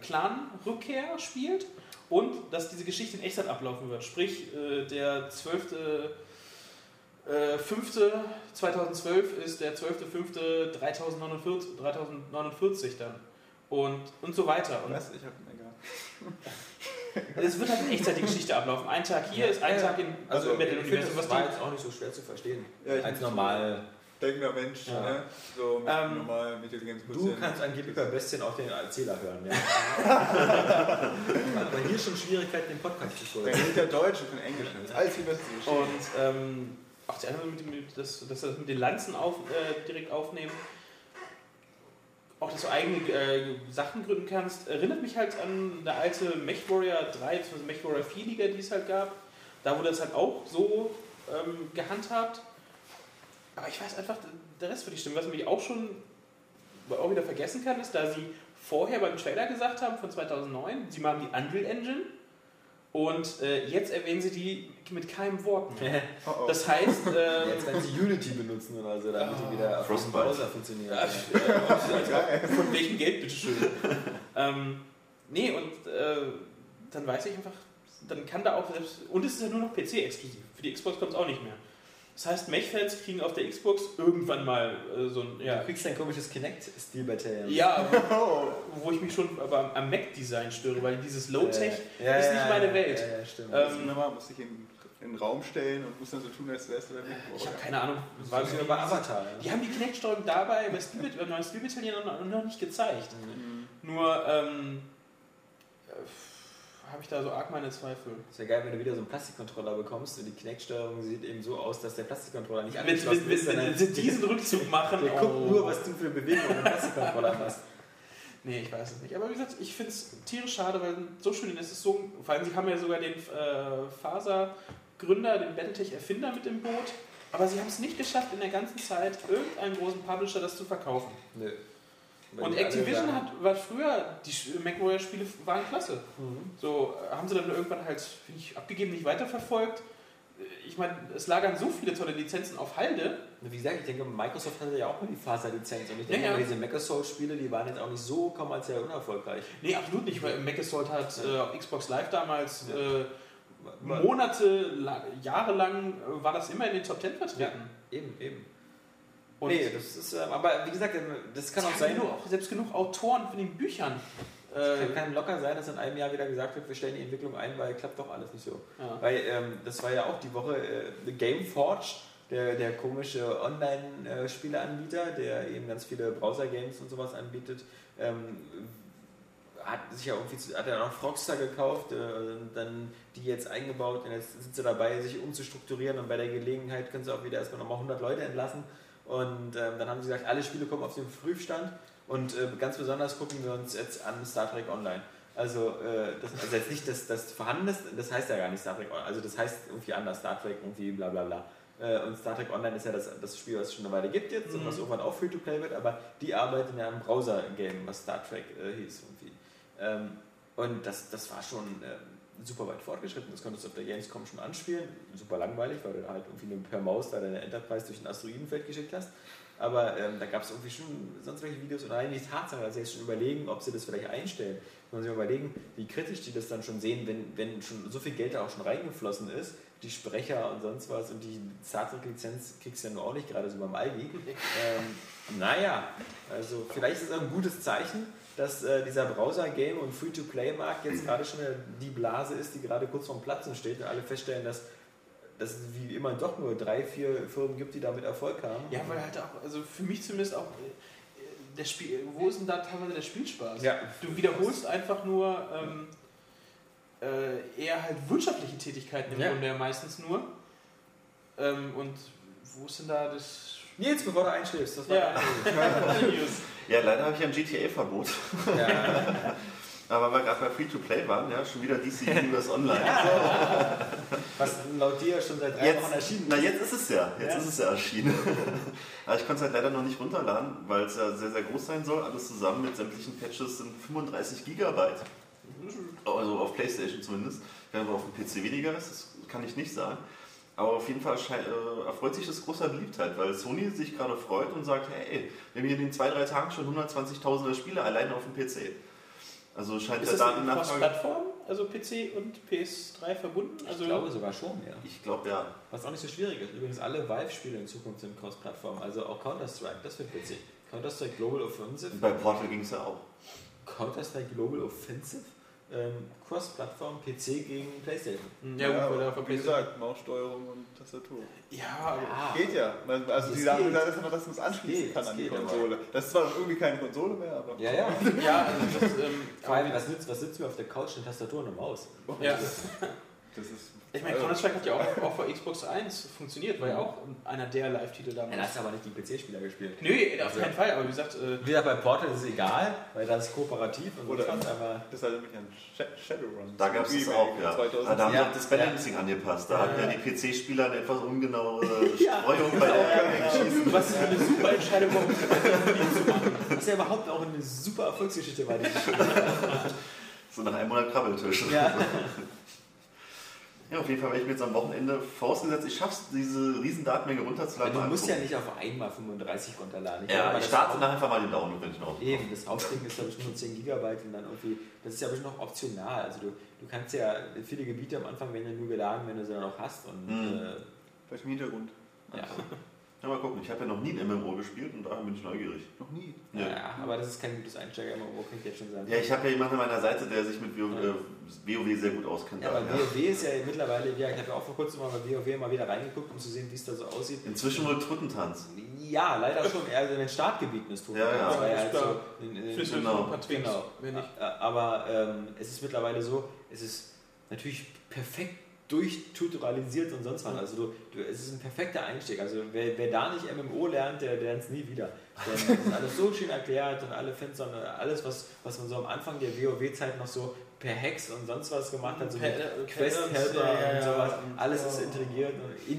äh, Clan-Rückkehr spielt und dass diese Geschichte in Echtzeit ablaufen wird. Sprich, äh, der 12. Äh, 5. 2012 ist der 12.5. 3049, 3049 dann. Und, und so weiter. Und Was? Ich hab egal. es wird halt in Echtzeit die Geschichte ablaufen. Ein Tag hier ist ein Ja, Tag in, also im ich finde, Battle-Universum. das Was war die jetzt auch nicht so schwer zu verstehen. Ja, ich Als normal. Denkender Mensch, Ja. ne? So mit Ähm, normal mit Intelligenz Du kannst angeblich bei Bestien auch den Erzähler hören, ja. Aber hier schon Schwierigkeiten, den Podcast zu Dann folgen. geht der Deutsch und kein Englisch. Das ist alles die beste Geschichte. Und ähm, auch die anderen, mit, mit, das, dass wir das mit den Lanzen auf, äh, direkt aufnehmen, auch dass du eigene äh, Sachen gründen kannst, erinnert mich halt an eine alte Mech Warrior 3 bzw. Mech Warrior 4 Liga, die es halt gab. Da wurde das halt auch so ähm, gehandhabt. Aber ich weiß einfach, der Rest würde ich stimmen. Was mich auch schon auch wieder vergessen kann, ist, da sie vorher beim Trailer gesagt haben von 2009, sie machen die Unreal Engine und äh, jetzt erwähnen sie die mit keinem Wort mehr. Oh, oh. Das heißt, ähm, Jetzt werden sie Unity benutzen oder so, damit die wieder auf dem Frostbite. Browser funktionieren. ja, äh, von welchem Geld, bitteschön? ähm, nee, und äh, dann weiß ich einfach, dann kann da auch selbst, und es ist ja nur noch PC-exklusiv. Für die Xbox kommt es auch nicht mehr. Das heißt, Mech-Fans kriegen auf der Xbox irgendwann mal äh, so ein. Du Ja, kriegst dein komisches Kinect-Stil-Battalion. ja wo ich mich schon aber am- Mac-Design störe, weil dieses Low-Tech Ja, ist ja, nicht meine Welt. Ja, ja, stimmt. Ähm, wunderbar, muss ich in, in den Raum stellen und muss dann so tun, als wärst du der Weg. ich habe keine Ahnung. das War sogar bei Avatar. Ja. Die haben die Kinect-Steuerung dabei bei Spiel, beim neuen Spielbattalion noch, noch nicht gezeigt. Mhm. Nur ähm, äh, habe ich da so arg meine Zweifel. Das wäre geil, wenn du wieder so einen Plastikcontroller bekommst und die Kinect-Steuerung sieht eben so aus, dass der Plastikcontroller nicht angeschlossen ist, wenn, sie diesen Rückzug machen, der oh. guckt nur, was du für Bewegungen im Plastikcontroller hast. Nee, ich weiß es nicht. Aber wie gesagt, ich finde es tierisch schade, weil so schön ist es so. Vor allem, sie haben ja sogar den äh, Faser-Gründer, den Battletech-Erfinder mit im Boot. Aber sie haben es nicht geschafft, in der ganzen Zeit irgendeinen großen Publisher das zu verkaufen. Nö. Und Activision hat, war früher, die MacWarrior-Spiele waren klasse. Mhm. So äh, haben sie dann irgendwann halt, finde ich, abgegeben, nicht weiterverfolgt. Äh, Ich meine, es lagern so viele tolle Lizenzen auf Halde. Wie gesagt, ich denke, Microsoft hatte ja auch mal die Faser-Lizenz und ich Ja, denke, ja. mal, diese Mac-Assault-Spiele, die waren jetzt auch nicht so kommerziell unerfolgreich. Nee, absolut nicht, weil Mac Assault hat äh, auf Xbox Live damals Ja. äh, Monate, la- Jahre lang äh, war das immer in den Top Ten vertreten. Eben, eben. Und nee, das ist, ähm, aber wie gesagt, ähm, das kann auch es sein, genug, auch selbst genug Autoren von den Büchern. Es Äh, kann locker sein, dass in einem Jahr wieder gesagt wird, wir stellen die Entwicklung ein, weil klappt doch alles nicht so. ja. Weil ähm, das war ja auch die Woche äh, Gameforge, der, der komische Online-Spieleanbieter, der eben ganz viele Browser-Games und sowas anbietet, ähm, hat sich ja irgendwie zu- hat er noch Frogstar gekauft, äh, dann die jetzt eingebaut und jetzt sind sie dabei, sich umzustrukturieren und bei der Gelegenheit können sie auch wieder erstmal nochmal 100 Leute entlassen und ähm, dann haben sie gesagt, alle Spiele kommen auf den Prüfstand und äh, ganz besonders gucken wir uns jetzt an Star Trek Online. Also, äh, das, also jetzt nicht das, das vorhanden ist, das heißt ja gar nicht Star Trek Online, also das heißt irgendwie anders, Star Trek irgendwie bla bla bla. Äh, Und Star Trek Online ist ja das, das Spiel, was es schon eine Weile gibt jetzt und Mhm. was irgendwann auch Free-to-Play wird, aber die arbeiten ja am Browser-Game, was Star Trek äh, hieß irgendwie. Ähm, und das, das war schon ähm, super weit fortgeschritten, das konntest du auf der Gamescom schon anspielen, super langweilig, weil du halt irgendwie per Maus da deine Enterprise durch ein Asteroidenfeld geschickt hast. Aber ähm, da gab es irgendwie schon sonst welche Videos und allein die Tatsache, dass sie jetzt schon überlegen, ob sie das vielleicht einstellen. Muss man sich überlegen, wie kritisch die das dann schon sehen, wenn, wenn schon so viel Geld da auch schon reingeflossen ist, die Sprecher und sonst was und die Star Trek-Lizenz kriegst du ja nur auch nicht gerade so beim Aldi. Ähm, naja, also vielleicht ist es ein gutes Zeichen, dass äh, dieser Browser-Game- und Free-to-Play-Markt jetzt gerade schon die Blase ist, die gerade kurz vorm Platzen steht und alle feststellen, dass dass es wie immer doch nur drei, vier Firmen gibt, die damit Erfolg haben. ja, weil halt auch, also für mich zumindest auch, äh, der Spiel, wo ist denn da teilweise der Spielspaß? Ja. Du wiederholst einfach nur ähm, äh, eher halt wirtschaftliche Tätigkeiten im Ja. Grunde ja meistens nur. Ähm, und wo ist denn da das. Nils, bevor du einschläfst, das war Ja. Ja, leider habe ich ein GTA-Verbot. Ja. Aber weil wir gerade bei Free-to-Play waren, ja, schon wieder DC Universe Online. Was laut dir schon seit drei Wochen Jetzt, erschienen na, jetzt ist es ja. Jetzt Ja. ist es ja erschienen. Aber ich konnte es halt leider noch nicht runterladen, weil es ja sehr, sehr groß sein soll. Alles zusammen mit sämtlichen Patches sind 35 Gigabyte. Also auf Playstation zumindest. Wenn auf dem PC weniger ist, das kann ich nicht sagen. Aber auf jeden Fall äh, erfreut sich das großer Beliebtheit, weil Sony sich gerade freut und sagt, hey, wir haben hier in den zwei, drei Tagen schon 120.000 Spiele alleine auf dem PC. Also scheint Ist der das Datennachfrage... Cross-Plattform, also PC und PS3 verbunden? Also Ich glaube sogar schon, ja. Ich glaube ja. Was auch nicht so schwierig ist. Übrigens, alle Valve-Spiele in Zukunft sind Cross-Plattform. Also auch Counter-Strike, das wird witzig. Counter-Strike Global Offensive. Bei Portal ging es ja auch. Counter-Strike Global Offensive. Ähm, Cross-Plattform, PC gegen Playstation. ja, gut, da auf der wie PS3 gesagt, Maussteuerung und Tastatur. Ja, aber Geht ja. Man- Also die sagen, geht. dass man das muss anschließen geht, kann an die geht, aber- Konsole. Das ist zwar irgendwie keine Konsole mehr, aber. Ja, ja. ja, also das, ähm, Vor allem, was nützt, was nützt mir auf der Couch eine Tastatur und eine Maus? ja. Das ist. Ich meine, Counter-Strike hat ja auch, auch für Xbox 1 funktioniert, war ja auch einer der Live-Titel Ja, da damals. hast du aber nicht die PC-Spieler gespielt. Nö, auf keinen Fall, aber wie gesagt, äh, Wieder bei Portal ist es egal, weil das ist kooperativ und Oder- sonst aber Das mich an Sh- Shadowrun. Da gab es das auch, ja. 2000. Ah, Da haben Ja. wir das Balancing angepasst. Da Ja, hatten ja ja. die PC-Spieler eine etwas ungenauere Ja. Streuung bei der Schießen. was für eine super Entscheidung war, um das zu machen. was ja überhaupt auch eine super Erfolgsgeschichte war. Die So nach einem Monat Krabbeltisch. ja. Ja, auf jeden Fall werde ich mir jetzt am Wochenende vorausgesetzt, ich schaffe es, diese riesen Datenmenge runterzuladen. Du mal musst ja angucken. nicht auf einmal 35 runterladen. Ja, aber ich starte nachher einfach mal den Download, wenn ich noch. Eben, das Hauptding ist glaube ich nur 10 Gigabyte und dann irgendwie, das ist ja aber noch optional. Also du, du kannst ja viele Gebiete am Anfang werden ja nur geladen, wenn du sie dann auch hast. Und Mhm. äh, Vielleicht im Hintergrund. Ja. Ja, mal gucken. Ich habe ja noch nie ein MMO gespielt und daher bin ich neugierig. Noch nie. Ja. Ja, aber das ist kein gutes Einsteiger-MMO, kann ich jetzt schon sagen. Ja, ich habe ja jemanden an meiner Seite, der sich mit WoW, Ja. äh, WoW sehr gut auskennt. Ja, aber ja. WoW ist ja mittlerweile, ja, ich habe ja auch vor kurzem mal bei WoW mal wieder reingeguckt, um zu sehen, wie es da so aussieht. Inzwischen wohl Truttentanz. Ja, leider schon eher in den Startgebieten ist Ja, ja. Ja Ja, halt klar. so in, in, Flüssig Genau. und ein paar Twinks. Genau. Aber ähm, es ist mittlerweile so, es ist natürlich perfekt durchtutorialisiert und sonst was. Also du, du, es ist ein perfekter Einstieg. Also wer, wer da nicht MMO lernt, der lernt es nie wieder. Denn es ist alles so schön erklärt und alle Fans, sondern alles, was, was man so am Anfang der WoW-Zeit noch so per Hex und sonst was gemacht hat, so Per- mit Quest-Helper ja, und sowas, alles ist integriert und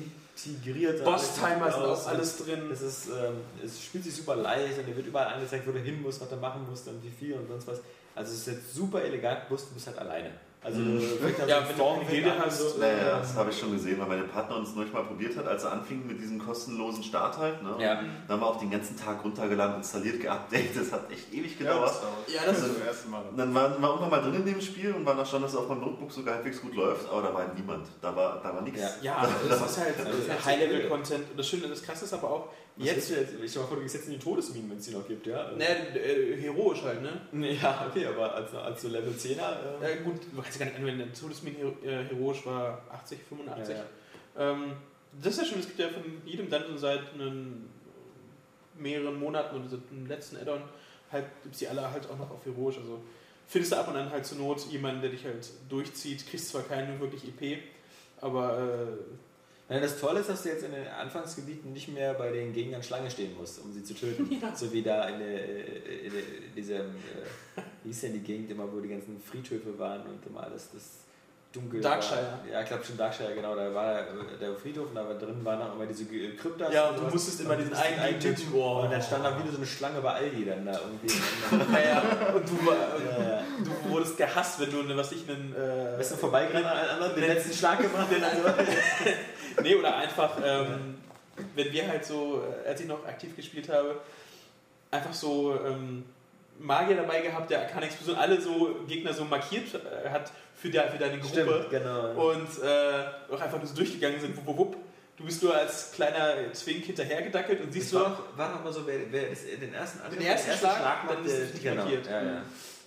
integriert. und Boss-Timer sind aus auch und alles drin. es, ist, ähm, es spielt sich super leicht und dir wird überall angezeigt, wo du hin musst, was du machen musst und wie viel und sonst was. Also es ist jetzt super elegant, bloß du bist halt alleine. Also Mhm. Ja, Storm keine Gilde an, hast, so, Naja, das habe ich schon gesehen, weil meine Partner uns neulich mal probiert hat, als er anfing mit diesem kostenlosen Start halt. Ne? Ja. Da haben wir auch den ganzen Tag runtergeladen, installiert, geupdatet. Das hat echt ewig Ja, gedauert. das dauert. Ja, das das ist- das erste Mal. Und dann waren wir irgendwann mal drin in dem Spiel und waren da schon, dass es auf meinem Notebook sogar halbwegs gut läuft, aber da war halt niemand. Da war, da war nichts. Ja. Ja, das ist halt Das ist halt High-Level-Content. Und das Schöne, das Krasse ist aber auch, Jetzt, jetzt, ich stell mal vor, du gehst jetzt in die Todesminen, wenn es die noch gibt, ja? ne, äh, heroisch halt, ne? Ja, okay, aber als, als so Level 10er. Äh, Ja, gut, du kannst ja gar nicht anwenden, der Todesmin äh, heroisch war 80, 85. Ja, Ähm, das ist ja schön, es gibt ja von jedem Dungeon seit einen, mehreren Monaten oder seit dem letzten Add-on, halt, gibt es die alle halt auch noch auf heroisch. Also findest du ab und an halt zur Not jemanden, der dich halt durchzieht, kriegst zwar keinen wirklich EP, aber äh, Ja, das Tolle ist, dass du jetzt in den Anfangsgebieten nicht mehr bei den Gegnern Schlange stehen musst, um sie zu töten. Ja. So wie da in, der, äh, in der, diesem, äh, wie hieß denn die Gegend immer, wo die ganzen Friedhöfe waren und immer alles das dunkel Darkshire. War. Ja, ich glaube schon Darkshire, genau. Da war äh, der Friedhof und da war drin waren auch immer diese Ge- Kryptas. Ja, und du musstest immer diesen einen einen Typen- Typen. Oh. Und dann stand da wieder so eine Schlange bei Aldi dann da irgendwie. naja, und du, war, ja, ja. du wurdest gehasst, wenn du, ne, was ich, einen... Äh, Bist du vorbeigerannt an den letzten Schlag gemacht? Den also, Nee, oder einfach, ähm, wenn wir halt so, äh, als ich noch aktiv gespielt habe, einfach so ähm, Magier dabei gehabt, der Arcana-Explosion alle so Gegner so markiert äh, hat für, der, für deine Gruppe Stimmt, genau. und äh, auch einfach nur so durchgegangen sind, wupp, wupp, wupp. Du bist nur als kleiner Zwink hinterhergedackelt und siehst du war, war noch mal so, wer, wer das, den ersten Den ersten Schlag, macht, dann ist der- es nicht genau. markiert. Ja, ja.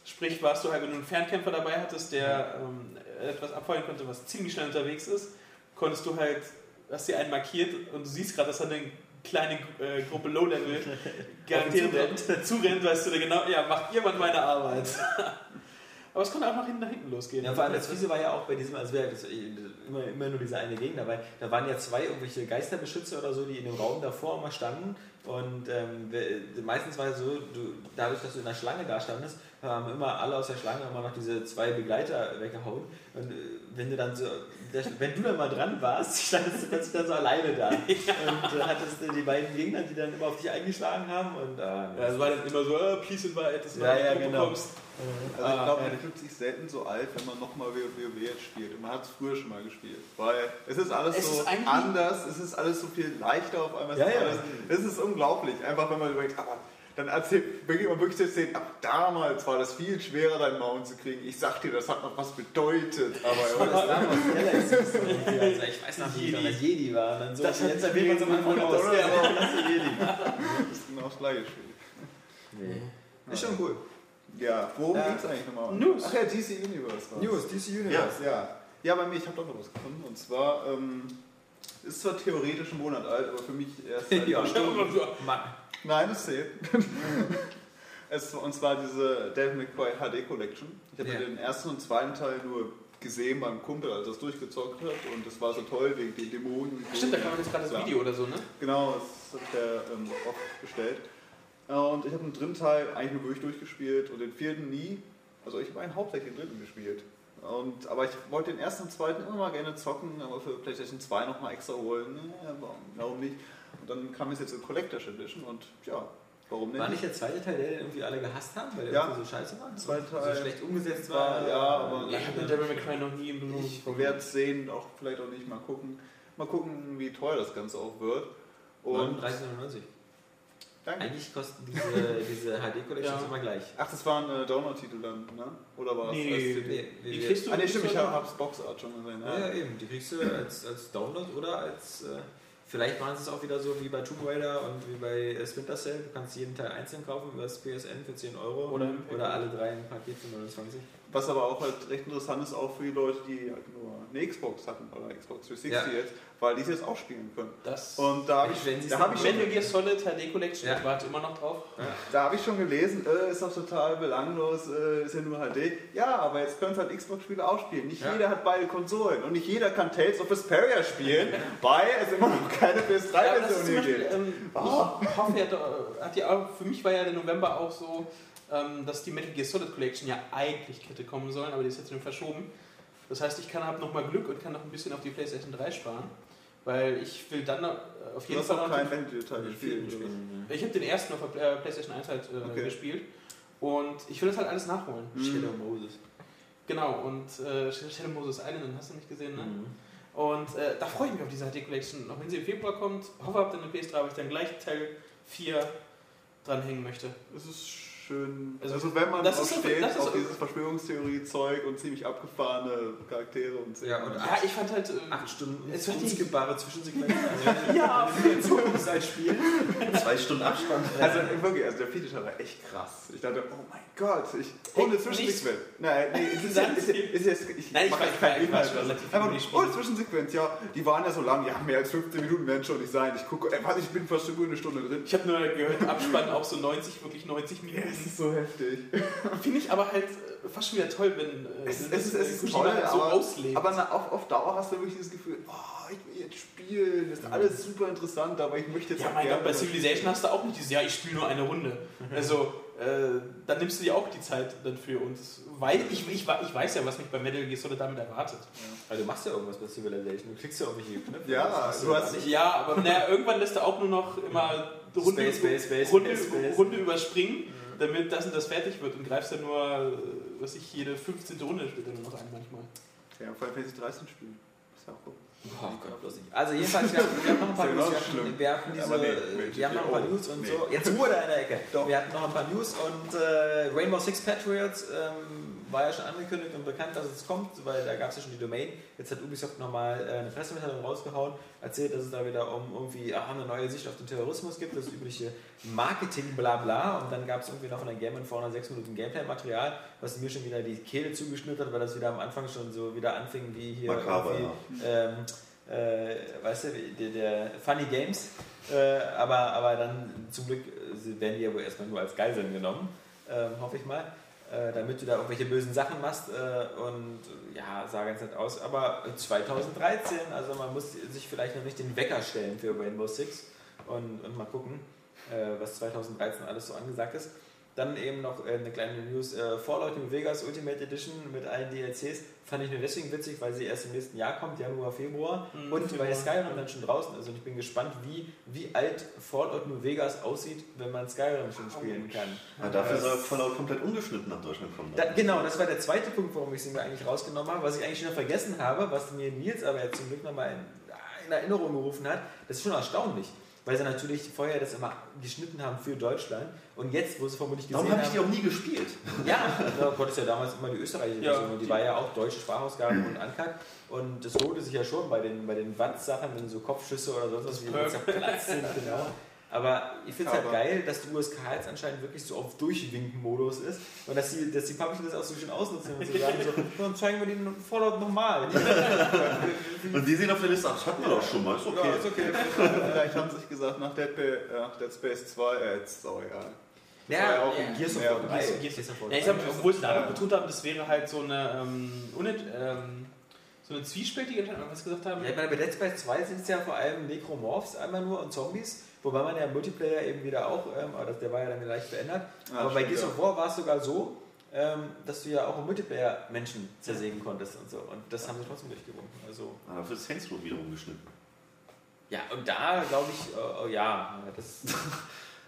Sprich, warst du halt, wenn du einen Fernkämpfer dabei hattest, der ähm, etwas abfeuern konnte, was ziemlich schnell unterwegs ist, konntest du halt, hast dir einen markiert und du siehst gerade, dass da eine kleine äh, Gruppe Low-Level garantiert zurennt, weißt du, der genau, ja, macht jemand meine Arbeit. Aber es konnte auch nach hinten, nach hinten losgehen. Ja, vor allem das Fiese war ja auch bei diesem, also wir das, immer, immer nur diese eine Gegend dabei, da waren ja zwei irgendwelche Geisterbeschützer oder so, die in dem Raum davor immer standen und ähm, meistens war es so, du, dadurch, dass du in der Schlange da standest, haben immer alle aus der Schlange immer noch diese zwei Begleiter weggehauen und äh, wenn du dann so, wenn du dann mal dran warst, standest du plötzlich dann so alleine da und äh, hattest du die beiden Gegner, die dann immer auf dich eingeschlagen haben und ah, Ja, es war dann immer so, äh, please invite, dass du Ja, ja, genau. kommst. Also ich Ah, glaube, man fühlt sich selten so alt, wenn man nochmal WoW jetzt spielt. Und man hat es früher schon mal gespielt. Weil es ist alles Es so ist anders, es ist alles so viel leichter auf einmal. Es Ja, ist ja. Es ist unglaublich. Einfach wenn man überlegt, aber dann erzählt, beginnt man wirklich zu erzählen, ab damals war das viel schwerer, deinen Mount zu kriegen. Ich sag dir, das hat noch was bedeutet. Aber das damals also ich weiß noch nicht, wie das Jedi war. Dann so, Das hat jetzt erwähnt man so mal aus. Donald Ja, auch. das ist Jedi. das ist genau das gleiche Spiel. Nee. Ist schon cool. Ja, worum Ja. ging es eigentlich nochmal? News. Ach ja, DC Universe. war's. News, DC Ja, Universe. ja. Ja, bei mir, ich habe doch noch was gefunden. Und zwar, ähm, ist zwar theoretisch ein Monat alt, aber für mich erst seit Ja, ein paar Stunden. Mann. Nein, es zählt. es, und zwar diese Devil May Cry HD Collection. Ich habe Ja. den ersten und zweiten Teil nur gesehen beim Kumpel, als er es durchgezockt hat. Und das war so toll wegen den Dämonen. Stimmt, da kam jetzt gerade das. Video oder so, ne? Genau, das hat der ähm, oft bestellt. Und ich habe den dritten Teil eigentlich nur wirklich durchgespielt und den vierten nie. Also ich habe einen hauptsächlich den dritten gespielt. Und, aber ich wollte den ersten und zweiten immer mal gerne zocken, aber für PlayStation 2 nochmal extra holen. Ja, warum nicht? Und dann kam es jetzt in Collector's Edition und ja, warum nicht? War nicht der zweite Teil, der den irgendwie alle gehasst haben, weil der Ja. irgendwie so scheiße war? Zweiter So Teil. schlecht umgesetzt War, war. ja, aber- Ich habe den Devil May Cry noch nie im Ich Berührung werde es sehen, auch vielleicht auch nicht mal gucken. Mal gucken, wie teuer das Ganze auch wird. Und 39,99. danke. Eigentlich kosten diese, diese HD-Collections Ja. immer gleich. Ach, das war ein äh, Download-Titel dann, ne? Oder war es Nee, als nee, CD? Nee, Die kriegst du Ah, nee, stimmt, ich so- habe es Boxart schon gesehen. Ja, ja, eben. Die kriegst du als, als Download oder als äh, Vielleicht machen sie es auch wieder so wie bei Tomb Raider und wie bei äh, Splinter Cell. Du kannst jeden Teil einzeln kaufen über das PSN für 10 Euro. Oder oder alle drei im Paket für 29. Was aber auch halt recht interessant ist, auch für die Leute, die halt nur eine Xbox hatten oder Xbox 360 Ja. jetzt, weil die es jetzt auch spielen können. Das Und da habe ich, Wenn da hab ich, Metal schon- Gear Solid HD Collection, Ja. ich warte immer noch drauf. da hab ich schon gelesen, äh, ist doch total belanglos, äh, ist ja nur HD. Ja, aber jetzt können es halt Xbox-Spiele auch spielen. Nicht Ja. jeder hat beide Konsolen und nicht jeder kann Tales of Vesperia spielen, weil es immer noch keine Ja, aber das ist PS3-Version zum hier gibt. ähm, ich hoffe, ja, da- hat ja für mich war ja der November auch so, dass die Metal Gear Solid Collection ja eigentlich hätte kommen sollen, aber die ist jetzt nur verschoben. Das heißt, ich kann habe nochmal Glück und kann noch ein bisschen auf die PlayStation 3 sparen, weil ich will dann noch, äh, auf Du jeden hast Fall auch noch keinen den, Metal-Teil gespielt. oder? Ich habe den ersten auf der äh, PlayStation 1 halt äh, Okay. gespielt und ich will das halt alles nachholen. Shadow Moses. Genau, und äh, Shadow Moses Island, den hast du nicht gesehen, ne? Mhm. Und äh, da freue ich mich auf diese HD Collection. Auch wenn sie im Februar kommt, hoffe, habt ihr eine PS3, weil ich dann gleich Teil 4 dranhängen möchte. Es ist schön. Also, Also, wenn man das ist so- steht das ist auf so- dieses Verschwörungstheorie-Zeug und ziemlich abgefahrene Charaktere und Ja, und Ja, ich fand halt. Äh, Acht Stunden Es unskippbare Zwischensequenzen. Also, ja, Zeit spielen. Zwei Stunden Abstand. Also wirklich, also der Feature war echt krass. Ich dachte, oh mein Gott, ich ohne Hey, Zwischensequenz. Nein, nee, es ist, Nein, ist, ist, ist jetzt, ich Nein, ich mach weiß- jetzt keinen ich weiß Inhalt. schon relativ viel einfach über die nur, Spiele. oh, Zwischensequenz, ja, die waren ja so lang, ja, mehr als 15 Minuten werden schon nicht sein. Ich gucke, äh, warte, ich bin fast über eine Stunde drin. ich habe nur gehört, im Abspann auch so 90, wirklich 90 Minuten. Es ist so heftig. Finde ich aber halt äh, fast schon wieder toll, wenn äh, Es, es, ist, das, es äh, ist toll, halt so aber, auslebt. aber na, auf, auf Dauer hast du wirklich dieses Gefühl, oh, ich will jetzt spielen, das ist alles super interessant, aber ich möchte jetzt ja, auch mein Gott, bei Civilization spielen. hast du auch nicht dieses, ja, ich spiele nur eine Runde. Also, äh, dann nimmst du dir auch die Zeit dann für uns. Weil ich, ich, ich weiß ja, was mich bei Metal Gear Solid damit erwartet. Also du machst ja irgendwas bei Civilization. Du klickst ja irgendwelche Knöpfe. Ja, Das du ja hast- nicht. Ja, aber naja, irgendwann lässt er auch nur noch immer Runde, Space, Space, Space, Runde, Space, Space. Runde überspringen, damit das und das fertig wird und greifst dann nur, was ich, jede 15. Runde spielt nur noch ein manchmal. Ja, Final Fantasy 13 spielen. Ist ja auch gut. Oh Gott, bloß nicht. Also jedenfalls, wir haben, wir haben noch ein paar News. Wir wir hatten diese, nee, wir haben noch ein paar oh, News und nee. so. Jetzt Ruhe da in der Ecke. Doch. Wir hatten noch ein paar News und äh, Rainbow Six Patriots ähm, war ja schon angekündigt und bekannt, dass es kommt, weil da gab es ja schon die Domain. Jetzt hat Ubisoft nochmal äh, eine Pressemitteilung rausgehauen, erzählt, dass es da wieder um irgendwie ach, eine neue Sicht auf den Terrorismus gibt, das übliche Marketing bla bla. Und dann gab es irgendwie noch von der Game Informer 6 Minuten Gameplay-Material, was mir schon wieder die Kehle zugeschnürt hat, weil das wieder am Anfang schon so wieder anfing wie hier Makaber, irgendwie, ähm, äh, weißt du, der, der Funny Games, äh, aber, aber dann zum Glück äh, werden die ja wohl erstmal nur als Geiseln genommen, ähm, hoffe ich mal, äh, damit du da irgendwelche bösen Sachen machst äh, und ja, sah ganz nett aus, aber 2013, also man muss sich vielleicht noch nicht den Wecker stellen für Rainbow Six und, und mal gucken, äh, was 2013 alles so angesagt ist. Dann eben noch äh, eine kleine News, äh, Fallout New Vegas Ultimate Edition mit allen DLCs, fand ich nur deswegen witzig, weil sie erst im nächsten Jahr kommt, Januar, Februar Mhm, und weil Februar. Skyrim dann schon draußen ist und ich bin gespannt, wie, wie alt Fallout New Vegas aussieht, wenn man Skyrim schon spielen kann. Ja, dafür soll Fallout kompleit ungeschnitten nach Deutschland kommen. Da, genau, das war der zweite Punkt, warum ich sie mir eigentlich rausgenommen habe, was ich eigentlich schon vergessen habe, was mir Nils aber jetzt zum Glück nochmal in, in Erinnerung gerufen hat. Das ist schon erstaunlich, weil sie natürlich vorher das immer geschnitten haben für Deutschland und jetzt, wo sie vermutlich gesehen Warum habe ich die haben... auch nie gespielt? Ja, da Gott ist ja damals immer die österreichische Ja. Version und die war ja auch deutsche Sprachausgabe und uncut und das lohnte sich ja schon bei den, bei den Watt-Sachen, wenn so Kopfschüsse oder sonst was, die Perk. zerplatzt sind, genau. Aber ich finde es halt geil, dass die USK jetzt anscheinend wirklich so auf Durchwinken-Modus ist und dass die, dass die Publisher das auch so schön ausnutzen und so sagen, so, "Ja, dann zeigen wir den Fallout nochmal. Und die sehen auf der Liste, ach, das hatten wir doch schon mal, ist okay. Ja, ist okay. Vielleicht haben sie sich gesagt, nach Dead, nach Dead Space 2, äh, jetzt ist auch egal. Ja, war ja auch ja, Gears of ja, War 3. Gears- Gears- Gears of War Ja, ich 3. hab, obwohl sie da betont haben, das wäre halt so eine, ähm, unet, ähm, so eine zwiespältige Entscheidung, was sie gesagt haben. Ja, bei Dead Space 2 sind es ja vor allem Necromorphs einmal nur und Zombies, wobei man ja im Multiplayer eben wieder auch, ähm, aber das, der war ja dann leicht verändert. Ah, aber bei Gears of War war es sogar so, ähm, dass du ja auch im Multiplayer Menschen zersägen konntest und so. Und das haben sie trotzdem durchgewunken. Also, Ah, dafür ist Saints Row wiederum geschnitten. ja, und da glaube ich, äh, oh, ja, das,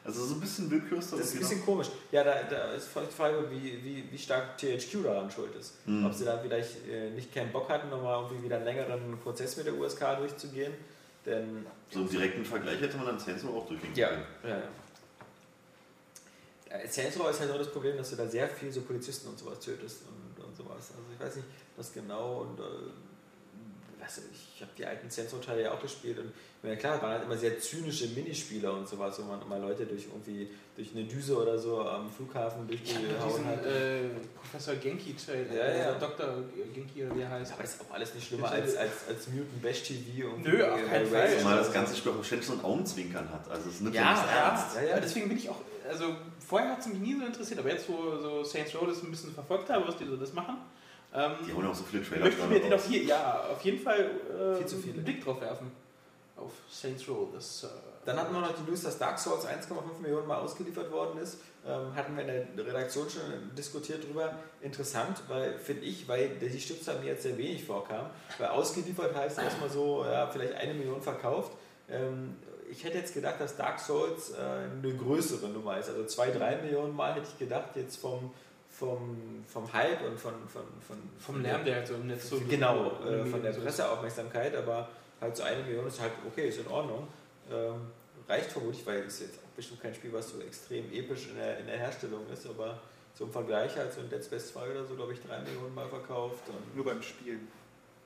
Also so ein bisschen Willkür ist das. ist ein bisschen komisch. Ja, da, da ist die Frage, wie, wie, wie stark THQ daran schuld ist. Hm. Ob sie da vielleicht äh, nicht keinen Bock hatten, nochmal irgendwie wieder einen längeren Prozess mit der USK durchzugehen. Denn. So im direkten Vergleich hätte man dann Saints Row auch durchgehen Ja, können. ja, ja. Ja, Saints Row ist halt nur das Problem, dass du da sehr viel so Polizisten und sowas tötest und, und sowas. Also ich weiß nicht, was genau und äh, ich habe die alten Sensor-Teile ja auch gespielt und ja klar, waren halt immer sehr zynische Minispieler und sowas, wo man immer Leute durch irgendwie durch eine Düse oder so am Flughafen durchgehauen Diesen hat. äh, Professor Genki Trail, Ja, ja. Dr. Genki oder wie er heißt. aber das ist auch alles nicht schlimmer als, als, als Mutant Bash TV und Nö, auf keinen Fall. Zumal oder das ganze Spiel auch ständig so ein Augenzwinkern hat. Also es nimmt ja, Ja, ja, ernst. Ja, ja. ja, deswegen bin ich auch, also vorher hat es mich nie so interessiert, aber jetzt, wo so Saints Row das ein bisschen verfolgt habe, was die so das machen, ähm, Die holen auch so viele Trailer möchte ich mir den auch hier, ja, auf jeden Fall äh, Viel zu viele. einen Blick drauf werfen. Auf Saints Row. Das, äh, Dann hatten wir noch die News, dass Dark Souls 1,5 Millionen Mal ausgeliefert worden ist. Ähm, hatten wir in der Redaktion schon diskutiert drüber. Interessant, weil finde ich, weil die Stückzahl mir jetzt sehr wenig vorkam. Weil ausgeliefert heißt erstmal so, ja, vielleicht eine Million verkauft. Ähm, ich hätte jetzt gedacht, dass Dark Souls äh, eine größere Nummer ist. Also zwei, drei Millionen Mal hätte ich gedacht, jetzt vom, vom, vom Hype und von, von, von, vom Lärm, der halt so im Netz so. Genau, äh, von der Presseaufmerksamkeit, aber halt so eine Million ist halt okay, ist in Ordnung. Ähm, reicht vermutlich, weil es jetzt auch bestimmt kein Spiel, was so extrem episch in der, in der Herstellung ist, aber so im Vergleich halt so in Dead Space 2 oder so, glaube ich, drei Millionen Mal verkauft. Und Nur beim Spielen.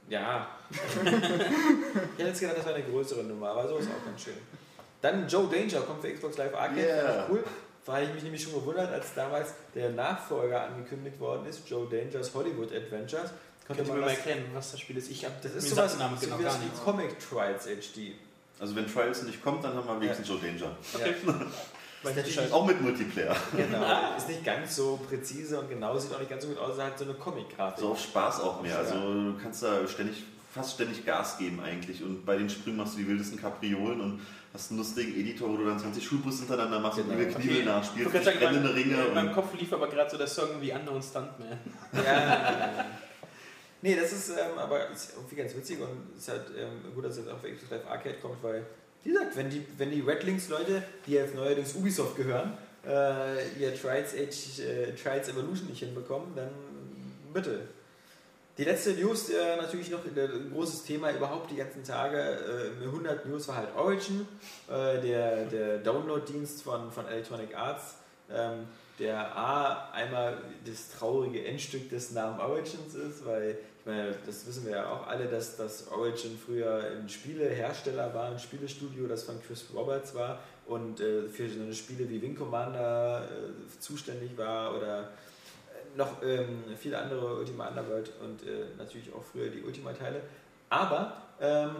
ja. ich hätte jetzt gedacht, das wäre eine größere Nummer, aber so ist auch ganz schön. Dann Joe Danger kommt für Xbox Live Arcade, Yeah. cool. Da habe ich mich nämlich schon gewundert, als damals der Nachfolger angekündigt worden ist, Joe Dangers Hollywood Adventures. Könnt ihr mir mal das- erklären, was das Spiel ist? Ich habe das ist sowas Name so genau wie gar das nichts. Comic Trials HD. Also wenn Trials nicht kommt, dann haben wir wenigstens Joe Danger. Okay. Natürlich Bescheid. Auch mit Multiplayer. genau, ist nicht ganz so präzise und genau, sieht auch nicht ganz so gut aus, es hat so eine Comic-Grafik. So auf Spaß auch mehr. Ja. Also du kannst da ständig, fast ständig Gas geben eigentlich. Und bei den Sprüngen machst du die wildesten Kapriolen und hast einen lustigen Editor, wo du dann 20 Schulbus hintereinander machst und Genau. übel Kniebel Okay. nachspielst, Ich sagen, brennende Ringe. in meinem Und Kopf lief aber gerade so der Song wie Unknown Stuntman. Ja. nee, das ist ähm, aber ist irgendwie ganz witzig und es ist halt ähm, gut, dass es jetzt auch für Xbox Live Arcade kommt, weil, wie gesagt, wenn die, wenn die Red Links-Leute, die jetzt neuerdings Ubisoft gehören, äh, ihr Trials, Age, äh, Trials Evolution nicht hinbekommen, dann bitte. Die letzte News, äh, natürlich noch ein großes Thema überhaupt die ganzen Tage, äh, 100 News war halt Origin, äh, der, der Download-Dienst von, von Electronic Arts, ähm, der A, einmal das traurige Endstück des Namen Origins ist, weil, ich meine, das wissen wir ja auch alle, dass das Origin früher ein Spielehersteller war, ein Spielestudio, das von Chris Roberts war und äh, für so Spiele wie Wing Commander äh, zuständig war oder äh, noch ähm, viele andere Ultima Underworld und äh, natürlich auch früher die Ultima-Teile. Aber ähm,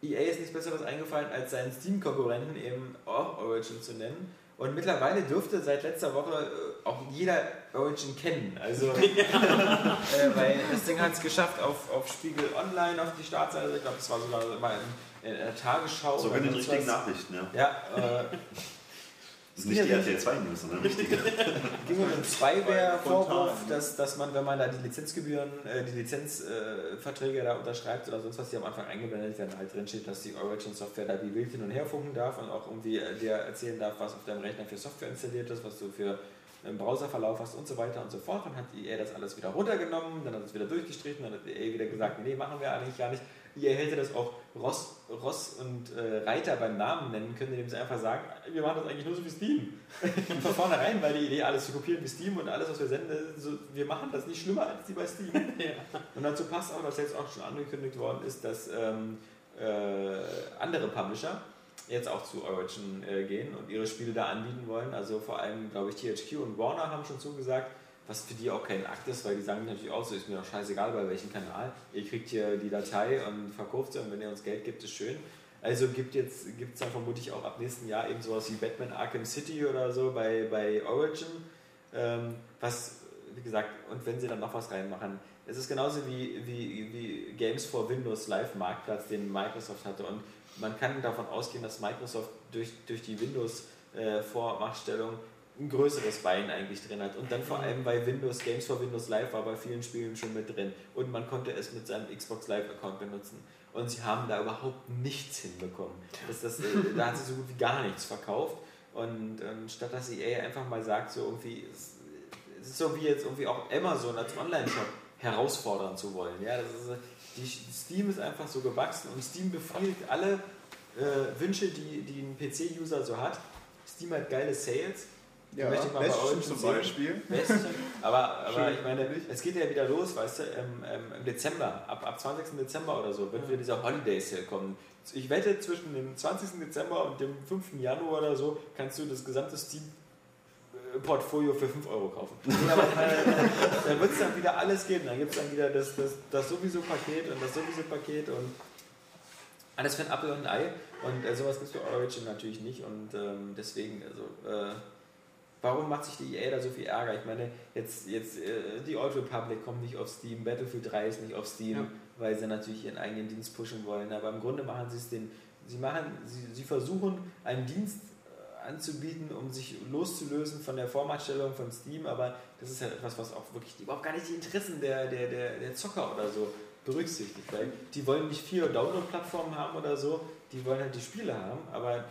EA ist nichts Besseres eingefallen, als seinen Steam-Konkurrenten eben auch Origin zu nennen. Und mittlerweile dürfte seit letzter Woche äh, auch jeder Origin kennen. Also, äh, weil das Ding hat es geschafft auf, auf Spiegel Online, auf die Startseite. Ich glaube, das war sogar mal in, in der Tagesschau. sogar in den richtigen was. Nachrichten, ja. Ja, äh, Das ist nicht die RTL 2 News, sondern richtige. ging um einen Spyware-Vorwurf, Spontan. dass, dass man, wenn man da die Lizenzgebühren, äh, die Lizenzverträge äh, da unterschreibt oder sonst was, die am Anfang eingeblendet werden, halt drin steht, dass die Origin-Software da wie wild hin und her funken darf und auch irgendwie äh, dir erzählen darf, was auf deinem Rechner für Software installiert ist, was du für einen Browserverlauf hast und so weiter und so fort. Dann hat EA das alles wieder runtergenommen, dann hat es wieder durchgestrichen, dann hat EA wieder gesagt, nee, machen wir eigentlich gar nicht. EA hätte das auch Ross, Ross und äh, Reiter beim Namen nennen können, indem sie einfach sagen, wir machen das eigentlich nur so wie Steam. Von vornherein war die Idee, alles zu kopieren wie Steam und alles, was wir senden, so, wir machen das nicht schlimmer als die bei Steam. Und dazu passt auch, dass jetzt auch schon angekündigt worden ist, dass ähm, äh, andere Publisher jetzt auch zu Origin äh, gehen und ihre Spiele da anbieten wollen. Also vor allem, glaube ich, THQ und Warner haben schon zugesagt, was für die auch kein Akt ist, weil die sagen natürlich auch so, ist mir doch scheißegal bei welchem Kanal. Ihr kriegt hier die Datei und verkauft sie und wenn ihr uns Geld gibt, ist schön. Also gibt es dann vermutlich auch ab nächsten Jahr eben sowas wie Batman Arkham City oder so bei, bei Origin. Ähm, was, wie gesagt, und wenn sie dann noch was reinmachen, es ist genauso wie, wie, wie Games for Windows Live Marktplatz, den Microsoft hatte. Und man kann davon ausgehen, dass Microsoft durch, durch die Windows-Vormachtstellung ein größeres Bein eigentlich drin hat. Und dann vor allem bei Windows, Games for Windows Live war bei vielen Spielen schon mit drin. Und man konnte es mit seinem Xbox Live-Account benutzen. Und sie haben da überhaupt nichts hinbekommen. Das, das, äh, da hat sie so gut wie gar nichts verkauft. Und ähm, statt dass EA einfach mal sagt, so irgendwie, es, es ist so wie jetzt irgendwie auch Amazon als Online-Shop herausfordern zu wollen. Ja, ist, äh, die, Steam ist einfach so gewachsen und Steam befriedigt alle äh, Wünsche, die, die ein PC-User so hat. Steam hat geile Sales. Ja, möchte ich mal bei Origin zum sehen. Beispiel. Bastion. Aber, aber ich meine, es geht ja wieder los, weißt du, im, im, Dezember, ab, ab 20. Dezember oder so, wird wieder dieser Holiday Sale kommen. Ich wette, zwischen dem 20. Dezember und dem 5. Januar oder so kannst du das gesamte Steam äh, Portfolio für 5 Euro kaufen. Aber, äh, da wird es dann wieder alles geben. Dann gibt es dann wieder das, das, das sowieso Paket und das sowieso Paket und alles für ein Apfel und ein Ei. Und äh, sowas gibt es für Origin natürlich nicht. Und ähm, deswegen, also, äh, warum macht sich die EA da so viel Ärger? Ich meine, jetzt, jetzt äh, die Old Republic kommt nicht auf Steam, Battlefield 3 ist nicht auf Steam, Ja. weil sie natürlich ihren eigenen Dienst pushen wollen. Aber im Grunde machen sie es den, sie machen, sie, sie versuchen einen Dienst äh, anzubieten, um sich loszulösen von der Vormachtstellung von Steam, aber das ist ja etwas, was auch wirklich überhaupt gar nicht die Interessen der, der, der, der Zocker oder so berücksichtigt, weil die wollen nicht vier Download-Plattformen haben oder so, die wollen halt die Spiele haben, aber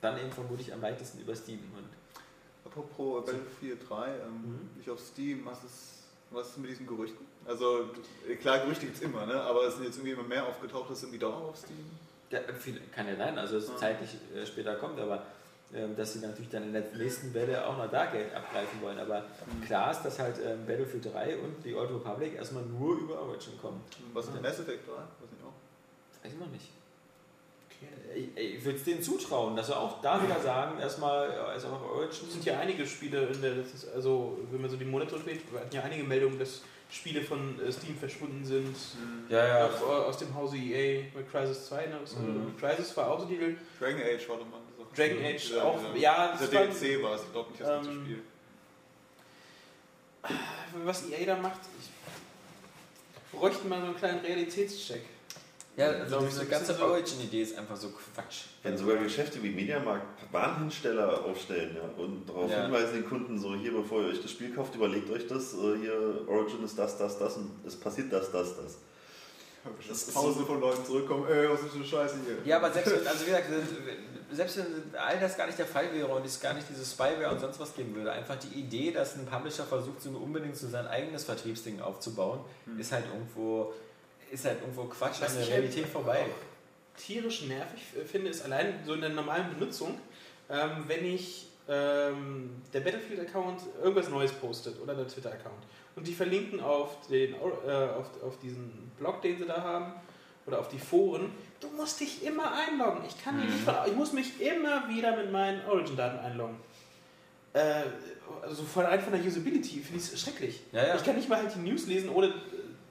dann eben vermutlich am leichtesten über Steam. Und Apropos Battlefield 3, ähm, Mhm. nicht auf Steam, was ist, was ist mit diesen Gerüchten? Also klar, Gerüchte gibt es immer, ne? aber es sind jetzt irgendwie immer mehr aufgetaucht, dass irgendwie doch auf Steam. ja, viel, kann ja sein, also es Ja. zeitlich äh, später kommt, aber ähm, dass sie natürlich dann in der nächsten Welle auch noch da Geld abgreifen wollen. Aber klar ist, dass halt ähm, Battlefield 3 und die Old Republic erstmal nur über Origin kommen. Was ist der Mass Effect 3? Weiß ich auch. Weiß ich noch nicht. Ich, ich würde es denen zutrauen, dass sie auch da wieder sagen, erstmal, ja, ist auch auf Origin. Es sind ja einige Spiele in der letzten, also wenn man so die Monate durchgeht, wir hatten ja einige Meldungen, dass Spiele von äh, Steam verschwunden sind. Ja, ja. Aus, aus dem Hause EA mit Crisis 2. Ne? Äh, Mhm. Crisis war auch so die Dragon Age war doch mal so. Dragon Age Dieser- auch. dieser- ja, Dieser das war, DLC war es, ich glaube nicht das ganze Ähm, Spiel. was EA da macht, ich bräuchte mal so einen kleinen Realitätscheck. Ja, also ich, diese ganze Origin-Idee ist einfach so Quatsch. Wenn sogar Geschäfte wie Mediamarkt Warenhinsteller aufstellen ja, und darauf Ja. hinweisen den Kunden so, hier bevor ihr euch das Spiel kauft, überlegt euch das, äh, hier Origin ist das, das, das und es passiert das, das, das. Das ist Tausende von Leuten zurückkommen, ey, was ist denn Scheiße hier? Ja, aber selbst wenn, also wie gesagt, selbst wenn all das gar nicht der Fall wäre und es gar nicht diese Spyware und sonst was geben würde, einfach die Idee, dass ein Publisher versucht, so unbedingt so sein eigenes Vertriebsding aufzubauen, ist halt irgendwo ist halt irgendwo Quatsch an der Realität halt vorbei. tierisch nervig finde, ist allein so in der normalen Benutzung, ähm, wenn ich ähm, der Battlefield-Account irgendwas Neues postet oder der Twitter-Account und die verlinken auf, den, äh, auf, auf diesen Blog, den sie da haben oder auf die Foren, du musst dich immer einloggen. Ich kann Mhm. nicht ich muss mich immer wieder mit meinen Origin-Daten einloggen. Äh, also voll rein von der Usability finde ich es schrecklich. Ja, ja. Ich kann nicht mal halt die News lesen, ohne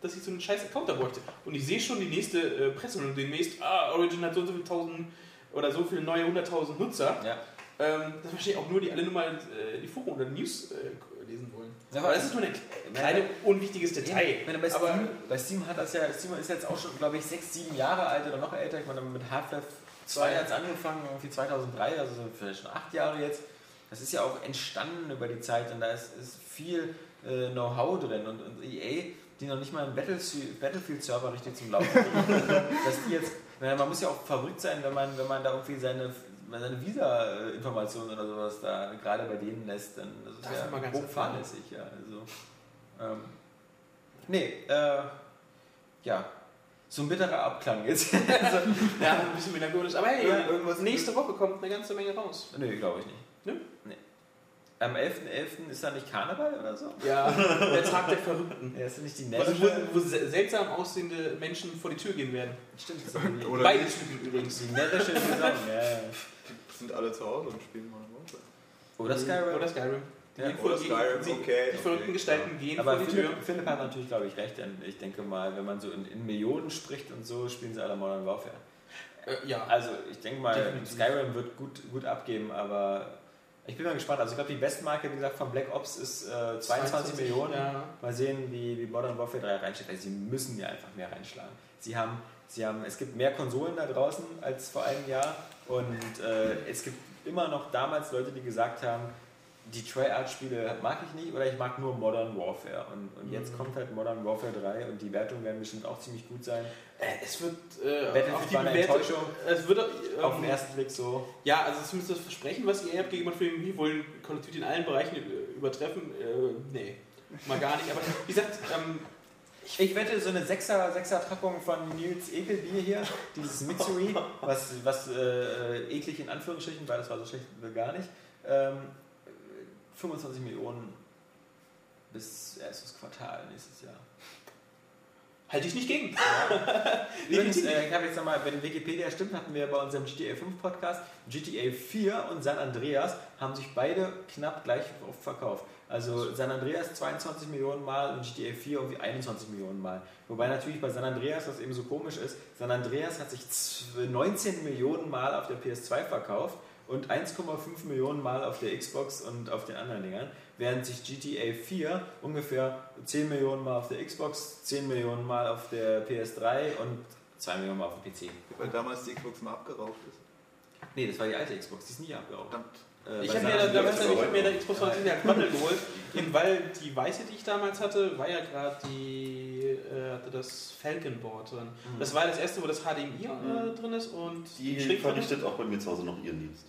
dass ich so einen scheiß Account da bräuchte. Und ich sehe schon die nächste äh, Presse und demnächst, ah, Origin hat so und so viele tausend oder so viele neue hunderttausend Nutzer. Ja. Ähm, das wahrscheinlich auch nur die alle nur mal äh, die Foren oder die News äh, lesen wollen. Ja, aber das ist nur ein kleines, unwichtiges Detail. Meine, bei, aber Steam, bei Steam hat das ja, Steam ist jetzt auch schon, glaube ich, sechs, sieben Jahre alt oder noch älter. Ich meine, mit Half-Life 2 hat es angefangen, irgendwie 2003, also so vielleicht schon acht Jahre jetzt. Das ist ja auch entstanden über die Zeit und da ist, ist viel äh, Know-how drin und, und EA, die noch nicht mal einen Battlefield- Battlefield-Server richtig zum Laufen kriegen, dass die jetzt, man muss ja auch verrückt sein, wenn man, wenn man da irgendwie seine, seine Visa-Informationen oder sowas da gerade bei denen lässt, dann das ist mal ja hochfahrlässig, ja. Also, ähm, nee, äh, ja, so ein bitterer Abklang jetzt. also, ja, ein bisschen melancholisch. Aber hey, Ja, irgendwas- nächste Woche kommt eine ganze Menge raus. nee, glaube ich nicht. Nö? Am 11.11. ist da nicht Karneval oder so? Ja, der Tag der Verrückten. Ja, ist das nicht die Also, närrische... wo, wo se- seltsam aussehende Menschen vor die Tür gehen werden. Stimmt, das Oder Beide. Typen übrigens. die närrische Saison. Ja, ja. Die sind alle zu Hause und spielen mal Woche. Oder Skyrim. Oder Skyrim. Die, Ja, gehen oder vor- Skyrim, die, okay, die verrückten okay, Gestalten gehen Aber vor die Tür. Philipp, Philipp hat natürlich, glaube ich, recht, denn ich denke mal, wenn man so in, in Millionen spricht und so, spielen sie alle Modern Warfare. Äh, ja. Also ich denke mal, Definitiv. Skyrim wird gut, gut abgeben, aber ich bin mal gespannt. Also ich glaube, die Bestmarke, wie gesagt, von Black Ops ist äh, 22 Millionen. Ja. Mal sehen, wie, wie Modern Warfare 3 reinsteht. Also sie müssen ja einfach mehr reinschlagen. Sie haben, sie haben, es gibt mehr Konsolen da draußen als vor einem Jahr und äh, es gibt immer noch damals Leute, die gesagt haben, die Treyarch-Spiele mag ich nicht oder ich mag nur Modern Warfare. Und, und jetzt Mhm. kommt halt Modern Warfare 3 und die Wertungen werden bestimmt auch ziemlich gut sein. Äh, es wird äh, Battlefield war eine. Enttäuschung. Es wird ähm, Auf den ersten Blick so. Ja, also zumindest das Versprechen, was ihr habt gegenüber Filmen, wir wollen Call of Duty in allen Bereichen ü- übertreffen. Äh, nee, mal gar nicht. Aber wie gesagt, ähm, Ich wette, so eine 6er, 6er Packung von Nils Ekelbier hier, dieses Mitsuri, was, was äh, eklig in Anführungsstrichen, weil das war so schlecht wie gar nicht. Ähm, 25 Millionen bis erstes Quartal nächstes Jahr. Halte ich nicht gegen. Übrigens, äh, ich habe jetzt nochmal, wenn Wikipedia stimmt, hatten wir bei unserem GTA 5 Podcast, GTA 4 und San Andreas haben sich beide knapp gleich oft verkauft. Also San Andreas 22 Millionen Mal und GTA 4 irgendwie 21 Millionen Mal. Wobei natürlich bei San Andreas, was eben so komisch ist, San Andreas hat sich zw- 19 Millionen Mal auf der PS2 verkauft und 1,5 Millionen Mal auf der Xbox und auf den anderen Dingern, während sich GTA 4 ungefähr 10 Millionen Mal auf der Xbox, 10 Millionen Mal auf der PS3 und 2 Millionen Mal auf dem PC. Weil damals die Xbox mal abgeraucht ist. Nee, das war die alte Xbox, die ist nie abgeraucht. Verdammt. Äh, Ich habe mir, da, damals, ich hab mir der Xbox 360 als Bundle geholt, eben weil die weiße, die ich damals hatte, war ja gerade die, äh, hatte das Falcon Board drin. Mhm. Das war das erste, wo das HDMI äh, drin ist und Die Schrägfläche. verrichtet auch bei mir zu Hause noch ihren Dienst.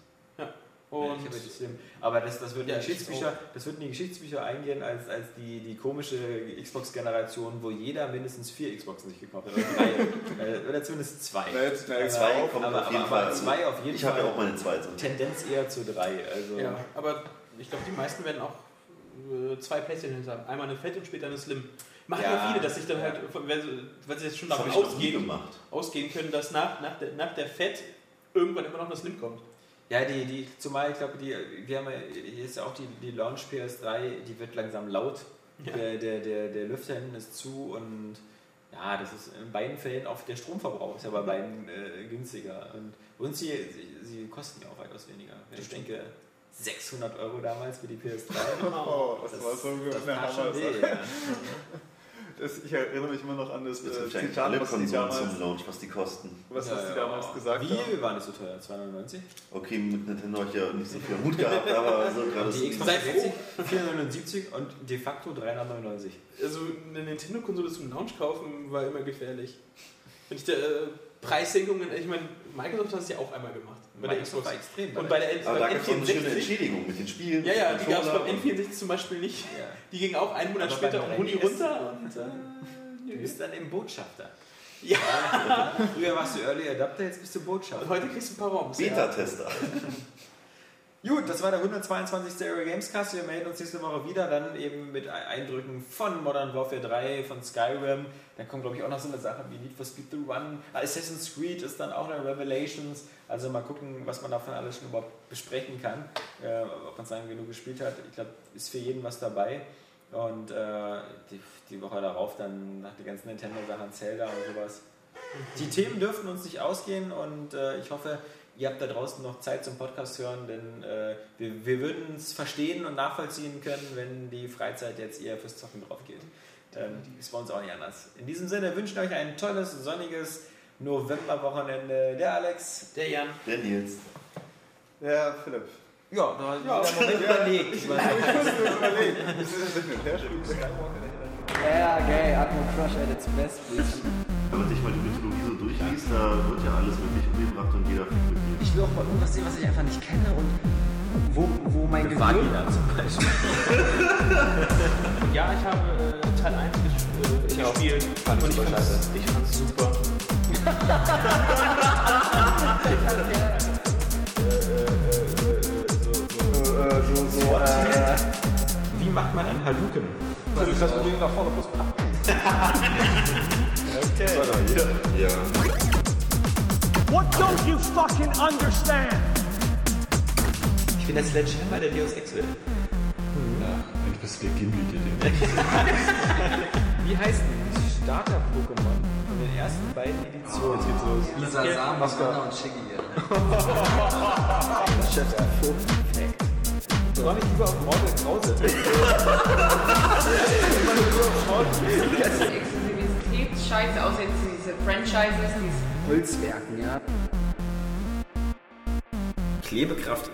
Ja, Und ich habe die Slim. Aber das, das, wird in Ja, die ich Geschichtsbücher, das wird in die Geschichtsbücher eingehen als, als die, die komische Xbox-Generation, wo jeder mindestens vier Xboxen sich gekauft hat. Oder drei. Äh, oder zumindest zwei. Na, jetzt, na, jetzt Zwei auf. kommt aber, auf jeden aber, Fall. aber Also, zwei auf jeden ich Fall. habe ja auch meine zweite. Tendenz eher zu drei. Also ja, aber ich glaube, die meisten werden auch äh, zwei Playstation haben. Einmal eine Fett und später eine Slim. Machen ja, Ja. viele, dass sich dann Ja. halt, weil sie, jetzt schon Das davon ausgehen, ausgehen können, dass nach, nach, der, nach der Fett irgendwann immer noch eine Slim kommt. Ja, die, die, zumal ich glaube, die, wir haben ja, hier ist ja auch die, die Launch PS3, die wird langsam laut. Ja. Der, der, der, der Lüfter hinten ist zu und ja, das ist in beiden Fällen auch der Stromverbrauch ist ja bei beiden äh, günstiger. Und uns hier, sie, sie kosten ja auch weitaus weniger. Wenn ich denke, 600 Euro damals für die PS3. Oh, das, war so das eine tat schon Hammer. weh. Ja. Das, ich erinnere mich immer noch an das Jetzt äh, Zitat, alle was die damals, zum Launch, was die kosten. was, Ja, was ja. damals gesagt Wie haben. waren die so teuer? 290? Okay, mit Nintendo habe ich ja nicht so viel Mut gehabt, aber so gerade Die so Xbox Sei froh. 360 479 und de facto 399. Also eine Nintendo-Konsole zum Launch kaufen war immer gefährlich. Wenn ich da äh, Preissenkungen, ich meine, Microsoft hat es ja auch einmal gemacht. Bei der Microsoft Xbox. war extrem. Und bei der Aber da gab es eine schöne N64. Entschädigung mit den Spielen. Ja, ja, die gab es beim Controller. N64 zum Beispiel nicht. Ja. Die ging auch einen Monat Aber später um Huni 3DS runter. Und, äh, Du bist dann eben Botschafter. Ja. Früher warst du Early Adapter, jetzt bist du und Botschafter. heute kriegst du ein paar ROMs. Ja. Beta-Tester. Gut, das war der 122. Stereo Games Cast. Wir melden uns nächste Woche wieder, dann eben mit Eindrücken von Modern Warfare 3, von Skyrim. Dann kommt, glaube ich, auch noch so eine Sache wie Need for Speed The Run. Assassin's Creed ist dann auch noch Revelations. Also mal gucken, was man davon alles schon überhaupt besprechen kann. Äh, ob man es lange genug gespielt hat. Ich glaube, ist für jeden was dabei. Und äh, die, die Woche darauf dann nach den ganzen Nintendo-Sachen Zelda und sowas. Die Themen dürften uns nicht ausgehen und äh, ich hoffe, ihr habt da draußen noch Zeit zum Podcast hören, denn äh, wir, wir würden es verstehen und nachvollziehen können, wenn die Freizeit jetzt eher fürs Zocken drauf geht. Ähm, ist bei uns auch nicht anders. In diesem Sinne wünschen wir euch ein tolles, sonniges Novemberwochenende. Der Alex. Der Jan. Der Nils. Ja, Philipp. Ja, da hat ja. der Moment überlegt. Ich muss überlegen. Das ein Herspiel Skywalker? Yeah, gay, Atmo Crush at its best, please. Wenn man sich mal die Mythologie so durchliest, da wird ja alles wirklich umgebracht und jeder fliegt mit. Ich will auch mal irgendwas sehen, was ich einfach nicht kenne und wo, wo mein Gehirn... Vagina zum Beispiel. Ja, ich habe äh, Teil 1 ges äh, gespielt. Fand ich und ich super fand's, scheiße. ich fand's super. So, so, äh, Wie macht man einen Haluken? das ist das Ding nach vorne, plus Ja. What don't you fucking understand? Ich bin der Sledgehammer der Deus Ex will. Du bist der Gimli, der Wie heißt denn die Starter-Pokémon von den ersten beiden Editionen? Lisa Sam, Mascara und Shiggy. Soll ich lieber auf Mortal Krause? Exklusivität scheiße, außer jetzt diese Franchises, diese Holzwerken, ja. Klebekraft